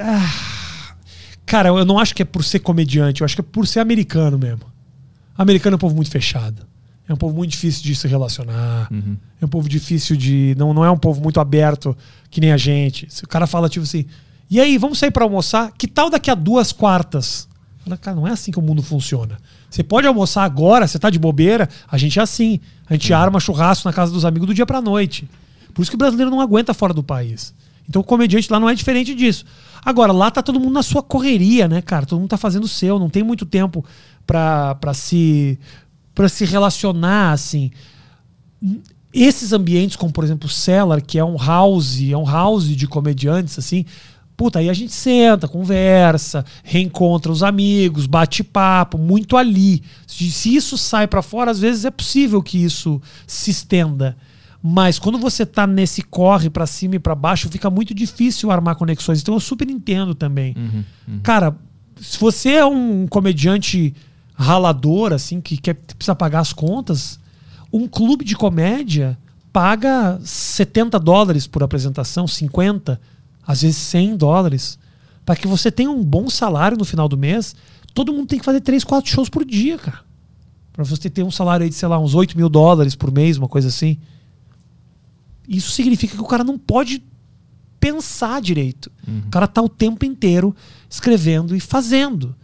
Ah, Cara, eu não acho que é por ser comediante, eu acho que é por ser americano mesmo. Americano é um povo muito fechado. É um povo muito difícil de se relacionar. É um povo difícil de. Não, não é um povo muito aberto que nem a gente. Se o cara fala, tipo assim, e aí, vamos sair pra almoçar? Que tal daqui a duas quartas? Fala, cara, não é assim que o mundo funciona. Você pode almoçar agora, você tá de bobeira, a gente é assim. A gente arma churrasco na casa dos amigos do dia pra noite. Por isso que o brasileiro não aguenta fora do país. Então o comediante lá não é diferente disso. Agora, lá tá todo mundo na sua correria, né, cara? Todo mundo tá fazendo o seu, não tem muito tempo pra se para se relacionar, assim. Esses ambientes, como por exemplo o Cellar, que é um house, é um house de comediantes, assim, puta, aí a gente senta, conversa, reencontra os amigos, bate papo, muito ali. Se, isso sai pra fora, às vezes é possível que isso se estenda. Mas quando você tá nesse corre pra cima e pra baixo, fica muito difícil armar conexões. Então eu super entendo também. Cara, se você é um comediante ralador, assim, que quer, precisa pagar as contas, um clube de comédia paga 70 dólares por apresentação, 50, às vezes 100 dólares, para que você tenha um bom salário no final do mês. Todo mundo tem que fazer 3, 4 shows por dia, cara. Pra você ter um salário aí de, sei lá, uns 8 mil dólares por mês, uma coisa assim. Isso significa que o cara não pode pensar direito. O cara tá o tempo inteiro escrevendo e fazendo.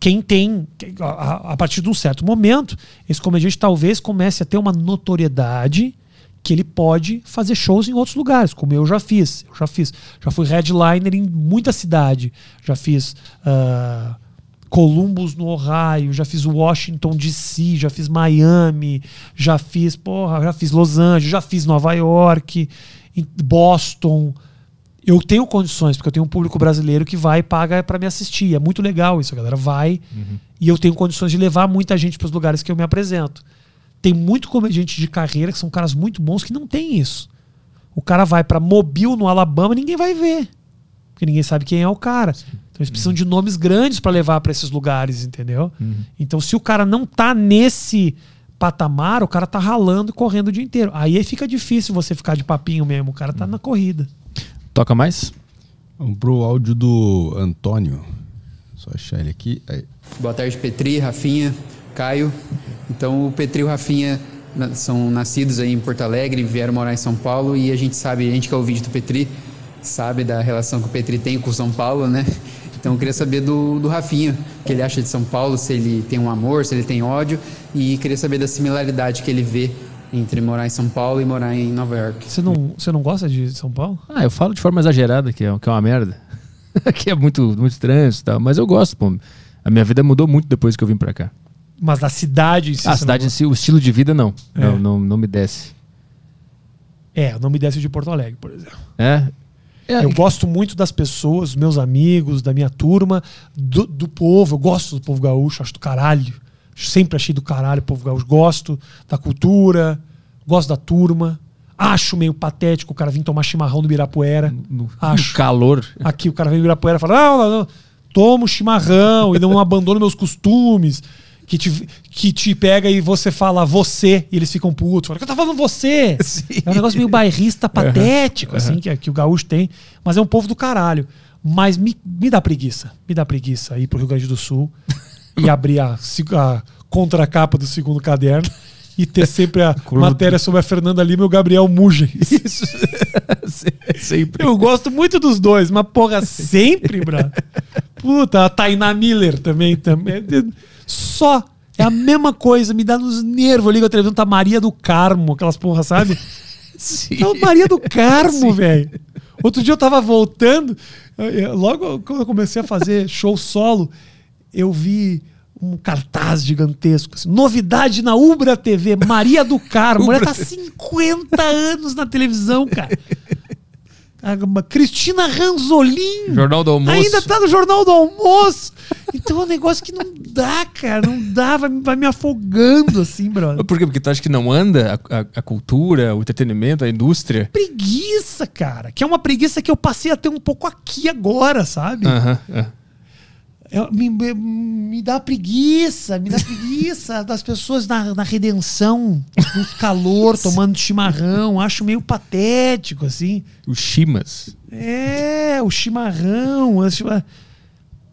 Quem tem, a- partir de um certo momento, esse comediante talvez comece a ter uma notoriedade que ele pode fazer shows em outros lugares, como eu já fiz. Eu já fiz. Já fui headliner em muita cidade. Já fiz ah, Columbus, no Ohio. Já fiz Washington, D.C. Já fiz Miami. Já fiz, porra, já fiz Los Angeles. Já fiz Nova York. Boston. Eu tenho condições, porque eu tenho um público brasileiro que vai e paga para me assistir. É muito legal isso, a galera vai. E eu tenho condições de levar muita gente para os lugares que eu me apresento. Tem muito comediante de carreira que são caras muito bons que não tem isso. O cara vai para Mobile, no Alabama, ninguém vai ver. Porque ninguém sabe quem é o cara. Então eles precisam de nomes grandes para levar para esses lugares, entendeu? Então se o cara não tá nesse patamar, o cara tá ralando e correndo o dia inteiro. Aí fica difícil você ficar de papinho mesmo. O cara tá na corrida. Toca mais? Vamos pro áudio do Antônio. Só achar ele aqui. Aí. Boa tarde, Petri, Rafinha, Caio. Então, o Petri e o Rafinha são nascidos aí em Porto Alegre, vieram morar em São Paulo e a gente sabe, a gente que é o vídeo do Petri, sabe da relação que o Petri tem com São Paulo, né? Então, eu queria saber do, do Rafinha, o que ele acha de São Paulo, se ele tem um amor, se ele tem ódio, e queria saber da similaridade que ele vê entre morar em São Paulo e morar em Nova York. Você não, você não gosta de São Paulo? Ah, eu falo de forma exagerada, que é, que é uma merda. que é muito, muito trânsito e tal. Mas eu gosto, pô. A minha vida mudou muito depois que eu vim pra cá. Mas da cidade em si. A cidade em si, o estilo de vida, não. É. Não, não, não me desce. É, não me desce de Porto Alegre, por exemplo. É? É, Eu gosto muito das pessoas, dos meus amigos, da minha turma, do, do povo. Eu gosto do povo gaúcho, acho do caralho. Sempre achei do caralho o povo gaúcho. Gosto da cultura, gosto da turma. Acho meio patético o cara vir tomar chimarrão do Ibirapuera. no, acho. no calor. Aqui o cara vem do Ibirapuera e fala: não, não, não, toma um chimarrão e não abandono meus costumes. Que te, que te pega e você fala você, e eles ficam putos. Fala, que eu tô falando você. É um negócio meio bairrista, patético, assim, que, que o gaúcho tem. Mas é um povo do caralho. Mas me, me dá preguiça. Me dá preguiça ir pro Rio Grande do Sul e abrir a, a contracapa do segundo caderno e ter sempre a matéria sobre a Fernanda Lima e o Gabriel Mugens. Isso. Sempre. Eu gosto muito dos dois, mas porra, sempre, brother. Puta, a Tainá Miller também. também. Só. É a mesma coisa, me dá nos nervos. Eu ligo a televisão, tá Maria do Carmo, aquelas porra, sabe? Sim. Tá Maria do Carmo, velho. Outro dia eu tava voltando, eu- eu- logo quando eu comecei a fazer show solo, eu vi um cartaz gigantesco. assim, Novidade na Ubra TV, Maria do Carmo. Mulher tá 50 anos na televisão, cara. Caramba, Cristina Ranzolin. Jornal do Almoço. Ainda tá no Jornal do Almoço. Então é um negócio que não dá, cara. Não dá, vai, vai me afogando assim, brother. Por quê? Porque tu acha que não anda a, a- a cultura, o entretenimento, a indústria? Preguiça, cara. Que é uma preguiça que eu passei a ter um pouco aqui agora, sabe? Aham. é. É, me, me- me dá preguiça, me dá preguiça das pessoas na, na redenção, no calor, tomando chimarrão. Acho meio patético, assim. Os chimas. É, o chimarrão. acho-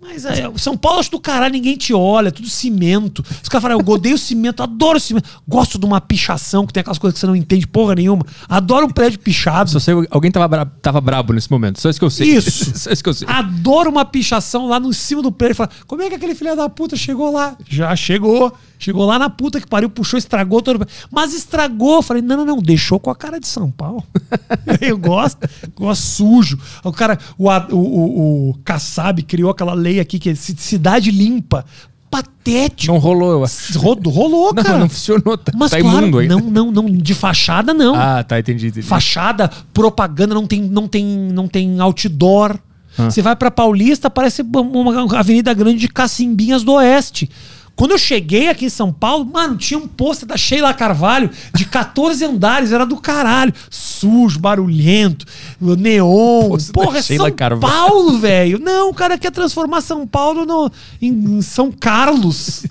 Mas é, São Paulo acho do caralho, ninguém te olha, é tudo cimento. Os caras falam, eu odeio cimento, adoro cimento. Gosto de uma pichação, que tem aquelas coisas que você não entende porra nenhuma. Adoro um prédio pichado. Só sei, alguém tava, bra tava brabo nesse momento. Só isso que eu sei. Isso. Só isso que eu sei. Adoro uma pichação lá no cima do prédio. Fala, como é que aquele filho da puta chegou lá? Já chegou. Chegou lá na puta que pariu, puxou, estragou todo. Mas estragou. Falei, não, não, não, deixou com a cara de São Paulo. Eu gosto, gosto sujo. O cara, o, o, o, Kassab criou aquela lei aqui que é ci- cidade limpa. Patético. Não rolou, eu acho. Rolou, rolou Não, cara. não funcionou. Tá, Mas tá claro, imundo ainda. não, não, não, de fachada não. Ah, tá, entendi. entendi. Fachada, propaganda, não tem, não tem, não tem outdoor. Ah. Você vai pra Paulista, parece uma avenida grande de Cacimbinhas do Oeste. Quando eu cheguei aqui em São Paulo, mano, tinha um pôster da Sheila Carvalho de 14 andares, era do caralho. Sujo, barulhento, neon. Porra, é Sheila São Carvalho. Paulo, velho. Não, o cara quer transformar São Paulo no, em São Carlos.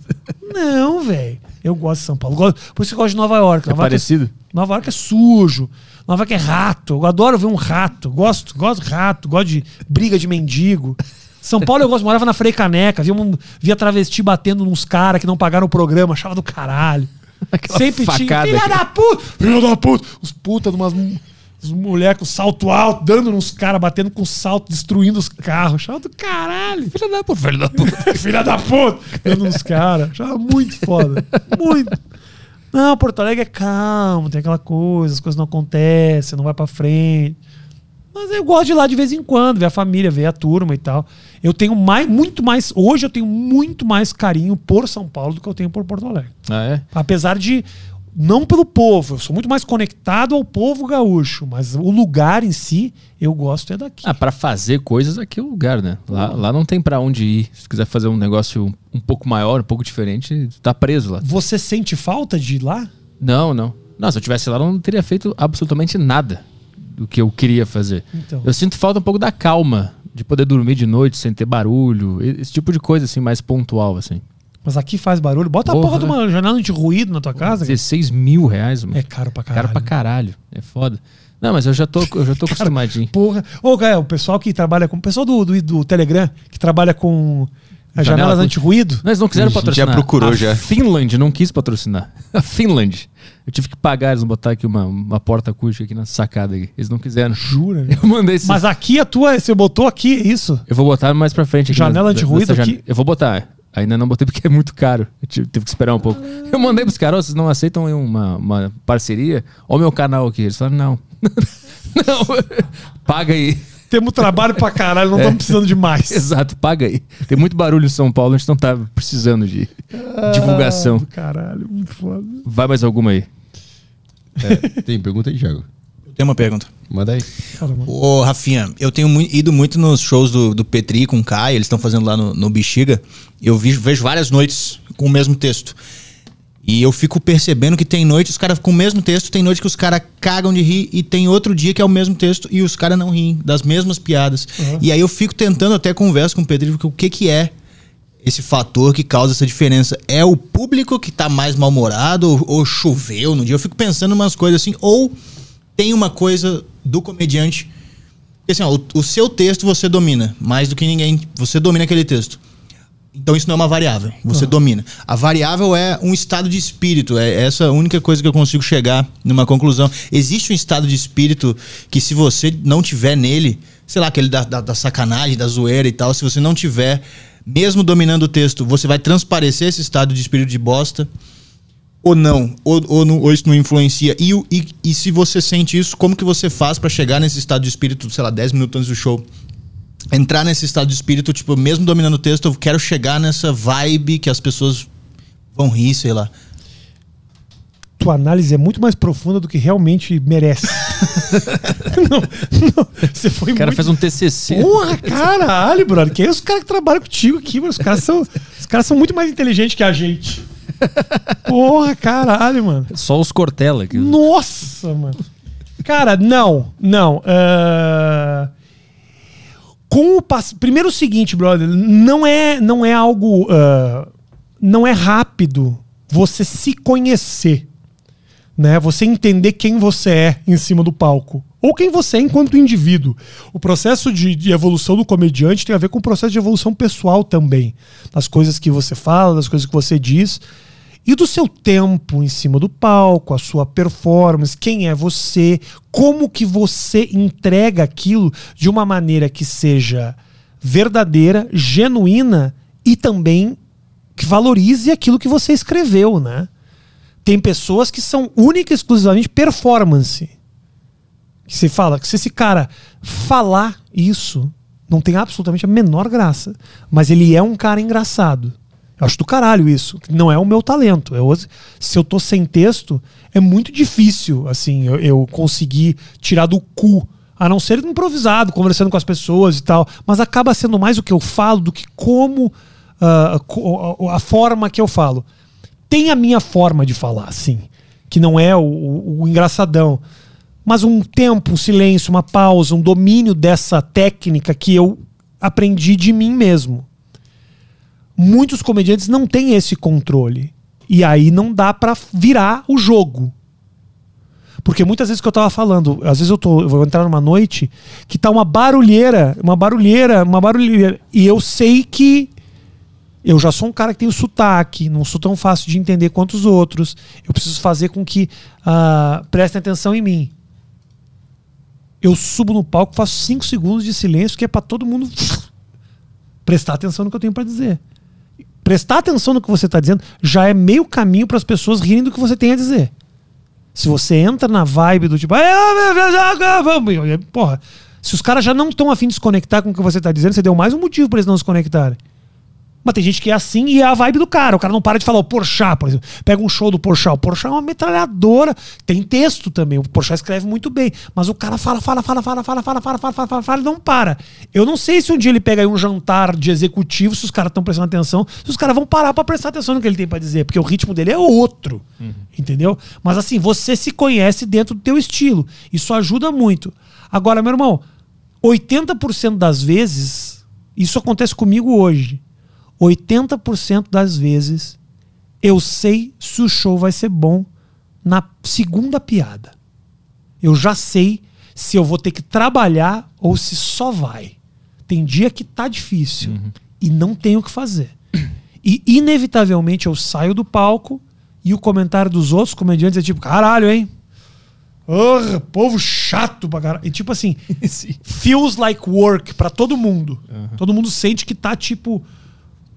Não, velho. Eu gosto de São Paulo. Gosto- Por isso que eu gosto de Nova York. É Nova York parecido? Nova York é sujo. Nova York é rato. Eu adoro ver um rato. Gosto, gosto de rato, gosto de briga de mendigo. São Paulo eu gosto, morava na Frei Caneca, via, um, via travesti batendo nos caras que não pagaram o programa, achava do caralho. Aquela Sempre tinha. Filha da puta! Filha da puta! Os puta de umas as mulheres com salto alto, dando nos caras, batendo com salto, destruindo os carros. Achava do caralho. Filha da puta, filha da puta. Filha da puta! Dando nos caras. Achava muito foda. Muito. Não, Porto Alegre é calmo, tem aquela coisa, as coisas não acontecem, não vai pra frente. Mas eu gosto de ir lá de vez em quando, ver a família, ver a turma e tal. Eu tenho mais, muito mais. Hoje eu tenho muito mais carinho por São Paulo do que eu tenho por Porto Alegre. Ah, é? Apesar de. Não pelo povo, eu sou muito mais conectado ao povo gaúcho, mas o lugar em si, eu gosto é daqui. Ah, pra fazer coisas aqui é o lugar, né? Lá, lá não tem pra onde ir. Se quiser fazer um negócio um pouco maior, um pouco diferente, tá preso lá. Você sente falta de ir lá? Não, não. Não, se eu tivesse lá, eu não teria feito absolutamente nada do que eu queria fazer. Então. Eu sinto falta um pouco da calma, de poder dormir de noite sem ter barulho, esse tipo de coisa, assim, mais pontual, assim. Mas aqui faz barulho. Bota a Porra, porra de uma janela de ruído na tua casa. cara. 16 mil reais, mano. É caro pra caralho. Cara pra caralho. É foda. Não, mas eu já tô, eu já tô acostumadinho. Porra. Ô, cara, o pessoal que trabalha com. O pessoal do, do, do Telegram, que trabalha com As Janela janelas anti-ruído? Mas não quiseram A gente patrocinar. já procurou, a já. Finland não quis patrocinar. A Finland. Eu tive que pagar, eles vão botar aqui uma, uma porta acústica aqui na sacada. Aqui. Eles não quiseram. Jura? Eu mandei esse. Mas aqui a tua, você botou aqui é isso? Eu vou botar mais pra frente aqui. Janela anti-ruído aqui? Eu vou botar. Ainda não botei porque é muito caro. Eu tive, tive que esperar um pouco. Eu mandei pros caras, "Ó, vocês não aceitam uma, uma parceria? Olha o meu canal aqui. Eles falaram, não. não. Paga aí. Temos trabalho pra caralho, não É. estamos precisando de mais. Exato, paga aí. Tem muito barulho em São Paulo, a gente não tá precisando de divulgação. Ah, caralho, muito foda. Vai mais alguma aí. Tem pergunta aí, Thiago? Eu tenho uma pergunta. Manda aí. Ô, Rafinha, eu tenho mui- ido muito nos shows do, do Petri com o Kai, eles estão fazendo lá no, no Bexiga. Eu vi- vejo várias noites com o mesmo texto. E eu fico percebendo que tem noite os caras com o mesmo texto, tem noite que os caras cagam de rir, e tem outro dia que é o mesmo texto e os caras não riem das mesmas piadas. E aí eu fico tentando, até converso com o Petri, porque o que, que é esse fator que causa essa diferença? É o público que tá mais mal-humorado, ou, ou choveu no dia? Eu fico pensando umas coisas assim, ou tem uma coisa do comediante. Assim, ó, o, o seu texto você domina mais do que ninguém. Você domina aquele texto. Então isso não é uma variável, você domina. A variável é um estado de espírito, é essa a única coisa que eu consigo chegar numa conclusão. Existe um estado de espírito que se você não tiver nele, sei lá, aquele da, da, da sacanagem, da zoeira e tal, se você não tiver, mesmo dominando o texto, você vai transparecer esse estado de espírito de bosta ou não, ou, ou, não- ou isso não influencia. E, e, e se você sente isso, como que você faz pra chegar nesse estado de espírito, sei lá, 10 minutos antes do show? Entrar nesse estado de espírito, tipo, mesmo dominando o texto, eu quero chegar nessa vibe que as pessoas vão rir, sei lá. Tua análise é muito mais profunda do que realmente merece. não, não, você foi O cara muito... fez um TCC. Porra, caralho, brother. Que é os caras que trabalham contigo aqui, mano. Os caras são, os caras são muito mais inteligentes que a gente. Porra, caralho, mano. Só os Cortella. Que... Nossa, mano. Cara, não, não. ah, Com o pass... Primeiro o seguinte, brother, não é, não é algo. ah, não é rápido você se conhecer. Né? Você entender quem você é em cima do palco. Ou quem você é enquanto indivíduo. O processo de, de evolução do comediante tem a ver com o processo de evolução pessoal também. Das coisas que você fala, das coisas que você diz. E do seu tempo em cima do palco, a sua performance, quem é você, como que você entrega aquilo de uma maneira que seja verdadeira, genuína e também que valorize aquilo que você escreveu, né? Tem pessoas que são única e exclusivamente performance. Que fala, que se esse cara falar isso, não tem absolutamente a menor graça. Mas ele é um cara engraçado. Eu acho do caralho isso. Não é o meu talento. Eu, se eu tô sem texto, é muito difícil, assim, eu, eu conseguir tirar do cu. A não ser improvisado, conversando com as pessoas e tal. Mas acaba sendo mais o que eu falo do que como. ah, co- a forma que eu falo. Tem a minha forma de falar, sim. Que não é o, o- o engraçadão. Mas um tempo, um silêncio, uma pausa, um domínio dessa técnica que eu aprendi de mim mesmo. Muitos comediantes não têm esse controle. E aí não dá pra virar o jogo. Porque muitas vezes que eu tava falando, às vezes eu, tô, eu vou entrar numa noite que tá uma barulheira, uma barulheira, uma barulheira. E eu sei que eu já sou um cara que tem o sotaque, não sou tão fácil de entender quanto os outros. Eu preciso fazer com que ah, prestem atenção em mim. Eu subo no palco, faço cinco segundos de silêncio, que é pra todo mundo prestar atenção no que eu tenho pra dizer. Prestar atenção no que você tá dizendo já é meio caminho para as pessoas rirem do que você tem a dizer. Se você entra na vibe do tipo, porra, se os caras já não estão afim de se conectar com o que você tá dizendo, você deu mais um motivo para eles não se conectarem. Mas tem gente que é assim e é a vibe do cara. O cara não para de falar o Porchat, por exemplo. Pega um show do Porchat. O Porchat é uma metralhadora. Tem texto também. O Porchat escreve muito bem. Mas o cara fala, fala, fala, fala, fala, fala, fala, fala, fala, fala, fala e não para. Eu não sei se um dia ele pega aí um jantar de executivo, se os caras estão prestando atenção, se os caras vão parar pra prestar atenção no que ele tem pra dizer. Porque o ritmo dele é outro. Entendeu? Mas assim, você se conhece dentro do teu estilo. Isso ajuda muito. Agora, meu irmão, 80% das vezes, isso acontece comigo hoje. 80% das vezes eu sei se o show vai ser bom na segunda piada. Eu já sei se eu vou ter que trabalhar ou se só vai. Tem dia que tá difícil. e não tenho o que fazer. E inevitavelmente eu saio do palco e o comentário dos outros comediantes é tipo, caralho, hein? Povo chato pra caralho. E tipo assim, feels like work pra todo mundo. Todo mundo sente que tá, tipo,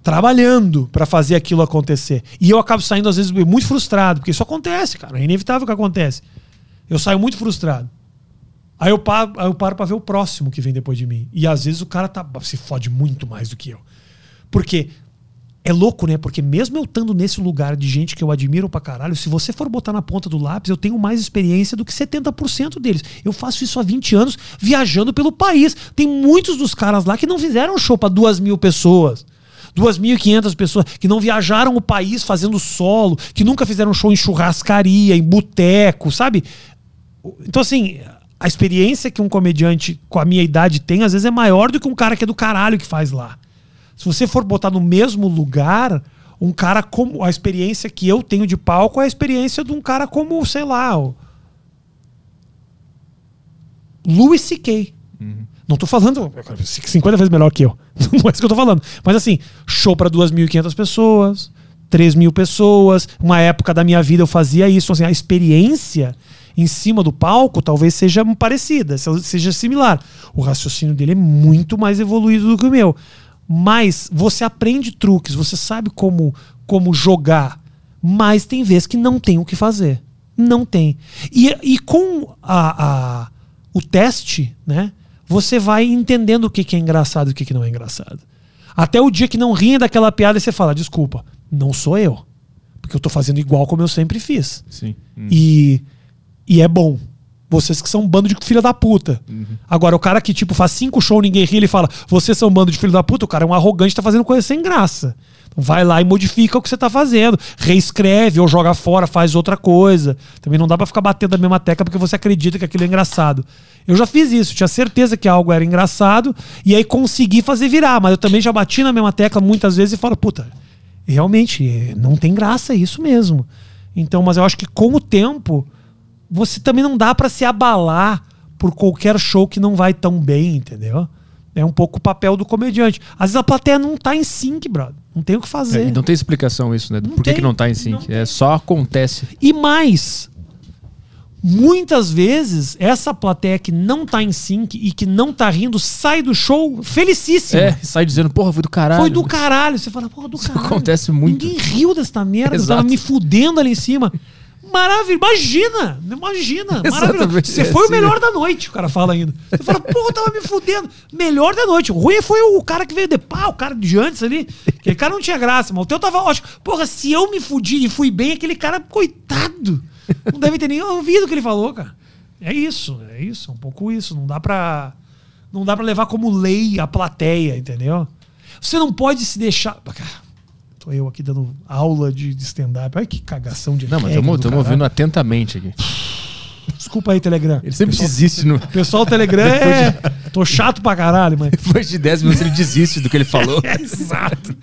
trabalhando pra fazer aquilo acontecer. E eu acabo saindo, às vezes, muito frustrado, porque isso acontece, cara. É inevitável que acontece. Eu saio muito frustrado. Aí eu paro, aí eu paro pra ver o próximo que vem depois de mim. E às vezes o cara tá, se fode muito mais do que eu. Porque é louco, né? Porque mesmo eu estando nesse lugar de gente que eu admiro pra caralho, se você for botar na ponta do lápis, eu tenho mais experiência do que 70% deles. Eu faço isso há 20 anos viajando pelo país. Tem muitos dos caras lá que não fizeram show pra duas mil pessoas. 2.500 pessoas que não viajaram o país fazendo solo, que nunca fizeram show em churrascaria, em boteco, sabe? Então, assim, a experiência que um comediante com a minha idade tem, às vezes, é maior do que um cara que é do caralho que faz lá. Se você for botar no mesmo lugar, um cara como. A experiência que eu tenho de palco é a experiência de um cara como, sei lá, o. Louis C.K. Não tô falando 50 vezes melhor que eu. Não é isso que eu tô falando. Mas assim, show pra 2.500 pessoas, 3 mil pessoas. Uma época da minha vida eu fazia isso. Assim, a experiência em cima do palco talvez seja parecida, seja similar. O raciocínio dele é muito mais evoluído do que o meu. Mas você aprende truques, você sabe como, como jogar. Mas tem vezes que não tem o que fazer. Não tem. E, e com a, a, o teste, né? Você vai entendendo o que, que é engraçado e o que, que não é engraçado. Até o dia que não rinha daquela piada e você fala, desculpa, não sou eu. Porque eu tô fazendo igual como eu sempre fiz. Sim. E, e é bom. Vocês que são um bando de filha da puta. Agora, o cara que, tipo, faz cinco shows, ninguém ri, ele fala, vocês são um bando de filho da puta, o cara é um arrogante, tá fazendo coisa sem graça. Vai lá e modifica o que você tá fazendo. Reescreve ou joga fora, faz outra coisa. Também não dá pra ficar batendo na mesma tecla porque você acredita que aquilo é engraçado. Eu já fiz isso, tinha certeza que algo era engraçado e aí consegui fazer virar, mas eu também já bati na mesma tecla muitas vezes e falo, puta, realmente, eh, não tem graça, é isso mesmo. Então, mas eu acho que com o tempo, você também não dá pra se abalar por qualquer show que não vai tão bem, entendeu? É um pouco o papel do comediante. Às vezes a plateia não tá em sync, brother. Não tem o que É, fazer. e não tem explicação isso, né? Não Por que, tem, que não tá em sync? É só acontece. E mais, muitas vezes essa plateia que não tá em sync e que não tá rindo sai do show felicíssima. É, sai dizendo, porra, foi do caralho. Foi do caralho. Você fala, porra, do Isso caralho. acontece muito. Ninguém riu desta merda. Eu Exato. tava me fudendo ali em cima. Maravilha, imagina, imagina, maravilhoso. Você foi o melhor da noite, o cara fala ainda. Você fala, porra, eu tava me fudendo. Melhor da noite. O ruim foi o cara que veio de pá, o cara de antes ali. Aquele cara não tinha graça, mas o teu tava ótimo. Porra, se eu me fudi e fui bem, aquele cara, coitado. Não deve ter nem ouvido o que ele falou, cara. É isso, é isso, é um pouco isso. Não dá pra. Não dá pra levar como lei a plateia, entendeu? Você não pode se deixar. Cara, tô eu aqui dando aula de, de stand-up. Olha que cagação de Não, mas estamos ouvindo atentamente aqui. Desculpa aí, Telegram. Ele sempre desiste no. Pessoal, Telegram é. Tô chato pra caralho, mas. Depois de 10 minutos ele desiste do que ele falou. É, exato.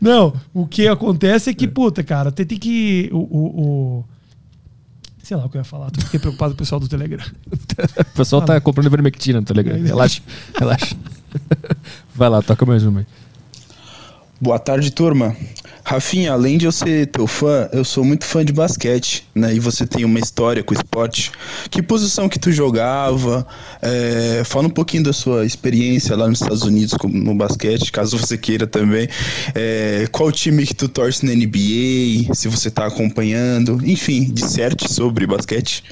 Não, o que acontece é que, puta, cara, tem, tem que. O, o, o- Sei lá o que eu ia falar. Fiquei preocupado com o pessoal do Telegram. O pessoal tá comprando ivermectina no Telegram. Relaxa, relaxa. Vai lá, toca mais uma aí. Boa tarde, turma. Rafinha, além de eu ser teu fã, eu sou muito fã de basquete, né? E você tem uma história com o esporte. Que posição que tu jogava? É, fala um pouquinho da sua experiência lá nos Estados Unidos com- no basquete, caso você queira também. É, qual time que tu torce na NBA? Se você tá acompanhando. Enfim, disserte sobre basquete.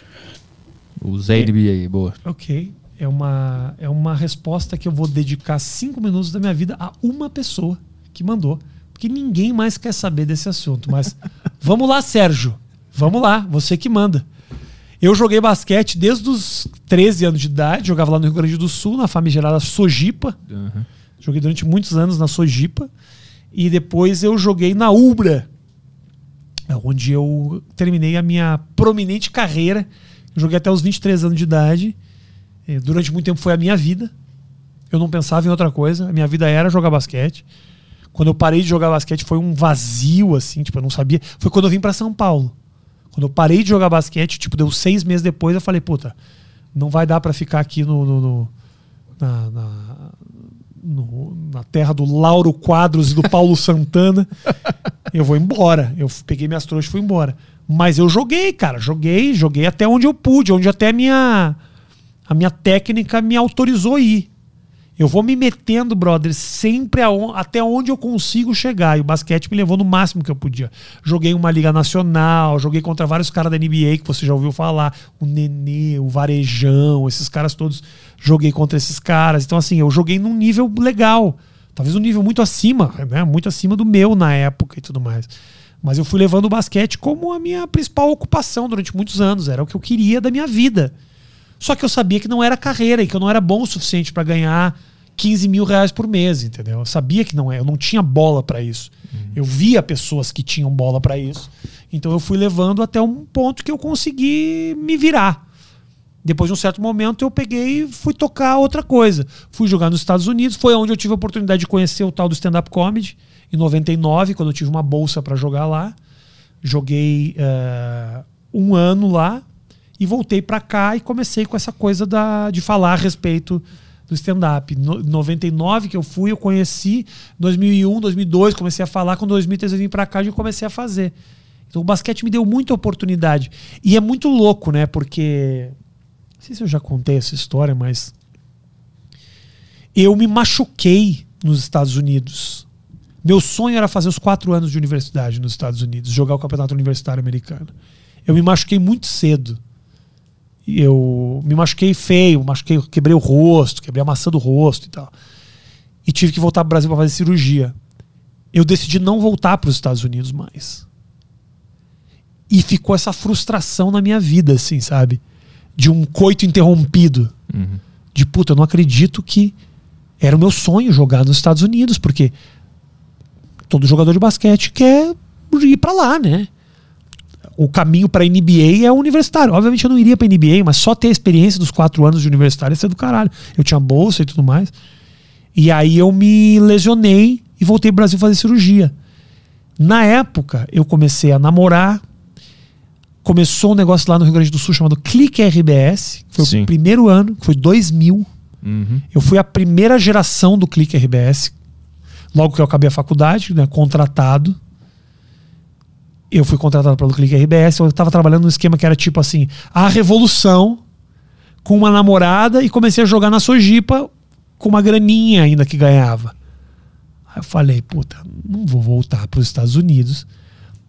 O Zé NBA, boa. Ok. É uma, é uma resposta que eu vou dedicar cinco minutos da minha vida a uma pessoa que mandou. Porque ninguém mais quer saber desse assunto. Mas vamos lá, Sérgio. Vamos lá, você que manda. Eu joguei basquete desde os 13 anos de idade, jogava lá no Rio Grande do Sul, na famigerada Sojipa. Joguei durante muitos anos na Sojipa. E depois eu joguei na Ubra, onde eu terminei a minha prominente carreira. Eu joguei até os 23 anos de idade. Eh, Durante muito tempo foi a minha vida. Eu não pensava em outra coisa. A minha vida era jogar basquete. Quando eu parei de jogar basquete foi um vazio, assim, tipo, eu não sabia. Foi quando eu vim para São Paulo. Quando eu parei de jogar basquete, tipo, deu seis meses depois, eu falei, puta, não vai dar para ficar aqui no. no- no- na, na- no- na terra do Lauro Quadros e do Paulo Santana, eu vou embora. Eu peguei minhas trouxas e fui embora. Mas eu joguei, cara. Joguei, joguei até onde eu pude, onde até a minha, a minha técnica me autorizou a ir. Eu vou me metendo, brother, sempre aon- até onde eu consigo chegar. E o basquete me levou no máximo que eu podia. Joguei uma Liga Nacional, joguei contra vários caras da NBA que você já ouviu falar. O Nenê, o Varejão, esses caras todos. Joguei contra esses caras. Então, assim, eu joguei num nível legal. Talvez um nível muito acima, né? Muito acima do meu na época e tudo mais. Mas eu fui levando o basquete como a minha principal ocupação durante muitos anos. Era o que eu queria da minha vida. Só que eu sabia que não era carreira e que eu não era bom o suficiente para ganhar 15 mil reais por mês, entendeu? Eu sabia que não é, eu não tinha bola para isso. Eu via pessoas que tinham bola para isso. Então eu fui levando até um ponto que eu consegui me virar. Depois de um certo momento eu peguei e fui tocar outra coisa. Fui jogar nos Estados Unidos, foi onde eu tive a oportunidade de conhecer o tal do stand-up comedy, em 99, quando eu tive uma bolsa para jogar lá. Joguei eh, um ano lá e voltei para cá e comecei com essa coisa da, de falar a respeito do stand-up. No, 99 que eu fui, eu conheci. 2001, 2002, comecei a falar. Com 2003 eu vim para cá e comecei a fazer. Então o basquete me deu muita oportunidade. E é muito louco, né? Porque. Não sei se eu já contei essa história, mas. Eu me machuquei nos Estados Unidos. Meu sonho era fazer os quatro anos de universidade nos Estados Unidos, jogar o campeonato universitário americano. Eu me machuquei muito cedo. Eu me machuquei feio, machuquei, quebrei o rosto, quebrei a maçã do rosto e tal. E tive que voltar para o Brasil para fazer cirurgia. Eu decidi não voltar para os Estados Unidos mais. E ficou essa frustração na minha vida, assim, sabe? De um coito interrompido. De puta, eu não acredito que era o meu sonho jogar nos Estados Unidos, porque todo jogador de basquete quer ir para lá, né? O caminho para NBA é universitário. Obviamente eu não iria para NBA, mas só ter a experiência dos quatro anos de universitário ia ser do caralho. Eu tinha bolsa e tudo mais. E aí eu me lesionei e voltei pro Brasil fazer cirurgia. Na época, eu comecei a namorar. Começou um negócio lá no Rio Grande do Sul chamado Clique RBS. Foi Sim. o primeiro ano, que foi 2000. Uhum. Eu fui a primeira geração do Clique RBS. Logo que eu acabei a faculdade, né, contratado. Eu fui contratado pelo Clique RBS. Eu estava trabalhando num esquema que era tipo assim: a revolução com uma namorada e comecei a jogar na Sojipa com uma graninha ainda que ganhava. Aí eu falei, puta, não vou voltar para os Estados Unidos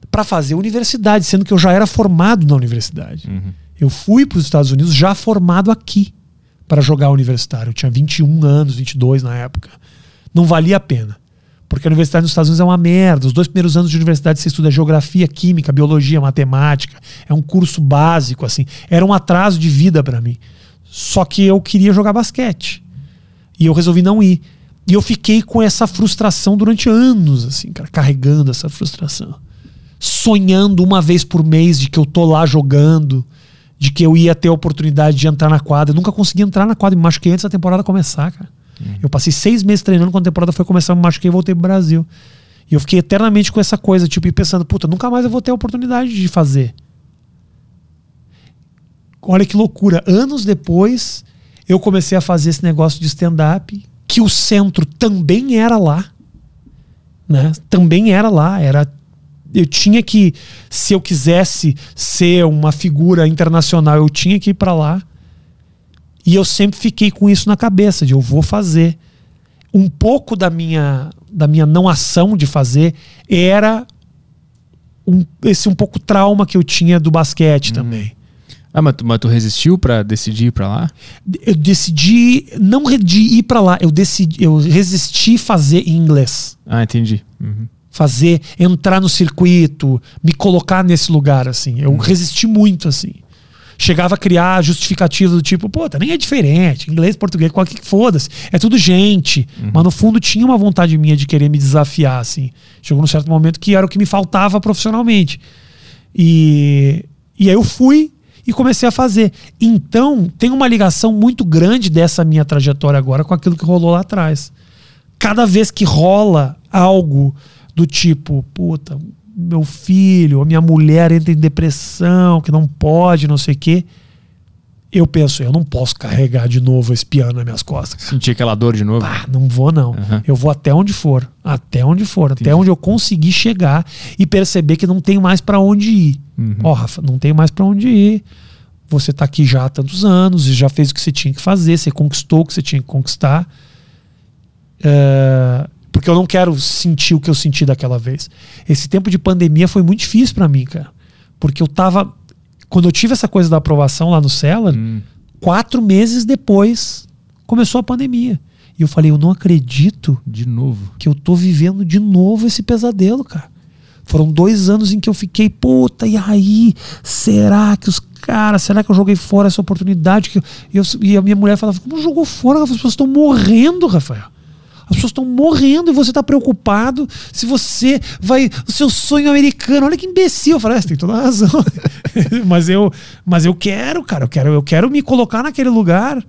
para fazer universidade, sendo que eu já era formado na universidade. Eu fui para os Estados Unidos já formado aqui para jogar universitário. Eu tinha 21 anos, 22 na época. Não valia a pena. Porque a universidade nos Estados Unidos é uma merda. Os dois primeiros anos de universidade você estuda geografia, química, biologia, matemática. É um curso básico, assim. Era um atraso de vida para mim. Só que eu queria jogar basquete. E eu resolvi não ir. E eu fiquei com essa frustração durante anos, assim, cara, carregando essa frustração. Sonhando uma vez por mês de que eu tô lá jogando, de que eu ia ter a oportunidade de entrar na quadra. Eu nunca consegui entrar na quadra, me machuquei antes da temporada começar, cara. Eu passei seis meses treinando quando a temporada foi começar, me machuquei e voltei pro Brasil. E eu fiquei eternamente com essa coisa, tipo, e pensando, puta, nunca mais eu vou ter a oportunidade de fazer. Olha que loucura. Anos depois, eu comecei a fazer esse negócio de stand-up, que o centro também era lá. Né? Também era lá. Era eu tinha que, se eu quisesse ser uma figura internacional, eu tinha que ir para lá. E eu sempre fiquei com isso na cabeça, de eu vou fazer. Um pouco da minha, da minha não ação de fazer era um, esse um pouco trauma que eu tinha do basquete também. Ah, mas tu, mas tu resistiu pra decidir ir pra lá? Eu decidi não de ir para lá, eu decidi, eu resisti fazer em inglês. Ah, entendi. Uhum. fazer, entrar no circuito, me colocar nesse lugar, assim. Eu resisti muito, assim. Chegava a criar justificativas do tipo, pô, nem é diferente, inglês, português, qualquer que foda-se. É tudo gente. Mas no fundo tinha uma vontade minha de querer me desafiar, assim. Chegou num certo momento que era o que me faltava profissionalmente. E, e aí eu fui e comecei a fazer. Então, tem uma ligação muito grande dessa minha trajetória agora com aquilo que rolou lá atrás. Cada vez que rola algo do tipo, puta, meu filho, a minha mulher entra em depressão, que não pode, não sei o quê, eu penso, eu não posso carregar de novo esse piano nas minhas costas. Sentir aquela dor de novo. Ah, não vou não. Aham. Eu vou até onde for, até onde for, até onde eu conseguir chegar e perceber que não tem mais pra onde ir. Uhum. Ó, Rafa, não tem mais pra onde ir. Você tá aqui já há tantos anos e já fez o que você tinha que fazer, você conquistou o que você tinha que conquistar. É, porque eu não quero sentir o que eu senti daquela vez. Esse tempo de pandemia foi muito difícil pra mim, cara. Porque eu tava. Quando eu tive essa coisa da aprovação lá no Cellar, Hum. quatro meses depois começou a pandemia. E eu falei, eu não acredito De novo. que eu tô vivendo de novo esse pesadelo, cara. Foram dois anos em que eu fiquei, puta, e aí? Será que os caras, será que eu joguei fora essa oportunidade? Que eu- e, eu- e a minha mulher falava, como jogou fora? As pessoas estão morrendo, Rafael. As pessoas estão morrendo e você tá preocupado se você vai. O seu sonho americano. Olha que imbecil. Eu falei, é, você tem toda a razão. mas, eu, mas eu quero, cara. Eu quero, eu quero me colocar naquele lugar.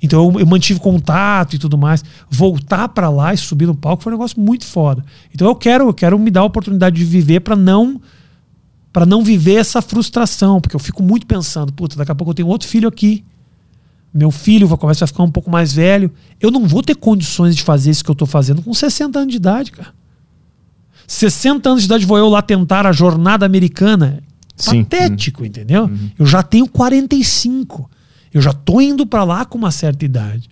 Então eu, eu mantive contato e tudo mais. Voltar pra lá e subir no palco foi um negócio muito foda. Então eu quero, eu quero me dar a oportunidade de viver pra não para não viver essa frustração, porque eu fico muito pensando, puta, daqui a pouco eu tenho outro filho aqui. Meu filho vai começar a ficar um pouco mais velho. Eu não vou ter condições de fazer isso que eu tô fazendo com 60 anos de idade, cara. 60 anos de idade vou eu lá tentar a jornada americana. Sim. Patético, entendeu? Eu já tenho 45. Eu já tô indo para lá com uma certa idade.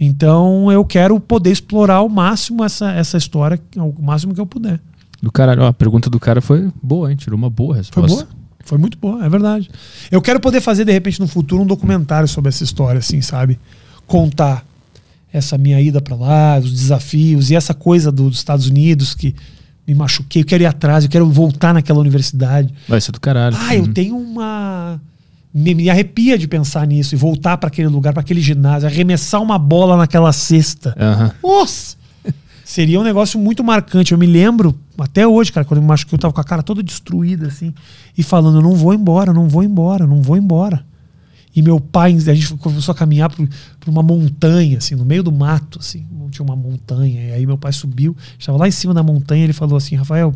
Então eu quero poder explorar ao máximo essa, essa história, ao máximo que eu puder. Do cara, ó, a pergunta do cara foi boa, hein? Tirou uma boa Foi resposta. boa? Foi muito boa, é verdade. Eu quero poder fazer, de repente, no futuro, um documentário sobre essa história, assim, sabe? Contar essa minha ida para lá, os desafios e essa coisa do- dos Estados Unidos que me machuquei. Eu quero ir atrás, eu quero voltar naquela universidade. Vai ser do caralho. Ah, eu Uhum. tenho uma. Me, me arrepia de pensar nisso e voltar para aquele lugar, para aquele ginásio, arremessar uma bola naquela cesta. Aham. Nossa! Seria um negócio muito marcante. Eu me lembro, até hoje, cara, quando eu me machuquei, eu tava com a cara toda destruída, assim, e falando: eu não vou embora, não vou embora, não vou embora. E meu pai, a gente começou a caminhar por, por uma montanha, assim, no meio do mato, assim, tinha uma montanha. E aí meu pai subiu, estava lá em cima da montanha, ele falou assim: Rafael,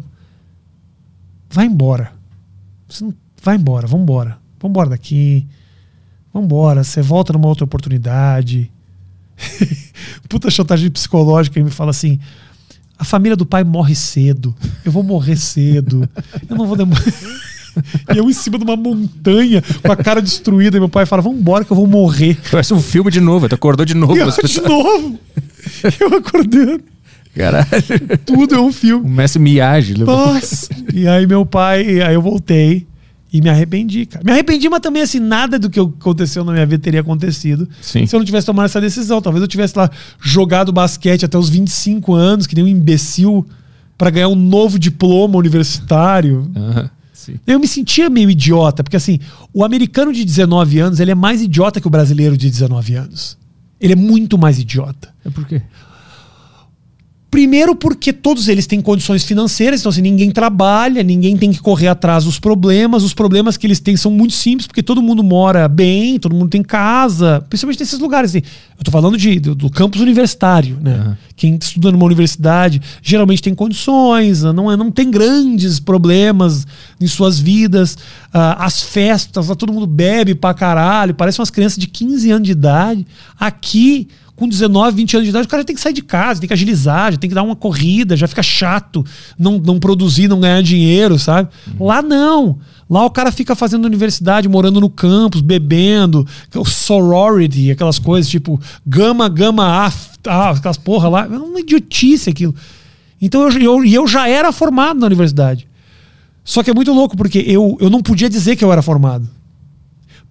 vai embora. Você não, vai embora, vambora. Vambora daqui. Vambora, você volta numa outra oportunidade. Puta chantagem psicológica e me fala assim: a família do pai morre cedo, eu vou morrer cedo, eu não vou demorar. E eu em cima de uma montanha, com a cara destruída, e meu pai fala: Vambora que eu vou morrer. Parece um filme de novo, tu acordou de novo. Eu, de novo, eu acordando. Caralho. Tudo é um filme. O Miyagi. levou- Nossa! E aí meu pai, aí eu voltei e me arrependi, cara. Me arrependi, mas também assim, nada do que aconteceu na minha vida teria acontecido Sim. se eu não tivesse tomado essa decisão. Talvez eu tivesse lá jogado basquete até os 25 anos, que nem um imbecil, pra ganhar um novo diploma universitário. Aham. Sim. Eu me sentia meio idiota, porque assim, o americano de 19 anos, ele é mais idiota que o brasileiro de 19 anos. Ele é muito mais idiota. É por quê? Primeiro porque todos eles têm condições financeiras, então assim, ninguém trabalha, ninguém tem que correr atrás dos problemas. Os problemas que eles têm são muito simples, porque todo mundo mora bem, todo mundo tem casa, principalmente nesses lugares. Assim. Eu tô falando de, do, do campus universitário, né? Aham. Quem estuda numa universidade geralmente tem condições, não, é, não tem grandes problemas em suas vidas. Ah, as festas, lá todo mundo bebe pra caralho, parece umas crianças de 15 anos de idade. Aqui, com 19, 20 anos de idade, o cara já tem que sair de casa, tem que agilizar, já tem que dar uma corrida, já fica chato não, não produzir, não ganhar dinheiro, sabe? Lá não. Lá o cara fica fazendo universidade, morando no campus, bebendo, o sorority, aquelas coisas tipo gama, gama, af, ah, aquelas porra lá. É uma idiotice aquilo. Então eu, eu, eu já era formado na universidade. Só que é muito louco, porque eu, eu não podia dizer que eu era formado.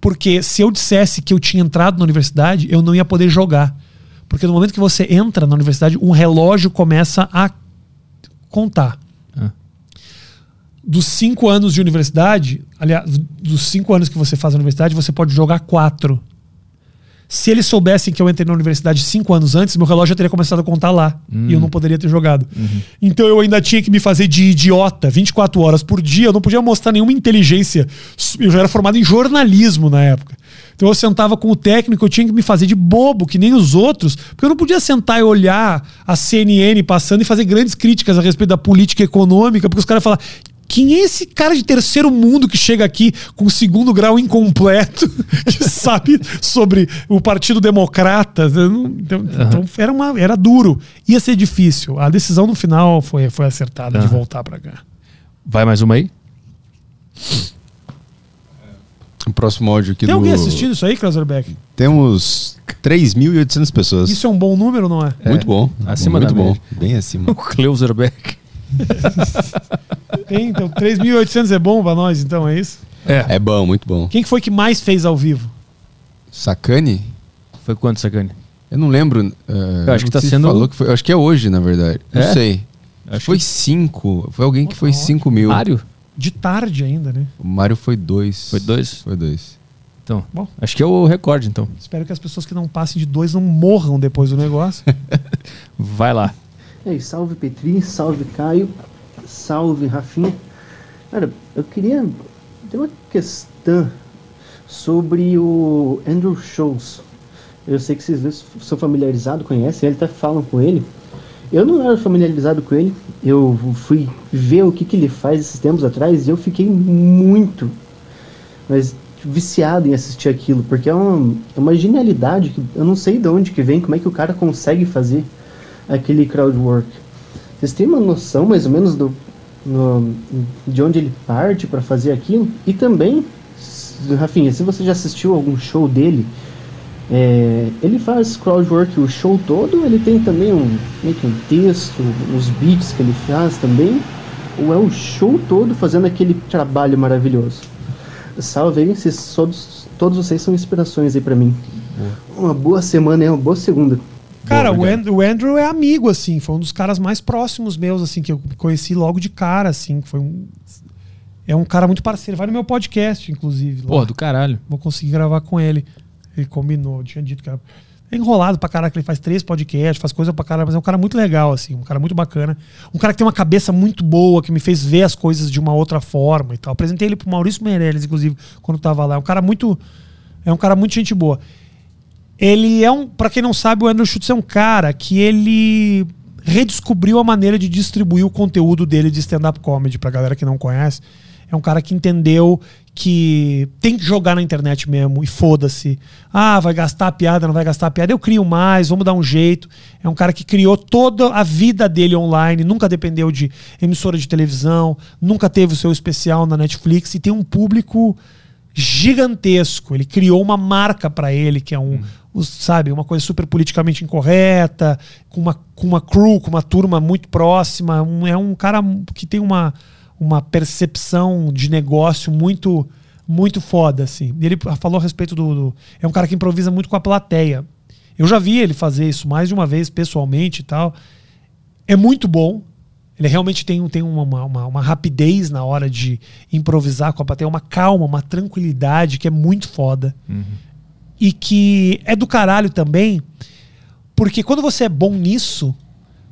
Porque se eu dissesse que eu tinha entrado na universidade, eu não ia poder jogar. Porque no momento que você entra na universidade, um relógio começa a contar. Ah. Dos cinco anos de universidade, aliás, dos cinco anos que você faz na universidade, você pode jogar quatro. Se eles soubessem que eu entrei na universidade cinco anos antes, meu relógio já teria começado a contar lá. E eu não poderia ter jogado. Então eu ainda tinha que me fazer de idiota 24 horas por dia. Eu não podia mostrar nenhuma inteligência. Eu já era formado em jornalismo na época. Então eu sentava com o técnico, eu tinha que me fazer de bobo, que nem os outros, porque eu não podia sentar e olhar a CNN passando e fazer grandes críticas a respeito da política econômica, porque os caras falam. Quem é esse cara de terceiro mundo que chega aqui com segundo grau incompleto, que sabe sobre o Partido Democrata? Então, então era, uma, era duro. Ia ser difícil. A decisão no final foi, foi acertada de Aham. voltar pra cá. Vai mais uma aí? O próximo áudio aqui Tem do... alguém assistindo isso aí, Krauserbeck? Temos 3.800 pessoas. Isso é um bom número, não é? Muito bom. Acima Muito da bom. média. Bem acima. O Kleuserbeck. Então 3.800 é bom pra nós, então, é isso? É. É bom, muito bom. Quem que foi que mais fez ao vivo? Sacane? Foi quanto, Sacane? Eu não lembro. eh, Eu acho que não tá se sendo- Falou que foi, eu acho que é hoje, na verdade. Não É? sei. Acho foi que- cinco. Foi alguém que foi Ó, 5 mil. Mário? De tarde ainda, né? O Mário foi dois. Foi dois? Foi dois. Então, Bom. acho que é o recorde, então. Espero que as pessoas que não passem de dois não morram depois do negócio. Vai lá. E aí, salve Petri, salve Caio, salve Rafinha. Cara, eu queria ter uma questão sobre o Andrew Schultz. Eu sei que vocês são familiarizados, conhecem ele, até falam com ele. Eu não era familiarizado com ele, eu fui ver o que, que ele faz esses tempos atrás e eu fiquei muito, mas viciado em assistir aquilo, porque é uma, é uma genialidade que eu não sei de onde que vem, como é que o cara consegue fazer aquele crowd work. Vocês têm uma noção mais ou menos do no- de onde ele parte para fazer aquilo? E também, Rafinha, se você já assistiu algum show dele, é, ele faz crowd work o show todo, ele tem também um, meio que um texto, uns beats que ele faz também, ou é o show todo fazendo aquele trabalho maravilhoso? Salve aí, vocês, todos, todos vocês são inspirações aí para mim. Uma boa semana e uma boa segunda. Cara, o. And- o Andrew é amigo, assim, foi um dos caras mais próximos meus, assim, que eu conheci logo de cara, assim, foi um... É um cara muito parceiro, vai no meu podcast, inclusive. Porra, do caralho. Vou conseguir gravar com ele. Ele combinou, eu tinha dito que era... É enrolado pra caraca, ele faz três podcasts, faz coisa pra caralho, mas é um cara muito legal, assim, um cara muito bacana. Um cara que tem uma cabeça muito boa, que me fez ver as coisas de uma outra forma e tal. Apresentei ele pro Maurício Meirelles, inclusive, quando tava lá. É um cara muito... É um cara muito gente boa. Ele é um, Pra quem não sabe, o Andrew Schultz é um cara que ele redescobriu a maneira de distribuir o conteúdo dele de stand-up comedy pra galera que não conhece. É um cara que entendeu que tem que jogar na internet mesmo e foda-se. Ah, vai gastar a piada, não vai gastar a piada. Eu crio mais, vamos dar um jeito. É um cara que criou toda a vida dele online, nunca dependeu de emissora de televisão, nunca teve o seu especial na Netflix e tem um público gigantesco. Ele criou uma marca pra ele, que é um, sabe, uma coisa super politicamente incorreta, com uma, com uma crew, com uma turma muito próxima. Um- é um cara que tem uma, uma percepção de negócio muito muito foda, assim. Ele falou a respeito do, do- É um cara que improvisa muito com a plateia. Eu já vi ele fazer isso mais de uma vez pessoalmente e tal. É muito bom. Ele realmente tem, tem uma, uma, uma- rapidez na hora de improvisar com a plateia, uma calma, uma tranquilidade que é muito foda. E que é do caralho também, porque quando você é bom nisso,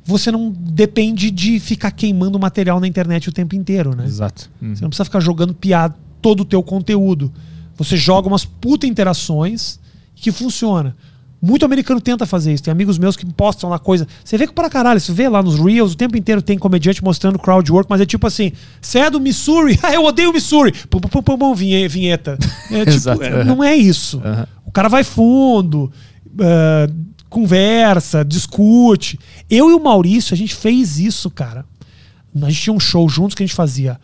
você não depende de ficar queimando material na internet o tempo inteiro, né? Exato. Uhum. Você não precisa ficar jogando piada todo o teu conteúdo. Você joga umas puta interações que funciona. Muito americano tenta fazer isso. Tem amigos meus que postam lá coisa. Você vê que para caralho, você vê lá nos Reels, o tempo inteiro tem comediante mostrando crowd work, mas é tipo assim: você é do Missouri? Ah, eu odeio Missouri! Pum, pum, pum, pum, pum, vinhe- vinheta. É, tipo, Exato. é, não é isso. Aham. O cara vai fundo, ah, conversa, discute. Eu e o Maurício, a gente fez isso, cara. A gente tinha um show juntos que a gente fazia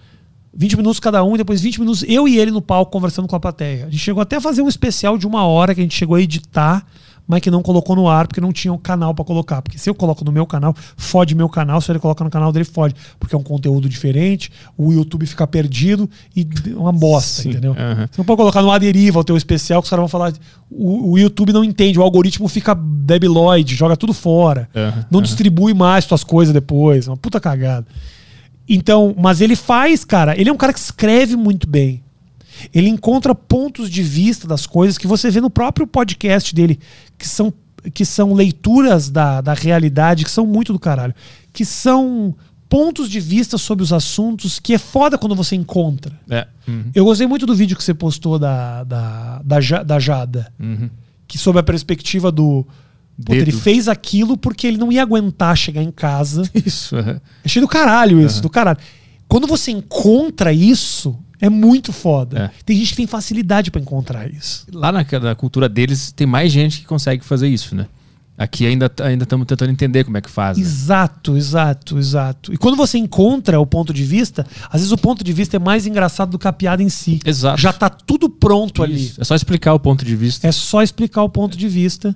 20 minutos cada um, e depois 20 minutos eu e ele no palco conversando com a plateia. A gente chegou até a fazer um especial de uma hora que a gente chegou a editar, mas que não colocou no ar porque não tinha um canal pra colocar. Porque se eu coloco no meu canal, fode meu canal, se ele coloca no canal dele, fode. Porque é um conteúdo diferente, o YouTube fica perdido e é uma bosta, Sim, entendeu? aham. Você não pode colocar no Aderiva o teu especial, que os caras vão falar. O, o YouTube não entende, o algoritmo fica debiloide, joga tudo fora. Aham, não aham. distribui mais tuas coisas depois. Uma puta cagada. Então, mas ele faz, cara, ele é um cara que escreve muito bem. Ele encontra pontos de vista das coisas que você vê no próprio podcast dele, que são, que são leituras da, da realidade, que são muito do caralho. Que são pontos de vista sobre os assuntos que é foda quando você encontra. É. Uhum. Eu gostei muito do vídeo que você postou da, da, da, da Jada. Uhum. Que sob a perspectiva do. Puta, ele fez aquilo porque ele não ia aguentar chegar em casa. Isso. aham. Achei do caralho isso, do caralho. Quando você encontra isso, é muito foda. É. Tem gente que tem facilidade pra encontrar isso. Lá na, na cultura deles, tem mais gente que consegue fazer isso, né? Aqui ainda ainda estamos tentando entender como é que faz. né? Exato, exato, exato. E quando você encontra o ponto de vista, às vezes o ponto de vista é mais engraçado do que a piada em si. Exato. Já tá tudo pronto ali. Isso. É só explicar o ponto de vista. É só explicar o ponto de vista,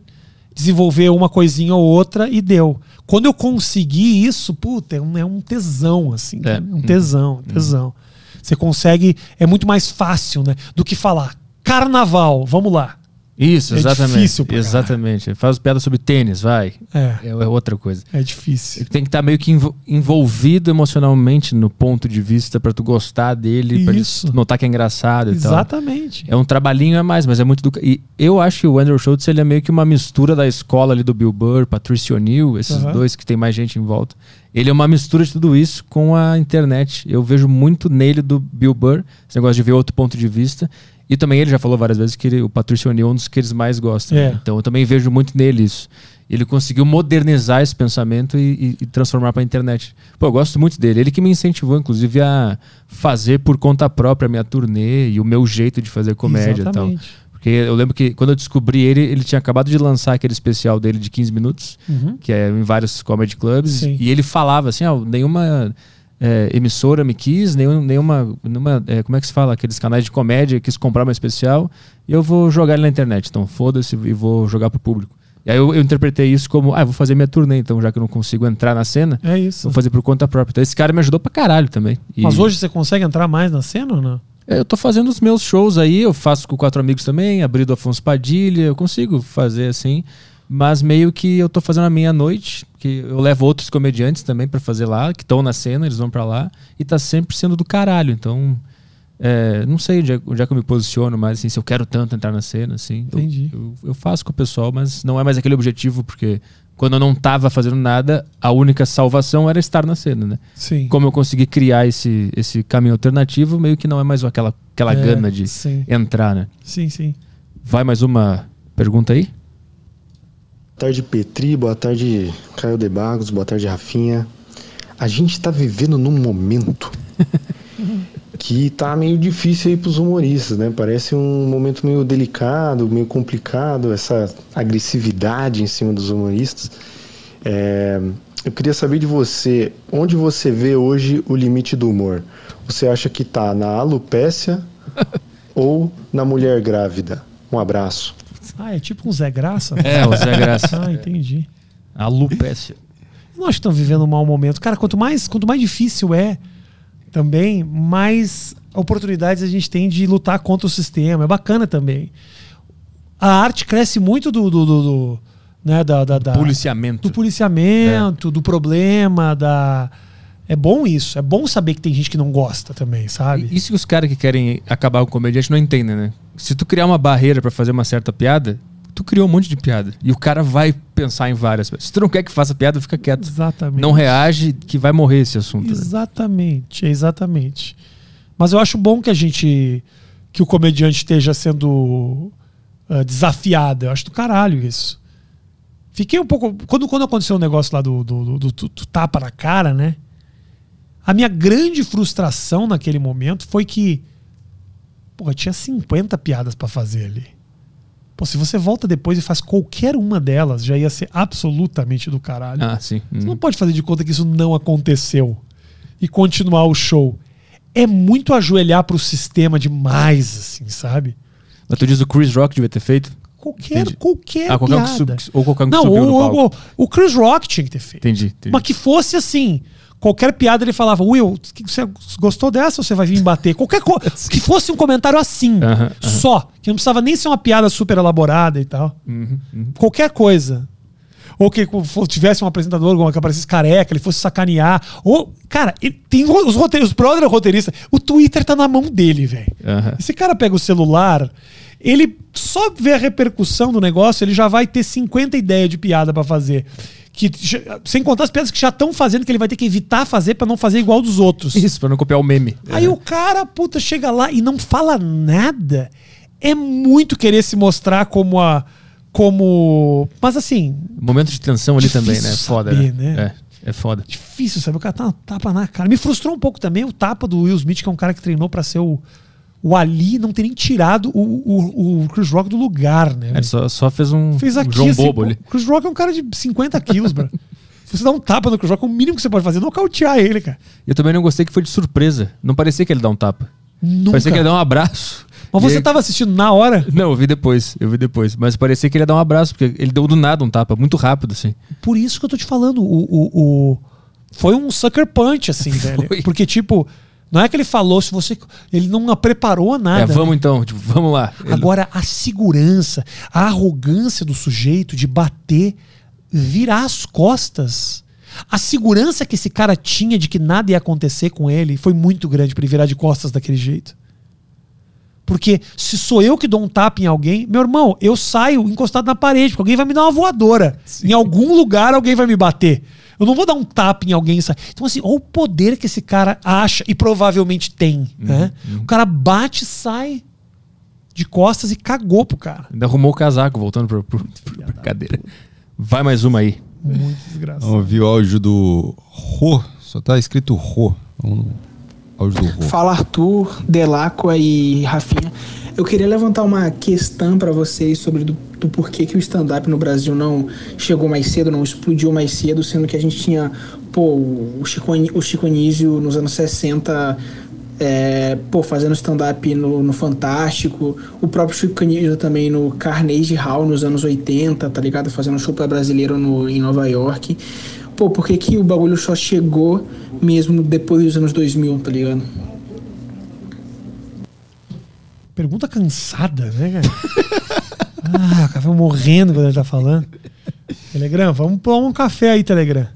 desenvolver uma coisinha ou outra e deu. Quando eu consegui isso, puta, é um, é um tesão, assim. É. cara. Um tesão, tesão. Você consegue. É muito mais fácil, né? Do que falar carnaval, vamos lá. Isso, É exatamente. difícil pra exatamente. Faz piada sobre tênis, vai. É, É, é outra coisa. é difícil. Tem que estar meio que envo- envolvido emocionalmente no ponto de vista pra tu gostar dele, tu notar que é engraçado e tal. Exatamente. É um trabalhinho a mais, mas é muito do. E eu acho que o Andrew Schultz ele é meio que uma mistura da escola ali do Bill Burr, Patricia O'Neill, esses Aham. dois que tem mais gente em volta. Ele é uma mistura de tudo isso com a internet. Eu vejo muito nele do Bill Burr, esse negócio de ver outro ponto de vista. E também ele já falou várias vezes que ele- o Patricia O'Neill é um dos que eles mais gostam. É. né? Então eu também vejo muito nele isso. Ele conseguiu modernizar esse pensamento e, e- e transformar para a internet. Pô, eu gosto muito dele. Ele que me incentivou, inclusive, a fazer por conta própria a minha turnê e o meu jeito de fazer comédia e tal. Exatamente. Porque eu lembro que quando eu descobri ele, ele tinha acabado de lançar aquele especial dele de 15 minutos, Uhum. que é em vários comedy clubs, Sim. e ele falava assim, ó, nenhuma é, emissora me quis, nenhum, nenhuma, nenhuma é, como é que se fala, aqueles canais de comédia quis comprar meu especial, e eu vou jogar ele na internet, então foda-se e vou jogar pro público. E aí eu, eu interpretei isso como, ah, vou fazer minha turnê, então já que eu não consigo entrar na cena, É isso. vou fazer por conta própria. Então esse cara me ajudou pra caralho também. E- Mas hoje você consegue entrar mais na cena ou não? é, Eu tô fazendo os meus shows aí, eu faço com quatro amigos também, abri do Afonso Padilha, eu consigo fazer assim, mas meio que eu tô fazendo a minha noite, que eu levo outros comediantes também pra fazer lá, que estão na cena, eles vão pra lá, e tá sempre sendo do caralho, então é, não sei onde é, onde é que eu me posiciono, mas assim, se eu quero tanto entrar na cena, assim, eu- Entendi. Eu, eu faço com o pessoal, mas não é mais aquele objetivo, porque quando eu não tava fazendo nada, a única salvação era estar na cena, né? Sim. como eu consegui criar esse, esse caminho alternativo, meio que não é mais aquela, aquela É, gana de Sim, entrar, né? sim, sim. Vai mais uma pergunta aí? Boa tarde, Petri. Boa tarde, Caio de Bagos. Boa tarde, Rafinha. A gente tá vivendo num momento que tá meio difícil aí pros humoristas, né? Parece um momento meio delicado, meio complicado, essa agressividade em cima dos humoristas. É, eu queria saber de você, onde você vê hoje o limite do humor? Você acha que tá na alopécia ou na mulher grávida? Um abraço. Ah, é tipo um Zé Graça? É, o Zé Graça. Ah, entendi. A Lupécia. Eu não acho que estão vivendo um mau momento. Cara, quanto mais, quanto mais difícil é também, mais oportunidades a gente tem de lutar contra o sistema. É bacana também. A arte cresce muito do. do, do- do- né, da, da, da- Policiamento. do policiamento, do problema, da. É bom isso. É bom saber que tem gente que não gosta também, sabe? E Isso que os caras que querem acabar com o comediante não entendem, né? Se tu criar uma barreira pra fazer uma certa piada, tu criou um monte de piada. E o cara vai pensar em várias. Se tu não quer que faça piada, fica quieto. Exatamente. Não reage, que vai morrer esse assunto. né? Exatamente, exatamente. Mas eu acho bom que a gente. que o comediante esteja sendo ah, desafiado. Eu acho do caralho isso. Fiquei um pouco. Quando, quando aconteceu o negócio lá do, do, do- do- do tapa na cara, né? A minha grande frustração naquele momento foi que. Porra, tinha 50 piadas pra fazer ali. Pô, se você volta depois e faz qualquer uma delas, já ia ser absolutamente do caralho. Ah, sim. Você não Hum. pode fazer de conta que isso não aconteceu e continuar o show. É muito ajoelhar pro sistema demais, assim, sabe? Mas tu diz o Chris Rock devia ter feito? Qualquer, Entendi. qualquer Ah, qualquer um que piada. sub- ou qualquer um que não, subiu no o, palco. o, o Chris Rock tinha que ter feito. Entendi. entendi. Mas que fosse assim. Qualquer piada ele falava, Will, você gostou dessa ou você vai vir bater? Qualquer coisa. que fosse um comentário assim. Só. Que não precisava nem ser uma piada super elaborada e tal. Uhum, uhum. Qualquer coisa. Ou que tivesse um apresentador que aparecesse careca, ele fosse sacanear. Ou, cara, tem os roteiros, os brother roteirista. O Twitter tá na mão dele, velho. Esse cara pega o celular, ele só vê a repercussão do negócio, ele já vai ter 50 ideias de piada pra fazer. Que, sem contar as piadas que já estão fazendo, que ele vai ter que evitar fazer pra não fazer igual dos outros. Isso, pra não copiar o meme. Aí o cara, puta, chega lá e não fala nada. É muito querer se mostrar como a. Como. Mas assim. Momento de tensão ali também, né? Foda, saber, né? né? É. É foda. Difícil, sabe? O cara tá uma tapa na cara. Me frustrou um pouco também o tapa do Will Smith, que é um cara que treinou pra ser o, o Ali, não ter nem tirado o, o, o Chris Rock do lugar, né? Ele só, só fez um, Fez um aqui, João assim, Bobo ali. O Chris Rock é um cara de 50 quilos, bro. Se você dá um tapa no Chris Rock, o mínimo que você pode fazer é nocautear ele, cara. Eu também não gostei que foi de surpresa. Não parecia que ele dá um tapa. Nunca. Parecia que ele dá um abraço. Mas você aí- tava assistindo na hora? Não, eu vi depois. Eu vi depois. Mas parecia que ele ia dar um abraço, porque ele deu do nada um tapa, muito rápido, assim. Por isso que eu tô te falando. O, o, o- Foi um sucker punch, assim, velho. Porque, tipo, não é que ele falou, se você. Ele não preparou nada. é, vamos né? então, tipo, vamos lá. Ele- Agora, a segurança, a arrogância do sujeito de bater, virar as costas. A segurança que esse cara tinha de que nada ia acontecer com ele foi muito grande pra ele virar de costas daquele jeito. Porque se sou eu que dou um tapa em alguém, meu irmão, eu saio encostado na parede, porque alguém vai me dar uma voadora. Em algum lugar alguém vai me bater. Eu não vou dar um tapa em alguém e sair. Então, assim, olha o poder que esse cara acha e provavelmente tem. né? O cara bate, sai de costas e cagou pro cara. Ainda arrumou o casaco, voltando pro, pro, pro- pra cadeira. Vai mais uma aí. Muito desgraçado. Ouvir o áudio do Rô. Só tá escrito Rô. Vamos áudio do. Fala Arthur, Delacqua e Rafinha. Eu queria levantar uma questão para vocês sobre do, do porquê que o stand-up no Brasil não chegou mais cedo, não explodiu mais cedo, sendo que a gente tinha, pô, o Chico, o Chico Anísio nos anos 60, é, pô, fazendo stand-up no, no Fantástico, o próprio Chico Anísio também no Carnegie Hall nos anos 80, tá ligado? Fazendo show pra brasileiro no, em Nova York. Pô, por que, que o bagulho só chegou mesmo depois dos anos 2000, tá ligado? Pergunta cansada, né, cara? ah, o vai morrendo quando ele tá falando. Telegram, vamos pôr um café aí, Telegram.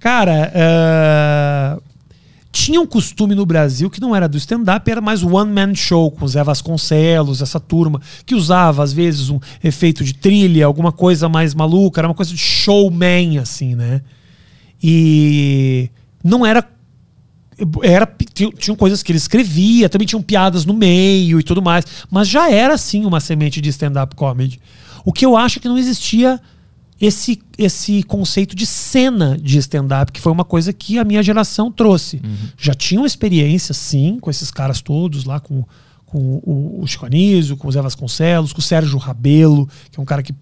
Cara, eh, tinha um costume no Brasil que não era do stand-up, era mais one man show com Zé Vasconcelos, essa turma, que usava às vezes um efeito de trilha, alguma coisa mais maluca, era uma coisa de showman, assim, né? E não era era tinha- tinham coisas que ele escrevia, também tinham piadas no meio e tudo mais, mas já era sim uma semente de stand-up comedy. O que eu acho é que não existia esse esse conceito de cena de stand-up, que foi uma coisa que a minha geração trouxe. Já tinham experiência, sim, com esses caras todos lá, com, com o, o Chico Anísio, com o Zé Vasconcelos, com o Sérgio Rabelo, que é um cara que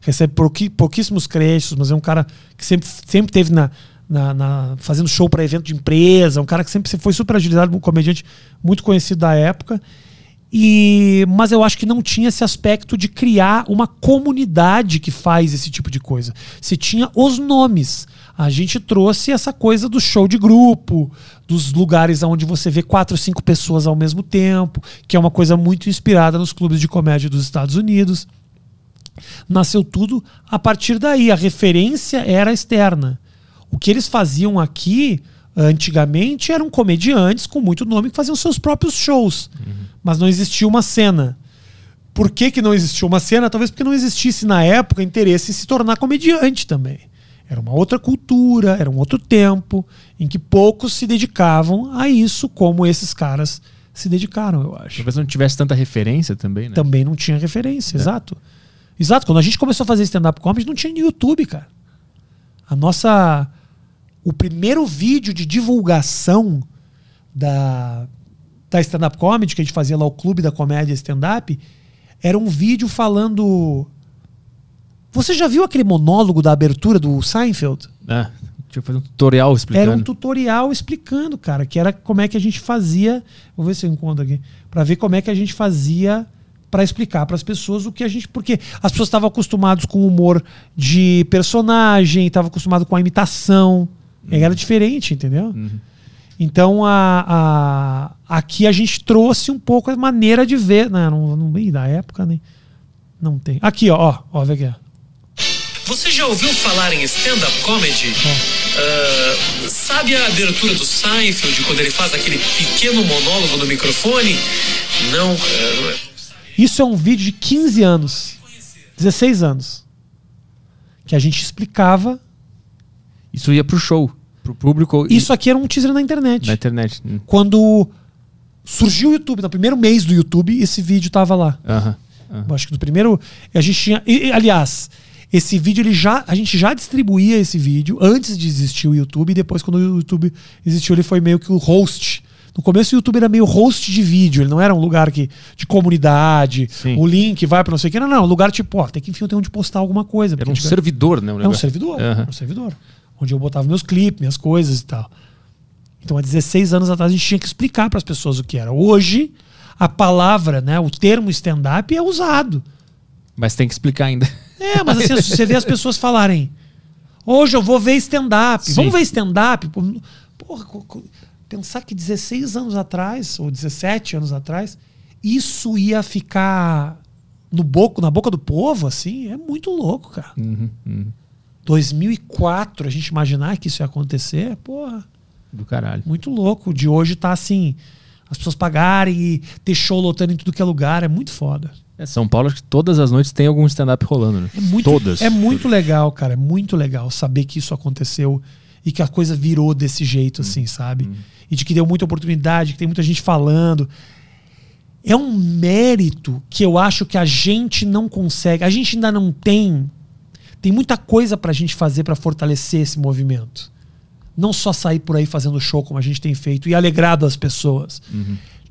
recebe pouqui- pouquíssimos créditos, mas é um cara que sempre, sempre teve na, na- na- fazendo show para evento de empresa, um cara que sempre foi super agilizado, um comediante muito conhecido da época. E, mas eu acho que não tinha esse aspecto de criar uma comunidade que faz esse tipo de coisa. Se tinha os nomes. A gente trouxe essa coisa do show de grupo, dos lugares onde você vê quatro, cinco pessoas ao mesmo tempo, que é uma coisa muito inspirada nos clubes de comédia dos Estados Unidos. Nasceu tudo a partir daí. A referência era externa. O que eles faziam aqui, antigamente, eram comediantes com muito nome que faziam seus próprios shows. Mas não existia uma cena. Por que, que não existia uma cena? Talvez porque não existisse na época interesse em se tornar comediante também. Era uma outra cultura, era um outro tempo em que poucos se dedicavam a isso como esses caras se dedicaram, eu acho. Talvez não tivesse tanta referência também, né? Também não tinha referência, exato. Exato, quando a gente começou a fazer stand-up comedy, não tinha no YouTube, cara. A nossa. O primeiro vídeo de divulgação da, da stand-up comedy, que a gente fazia lá, o Clube da Comédia Stand-up, era um vídeo falando. Você já viu aquele monólogo da abertura do Seinfeld? Ah, deixa eu fazer um tutorial explicando. Era um tutorial explicando, cara, que era como é que a gente fazia. Vou ver se eu encontro aqui. Pra ver como é que a gente fazia pra explicar pras pessoas o que a gente. Porque as pessoas estavam acostumadas com o humor de personagem, estavam acostumadas com a imitação. E Era diferente, entendeu? Então a, a- aqui a gente trouxe um pouco a maneira de ver. Não, não, não ih, da época, nem. Não tem. Aqui, ó, ó, ó, vê aqui. ó. Você já ouviu falar em stand-up comedy? Ah, sabe a abertura do Seinfeld, quando ele faz aquele pequeno monólogo no microfone? Não. ah, Isso é um vídeo de 15 anos. 16 anos. Que a gente explicava. Isso ia pro show, pro público. e- Isso aqui era um teaser na internet. Na internet. Hum. Quando surgiu o YouTube, no primeiro mês do YouTube, esse vídeo tava lá. Eu Acho que no primeiro. A gente tinha. e- e, aliás, Esse vídeo, ele já, a gente já distribuía esse vídeo antes de existir o YouTube, e depois, quando o YouTube existiu, ele foi meio que o host. No começo, o YouTube era meio host de vídeo, ele não era um lugar que, de comunidade, o link vai para não sei o que. Não, não, um lugar tipo, ó, tem que enfim, tem onde postar alguma coisa. Era um servidor, né? é um negócio. servidor. Aham. É um servidor. Onde eu botava meus clipes, minhas coisas e tal. Então, há 16 anos atrás, a gente tinha que explicar para as pessoas o que era. Hoje, a palavra, né, o termo stand-up é usado. Mas tem que explicar ainda. É, mas assim, você vê as pessoas falarem: hoje eu vou ver stand-up. Vamos ver stand-up? Porra, pensar que 16 anos atrás, ou 17 anos atrás, isso ia ficar no boco, na boca do povo, assim, é muito louco, cara. Uhum, uhum. 2004, a gente imaginar que isso ia acontecer, porra, Do caralho. muito louco. De hoje tá assim, as pessoas pagarem e ter show lotando em tudo que é lugar, é muito foda. É, São Paulo, acho que todas as noites tem algum stand-up rolando, né? É muito, Todas. É muito legal, cara. É muito legal saber que isso aconteceu e que a coisa virou desse jeito, assim, sabe? E de que deu muita oportunidade, que tem muita gente falando. É um mérito que eu acho que a gente não consegue. A gente ainda não tem. Tem muita coisa pra gente fazer pra fortalecer esse movimento. Não só sair por aí fazendo show como a gente tem feito e alegrado as pessoas.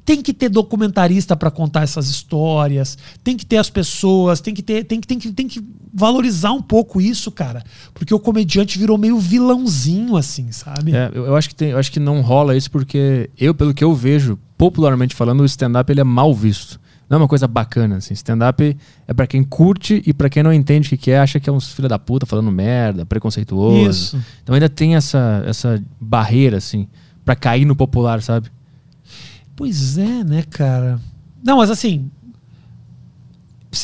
Tem que ter documentarista para contar essas histórias, tem que ter as pessoas, tem que ter, tem que, tem que, tem que valorizar um pouco isso, cara. Porque o comediante virou meio vilãozinho, assim, sabe? É, eu, eu acho que tem, eu acho que não rola isso porque eu, pelo que eu vejo, popularmente falando, o stand-up ele é mal visto. Não é uma coisa bacana, assim. Stand-up é pra quem curte e pra quem não entende o que, é, acha que é uns filha da puta falando merda, preconceituoso. Isso. Então ainda tem essa, essa barreira, assim, pra cair no popular, sabe? Pois é, né, cara? Não, mas assim.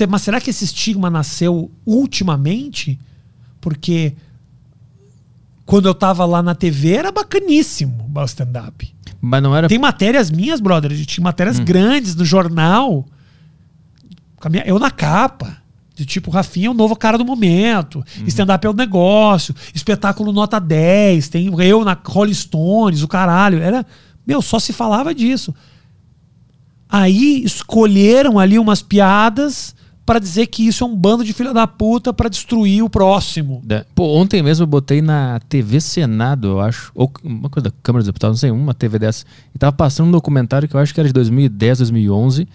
Mas será que esse estigma nasceu ultimamente? Porque quando eu tava lá na TV era bacaníssimo o stand-up. Mas não era. Tem matérias minhas, brother. Tinha matérias grandes no jornal. Minha- eu na capa. De tipo, Rafinha é o novo cara do momento. Stand-up é o negócio. Espetáculo nota 10. Tem eu na Rolling Stones, o caralho. Era. Meu, só se falava disso. Aí escolheram ali umas piadas pra dizer que isso é um bando de filha da puta pra destruir o próximo. É. Pô, ontem mesmo eu botei na TV Senado, eu acho. Ou uma coisa da Câmara dos Deputados, não sei, uma TV dessa. E tava passando um documentário que eu acho que era de 2010, 2011,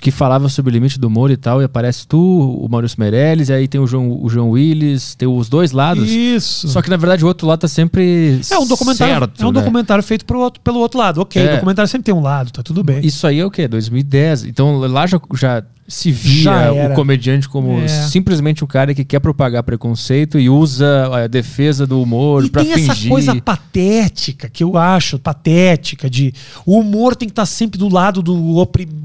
que falava sobre o limite do humor e tal. E aparece tu, o Maurício Meirelles, e aí tem o João, o João Willis, tem os dois lados. Isso. Só que na verdade o outro lado tá sempre. É um documentário, certo, é um né? documentário feito pro outro, pelo outro lado. Ok, É. documentário sempre tem um lado, tá tudo bem. Isso aí é o quê? 2010. Então lá já, já se via o comediante como É. simplesmente o cara que quer propagar preconceito e usa a defesa do humor E tem fingir. essa coisa patética que eu acho patética de o humor tem que estar sempre do lado do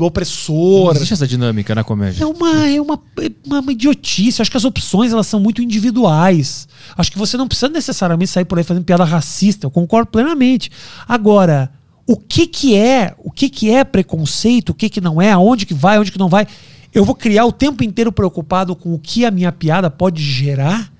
opressor. Existe essa dinâmica na comédia. É uma, é uma, é uma, uma idiotice. Acho que as opções elas são muito individuais. Acho que você não precisa necessariamente sair por aí fazendo piada racista. Eu concordo plenamente. Agora, o que que é? O que que é preconceito? O que que não é? Aonde que vai? Aonde que não vai? Eu vou criar o tempo inteiro preocupado com o que a minha piada pode gerar?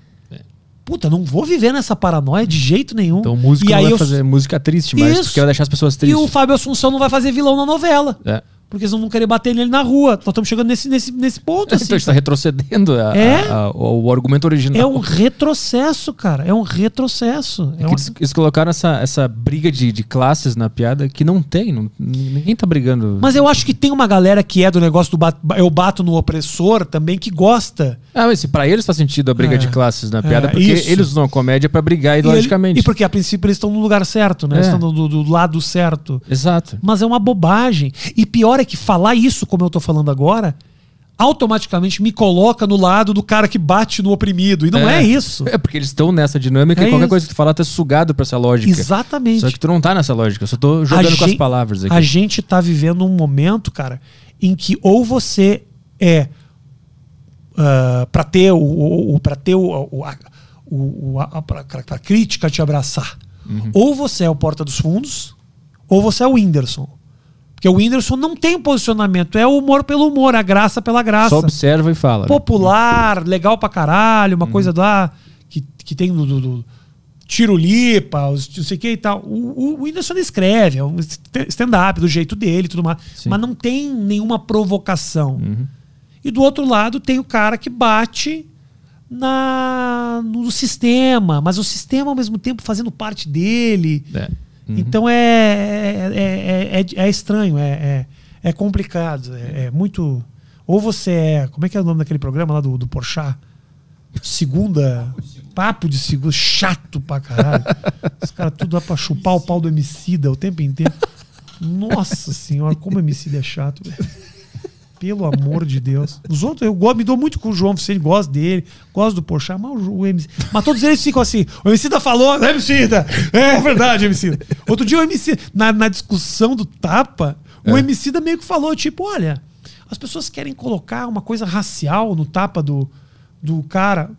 Puta, não vou viver nessa paranoia de jeito nenhum. Então o músico e não aí vai eu- fazer música triste, mas Isso. porque vai deixar as pessoas E tristes. o Fábio Assunção não vai fazer vilão na novela. É. Porque eles não vão querer bater nele na rua. Nós estamos chegando nesse, nesse, nesse ponto. Assim, então a gente tá retrocedendo a- É? a- a- o, argumento original. É um retrocesso, cara. É um retrocesso. É É uma- eles, eles colocaram essa, essa briga de, de classes na piada que não tem. não- ninguém tá brigando. Mas eu acho que tem uma galera que é do negócio do bat- eu bato no opressor também que gosta. Ah, mas pra eles faz sentido a briga É. de classes na É, piada, porque isso. eles usam a comédia pra brigar E ele- ideologicamente. E, porque a princípio eles estão no lugar certo, né? É. Eles estão do- do lado certo. Exato. Mas é uma bobagem. E pior é que falar isso, como eu tô falando agora, automaticamente me coloca no lado do cara que bate no oprimido. E não é, isso. É porque eles estão nessa dinâmica É e qualquer isso. coisa que tu falar tá sugado pra essa lógica. Exatamente. Só que tu não tá nessa lógica, eu só tô jogando A com as gen- palavras aqui. A gente tá vivendo um momento, cara, em que ou você é ah, pra ter o, o, o- pra ter o, o, a, o, o- a, pra, pra crítica te abraçar. Uhum. Ou você é o porta dos fundos, ou você é o Whindersson. Porque o Whindersson não tem posicionamento, é o humor pelo humor, a graça pela graça. Só observa e fala. né? Popular, legal pra caralho, uma coisa lá que, que tem do, do, do Tirulipa, os- não sei o que e tal. O, o Whindersson escreve, é um st- stand-up do jeito dele e tudo mais. Sim. Mas não tem nenhuma provocação. Uhum. E do outro lado tem o cara que bate na no sistema, mas o sistema ao mesmo tempo fazendo parte dele. É. Então é, é, é, é, é estranho, é, é, é complicado, é, é muito. Ou você é. Como é que é o nome daquele programa lá do, do Porchat? Segunda. Papo de segunda. Chato pra caralho. Os caras tudo lá pra chupar o pau do Emicida o tempo inteiro. Nossa senhora, como o Emicida é chato, velho. Pelo amor de Deus. Os outros, eu gosto, me dou muito com o João Vicente, gosto dele, gosto do Porchat, mas o, MC. Mas todos eles ficam assim. O Emicida falou, é Emicida. É verdade, Emicida. Outro dia o Emicida, na, na discussão do tapa, o É. Emicida meio que falou, tipo, olha, as pessoas querem colocar uma coisa racial no tapa do, do cara.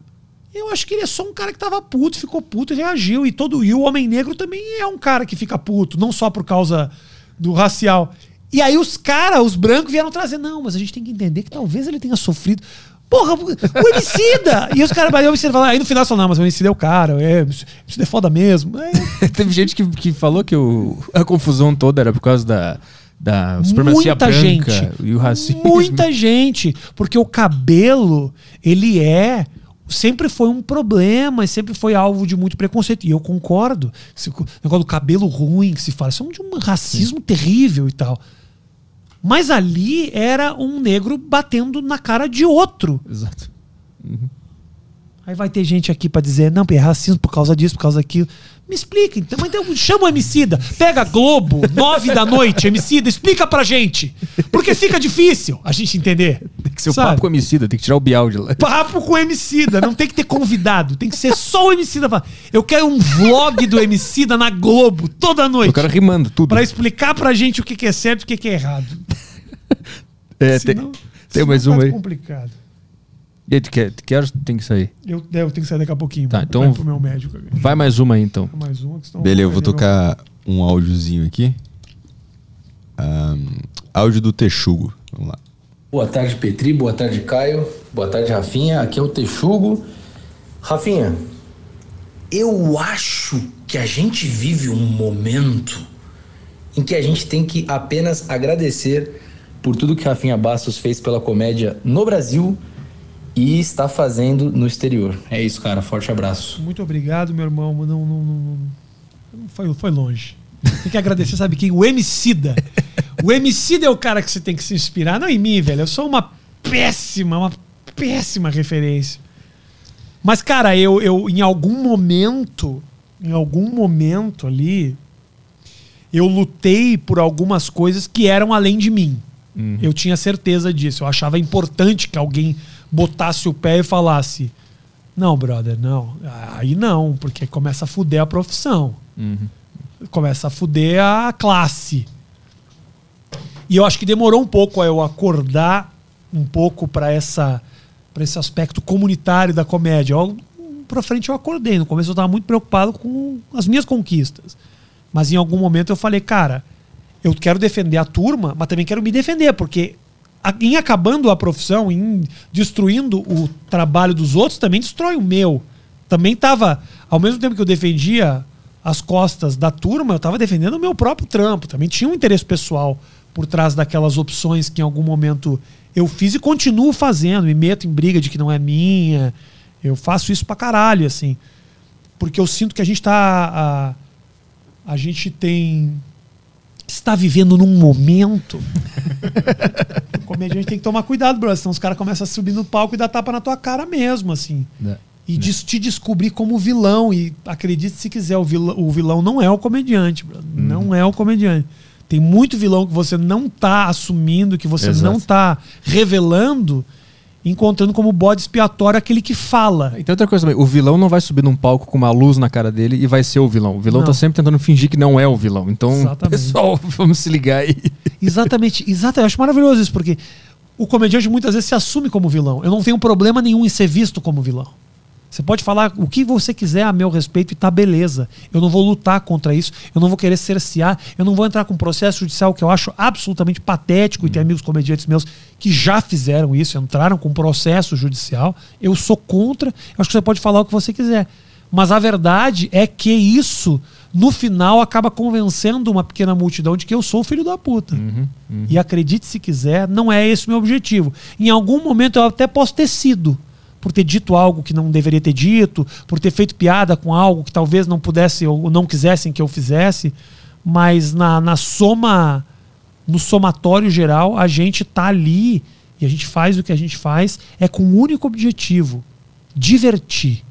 Eu acho que ele é só um cara que tava puto, ficou puto e reagiu. E, todo, e o Homem Negro também é um cara que fica puto, não só por causa do racial. E aí os caras, os brancos, vieram trazer. Não, mas a gente tem que entender que talvez ele tenha sofrido. Porra, o Emicida! e os caras, aí o Emicida fala, aí no final falam, não, mas o Emicida é o cara, é, o Emicida é foda mesmo. É, Teve gente que, que falou que o, a confusão toda era por causa da, da supremacia Muita branca gente. e o racismo. Muita gente. Porque o cabelo, ele é. Sempre foi um problema e sempre foi alvo de muito preconceito. E eu concordo. Esse co- negócio do cabelo ruim que se fala. Isso é um de um racismo terrível e tal. Mas ali era um negro batendo na cara de outro. Exato. Aí vai ter gente aqui pra dizer, não, é racismo por causa disso, por causa daquilo. Me explica, então, então chama o Emicida, pega Globo, nove da noite, Emicida, explica pra gente. Porque fica difícil a gente entender. Tem que ser o Sabe? papo com o homicida, tem que tirar o Bial de lá. Papo com o Emicida, não tem que ter convidado, tem que ser só o Emicida. falar. Eu quero um vlog do Emicida na Globo, toda noite. O cara rimando tudo. Pra explicar pra gente o que que é certo e o que que é errado. É, Senão- tem, tem mais senão uma aí. complicado. E aí, tu quer, tu quer tem que sair? Eu, é, eu tenho que sair daqui a pouquinho. Tá, Vai então pro meu médico. aqui. vai mais uma aí então. Mais uma que senão Beleza, eu vai vou ver tocar um áudiozinho aqui. Ahn, áudio do Texugo. Vamos lá. Boa tarde, Petri. Boa tarde, Caio. Boa tarde, Rafinha. Aqui é o Texugo. Rafinha, eu acho que a gente vive um momento em que a gente tem que apenas agradecer por tudo que Rafinha Bastos fez pela comédia no Brasil e está fazendo no exterior. É isso, cara. Forte abraço. Muito obrigado, meu irmão. Não, não, não, não- foi, foi longe. Tem que agradecer, sabe quem? O Emicida. O Emicida é o cara que você tem que se inspirar, não em mim, velho. Eu sou uma péssima, uma péssima referência. Mas, cara, eu, eu em algum momento, em algum momento ali, eu lutei por algumas coisas que eram além de mim. Eu tinha certeza disso. Eu achava importante que alguém botasse o pé e falasse: Não, brother, não. Aí não, porque começa a fuder a profissão. Começa a fuder a classe. E eu acho que demorou um pouco a eu acordar um pouco para essa para esse aspecto comunitário da comédia. Pra frente eu acordei. No começo eu estava muito preocupado com as minhas conquistas. Mas em algum momento eu falei, cara, eu quero defender a turma, mas também quero me defender, porque em acabando a profissão, em destruindo o trabalho dos outros, também destrói o meu. Também estava, ao mesmo tempo que eu defendia as costas da turma, eu estava defendendo o meu próprio trampo. Também tinha um interesse pessoal por trás daquelas opções que em algum momento eu fiz e continuo fazendo. Me meto em briga de que não é minha. Eu faço isso pra caralho, assim. Porque eu sinto que a gente tá. A, a gente tem. Está vivendo num momento. o comediante tem que tomar cuidado, brother. Senão os caras começam a subir no palco e dar tapa na tua cara mesmo, assim. E des- te descobrir como vilão. E acredite se quiser, o vilão, o vilão não é o comediante, brother. Não é o comediante. Tem muito vilão que você não tá assumindo, que você Exato. não tá revelando, encontrando como bode expiatório aquele que fala. E tem outra coisa também, o vilão não vai subir num palco com uma luz na cara dele e vai ser o vilão. O vilão Não. tá sempre tentando fingir que não é o vilão. Então, Exatamente. pessoal, vamos se ligar aí. Exatamente, exatamente. Eu acho maravilhoso isso, porque o comediante muitas vezes se assume como vilão. Eu não tenho problema nenhum em ser visto como vilão. Você pode falar o que você quiser a meu respeito e tá beleza. Eu não vou lutar contra isso, eu não vou querer cercear, eu não vou entrar com um processo judicial que eu acho absolutamente patético e tem amigos comediantes meus que já fizeram isso, entraram com processo judicial. Eu sou contra, eu acho que você pode falar o que você quiser. Mas a verdade é que isso, no final, acaba convencendo uma pequena multidão de que eu sou o filho da puta. E acredite se quiser, não é esse o meu objetivo. Em algum momento eu até posso ter sido. Por ter dito algo que não deveria ter dito, por ter feito piada com algo que talvez não pudesse ou não quisessem que eu fizesse, mas na, na soma, no somatório geral, a gente tá ali e a gente faz o que a gente faz é com um único objetivo: divertir.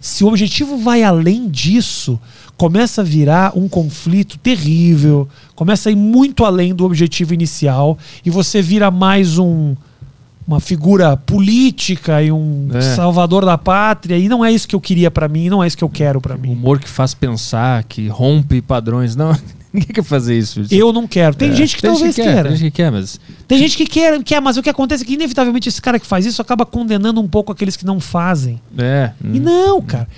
Se o objetivo vai além disso, começa a virar um conflito terrível, começa a ir muito além do objetivo inicial e você vira mais um uma figura política e um É. salvador da pátria e não é isso que eu queria pra mim, não é isso que eu quero pra mim. Humor que faz pensar, que rompe padrões. Não, ninguém quer fazer isso. Eu não quero. Tem É, gente que tem talvez quer, queira. Tem gente que quer, mas. Tem gente que quer, quer, mas o que acontece é que, inevitavelmente, esse cara que faz isso acaba condenando um pouco aqueles que não fazem. É. E não, cara.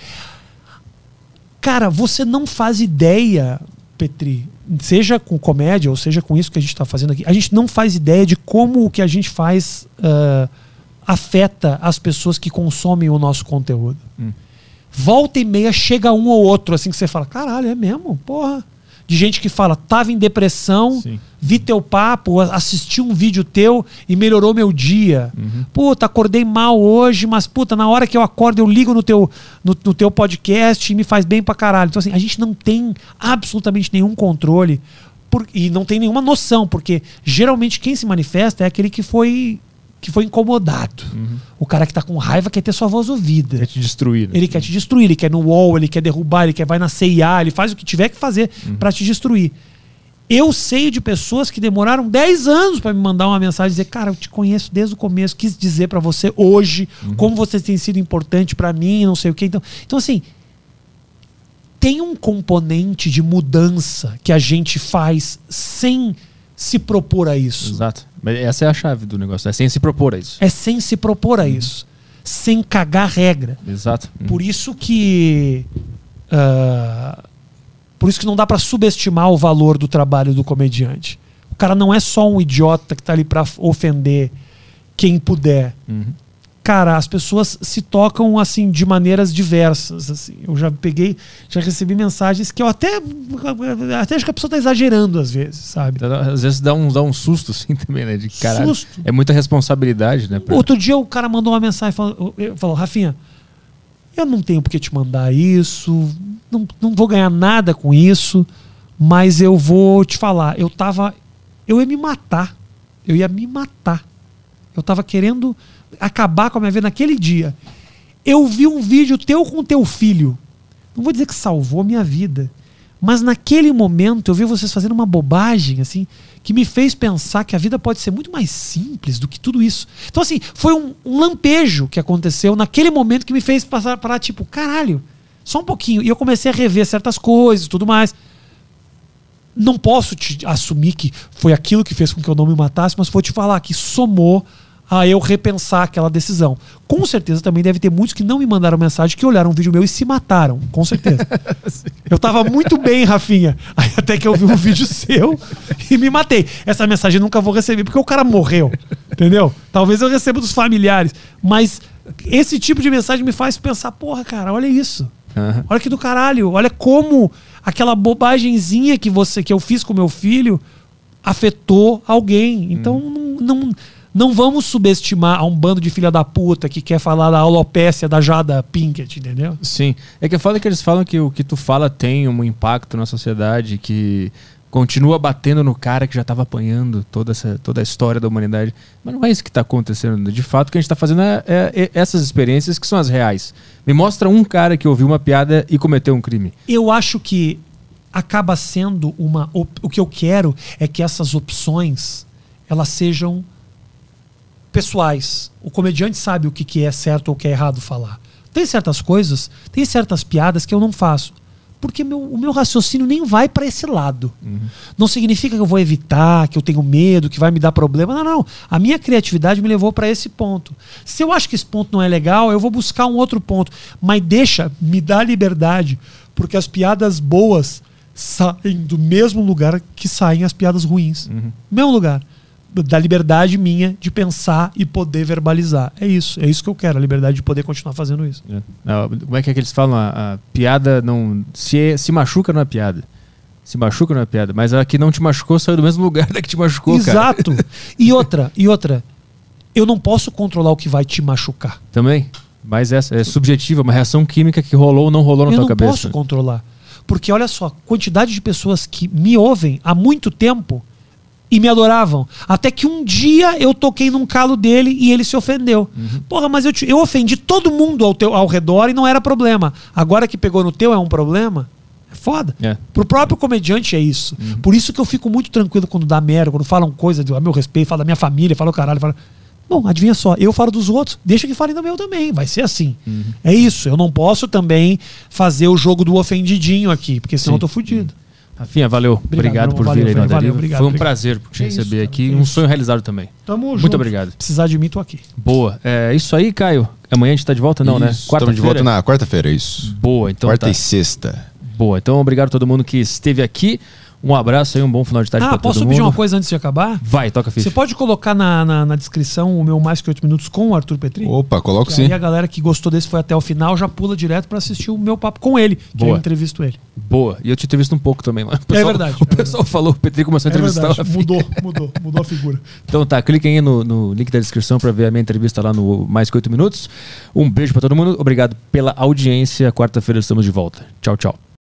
Cara, você não faz ideia, Petri, seja com comédia ou seja com isso que a gente está fazendo aqui, a gente não faz ideia de como o que a gente faz ah, afeta as pessoas que consomem o nosso conteúdo. Volta e meia chega um ou outro, assim que você fala, caralho, é mesmo? Porra. De gente que fala, tava em depressão, vi teu papo, assisti um vídeo teu e melhorou meu dia. Puta, acordei mal hoje, mas puta, na hora que eu acordo, eu ligo no teu, no, no teu podcast e me faz bem pra caralho. Então, assim, a gente não tem absolutamente nenhum controle por- e não tem nenhuma noção, porque geralmente quem se manifesta é aquele que foi que foi incomodado. O cara que tá com raiva quer ter sua voz ouvida. Quer te destruir. né? Ele quer te destruir, ele quer no wall, ele quer derrubar, ele quer vai na CIA, ele faz o que tiver que fazer pra te destruir. Eu sei de pessoas que demoraram 10 anos pra me mandar uma mensagem e dizer, cara, eu te conheço desde o começo, quis dizer pra você hoje como você tem sido importante pra mim, não sei o quê. Então, então assim, tem um componente de mudança que a gente faz sem se propor a isso. Exato. Mas essa é a chave do negócio. É sem se propor a isso. É sem se propor a isso. Sem cagar regra. Exato. Por isso que. ah, por isso que não dá pra subestimar o valor do trabalho do comediante. O cara não é só um idiota que tá ali pra ofender quem puder. Cara, as pessoas se tocam assim de maneiras diversas. Assim. Eu já peguei, já recebi mensagens que eu até. Até acho que a pessoa tá exagerando às vezes, sabe? Às vezes dá um, dá um susto, assim, também, né? De caralho. Susto. É muita responsabilidade, né? pra- Outro dia o cara mandou uma mensagem falando, falou, Rafinha, eu não tenho por que te mandar isso, não, não vou ganhar nada com isso, mas eu vou te falar, eu tava. Eu ia me matar. Eu ia me matar. Eu tava querendo acabar com a minha vida naquele dia. Eu vi um vídeo teu com teu filho. Não vou dizer que salvou a minha vida. Mas naquele momento eu vi vocês fazendo uma bobagem, assim, que me fez pensar que a vida pode ser muito mais simples do que tudo isso. Então, assim, foi um, um lampejo que aconteceu naquele momento que me fez passar para tipo, caralho, só um pouquinho. E eu comecei a rever certas coisas e tudo mais. Não posso te assumir que foi aquilo que fez com que eu não me matasse, mas vou te falar que somou a eu repensar aquela decisão. Com certeza também deve ter muitos que não me mandaram mensagem que olharam um vídeo meu e se mataram, com certeza. eu tava muito bem, Rafinha. Aí até que eu vi um vídeo seu e me matei. Essa mensagem eu nunca vou receber porque o cara morreu, entendeu? Talvez eu receba dos familiares, mas esse tipo de mensagem me faz pensar, porra, cara, olha isso. Aham. Olha que do caralho, olha como aquela bobagemzinha que você que eu fiz com meu filho afetou alguém. Então não, não, não vamos subestimar a um bando de filha da puta que quer falar da alopécia da Jada Pinkett, entendeu? Sim. É que foda é que eles falam que o que tu fala tem um impacto na sociedade que continua batendo no cara que já tava apanhando toda, essa, toda a história da humanidade. Mas não é isso que tá acontecendo. De fato, o que a gente tá fazendo é, é- é essas experiências que são as reais. Me mostra um cara que ouviu uma piada e cometeu um crime. Eu acho que acaba sendo uma. O que eu quero é que essas opções elas sejam pessoais. O comediante sabe o que, que é certo ou o que é errado falar. Tem certas coisas, tem certas piadas que eu não faço. Porque meu, o meu raciocínio nem vai para esse lado. Não significa que eu vou evitar, que eu tenho medo, que vai me dar problema. Não, não. A minha criatividade me levou para esse ponto. Se eu acho que esse ponto não é legal, eu vou buscar um outro ponto. Mas deixa, me dá liberdade, porque as piadas boas saem do mesmo lugar que saem as piadas ruins. Mesmo lugar. Da liberdade minha de pensar e poder verbalizar. É isso. É isso que eu quero, a liberdade de poder continuar fazendo isso. Não, como é que, é que eles falam? A, a piada não. Se, se machuca não é piada. Se machuca não é piada. Mas a que não te machucou saiu do mesmo lugar da que te machucou, cara. Exato. E outra, e outra. Eu não posso controlar o que vai te machucar. Também? Mas essa é subjetiva, uma reação química que rolou ou não rolou na eu tua não cabeça. posso controlar. Porque olha só, quantidade de pessoas que me ouvem há muito tempo e me adoravam. Até que um dia eu toquei num calo dele e ele se ofendeu. Uhum. Porra, mas eu, te- eu ofendi todo mundo ao, teu, ao redor e não era problema. Agora que pegou no teu é um problema? É foda. É. Pro próprio comediante é isso. Uhum. Por isso que eu fico muito tranquilo quando dá merda, quando falam coisa do- a meu respeito, falam da minha família, falam caralho, falam. Bom, adivinha só, eu falo dos outros, deixa que falem do meu também, vai ser assim. Uhum. É isso, eu não posso também fazer o jogo do ofendidinho aqui, porque senão Sim. eu tô fudido. Rafinha, valeu. Obrigado, irmão, por valeu, vir aí no valeu, obrigado, Foi um obrigado. prazer te isso, receber cara, aqui. que Um isso. sonho realizado também. Tamo Muito junto. obrigado. Precisar de mim, tô aqui. Boa. É isso aí, Caio. Amanhã a gente tá de volta, não, né? Isso, Estamos de volta na quarta-feira, isso. Boa, então Quarta tá. e sexta. Boa. Então, obrigado a todo mundo que esteve aqui. Um abraço aí, um bom final de tarde Ah, pra todo posso mundo. pedir uma coisa antes de acabar? Vai, toca a ficha. Você pode colocar na, na, na descrição o meu Mais Que Oito Minutos com o Arthur Petri? Opa, coloco E sim. aí a galera que gostou desse foi até o final já pula direto pra assistir o meu papo com ele, que Boa. eu entrevisto ele. Boa. E eu te entrevisto um pouco também, mano. O É verdade, O pessoal falou, o Petri começou a É entrevistar Rafinha. mudou, mudou, mudou a figura. Então tá, cliquem aí no, no link da descrição pra ver a minha entrevista lá no Mais Que Oito Minutos. Um beijo pra todo mundo. Obrigado pela audiência. Quarta-feira estamos de volta. Tchau, tchau.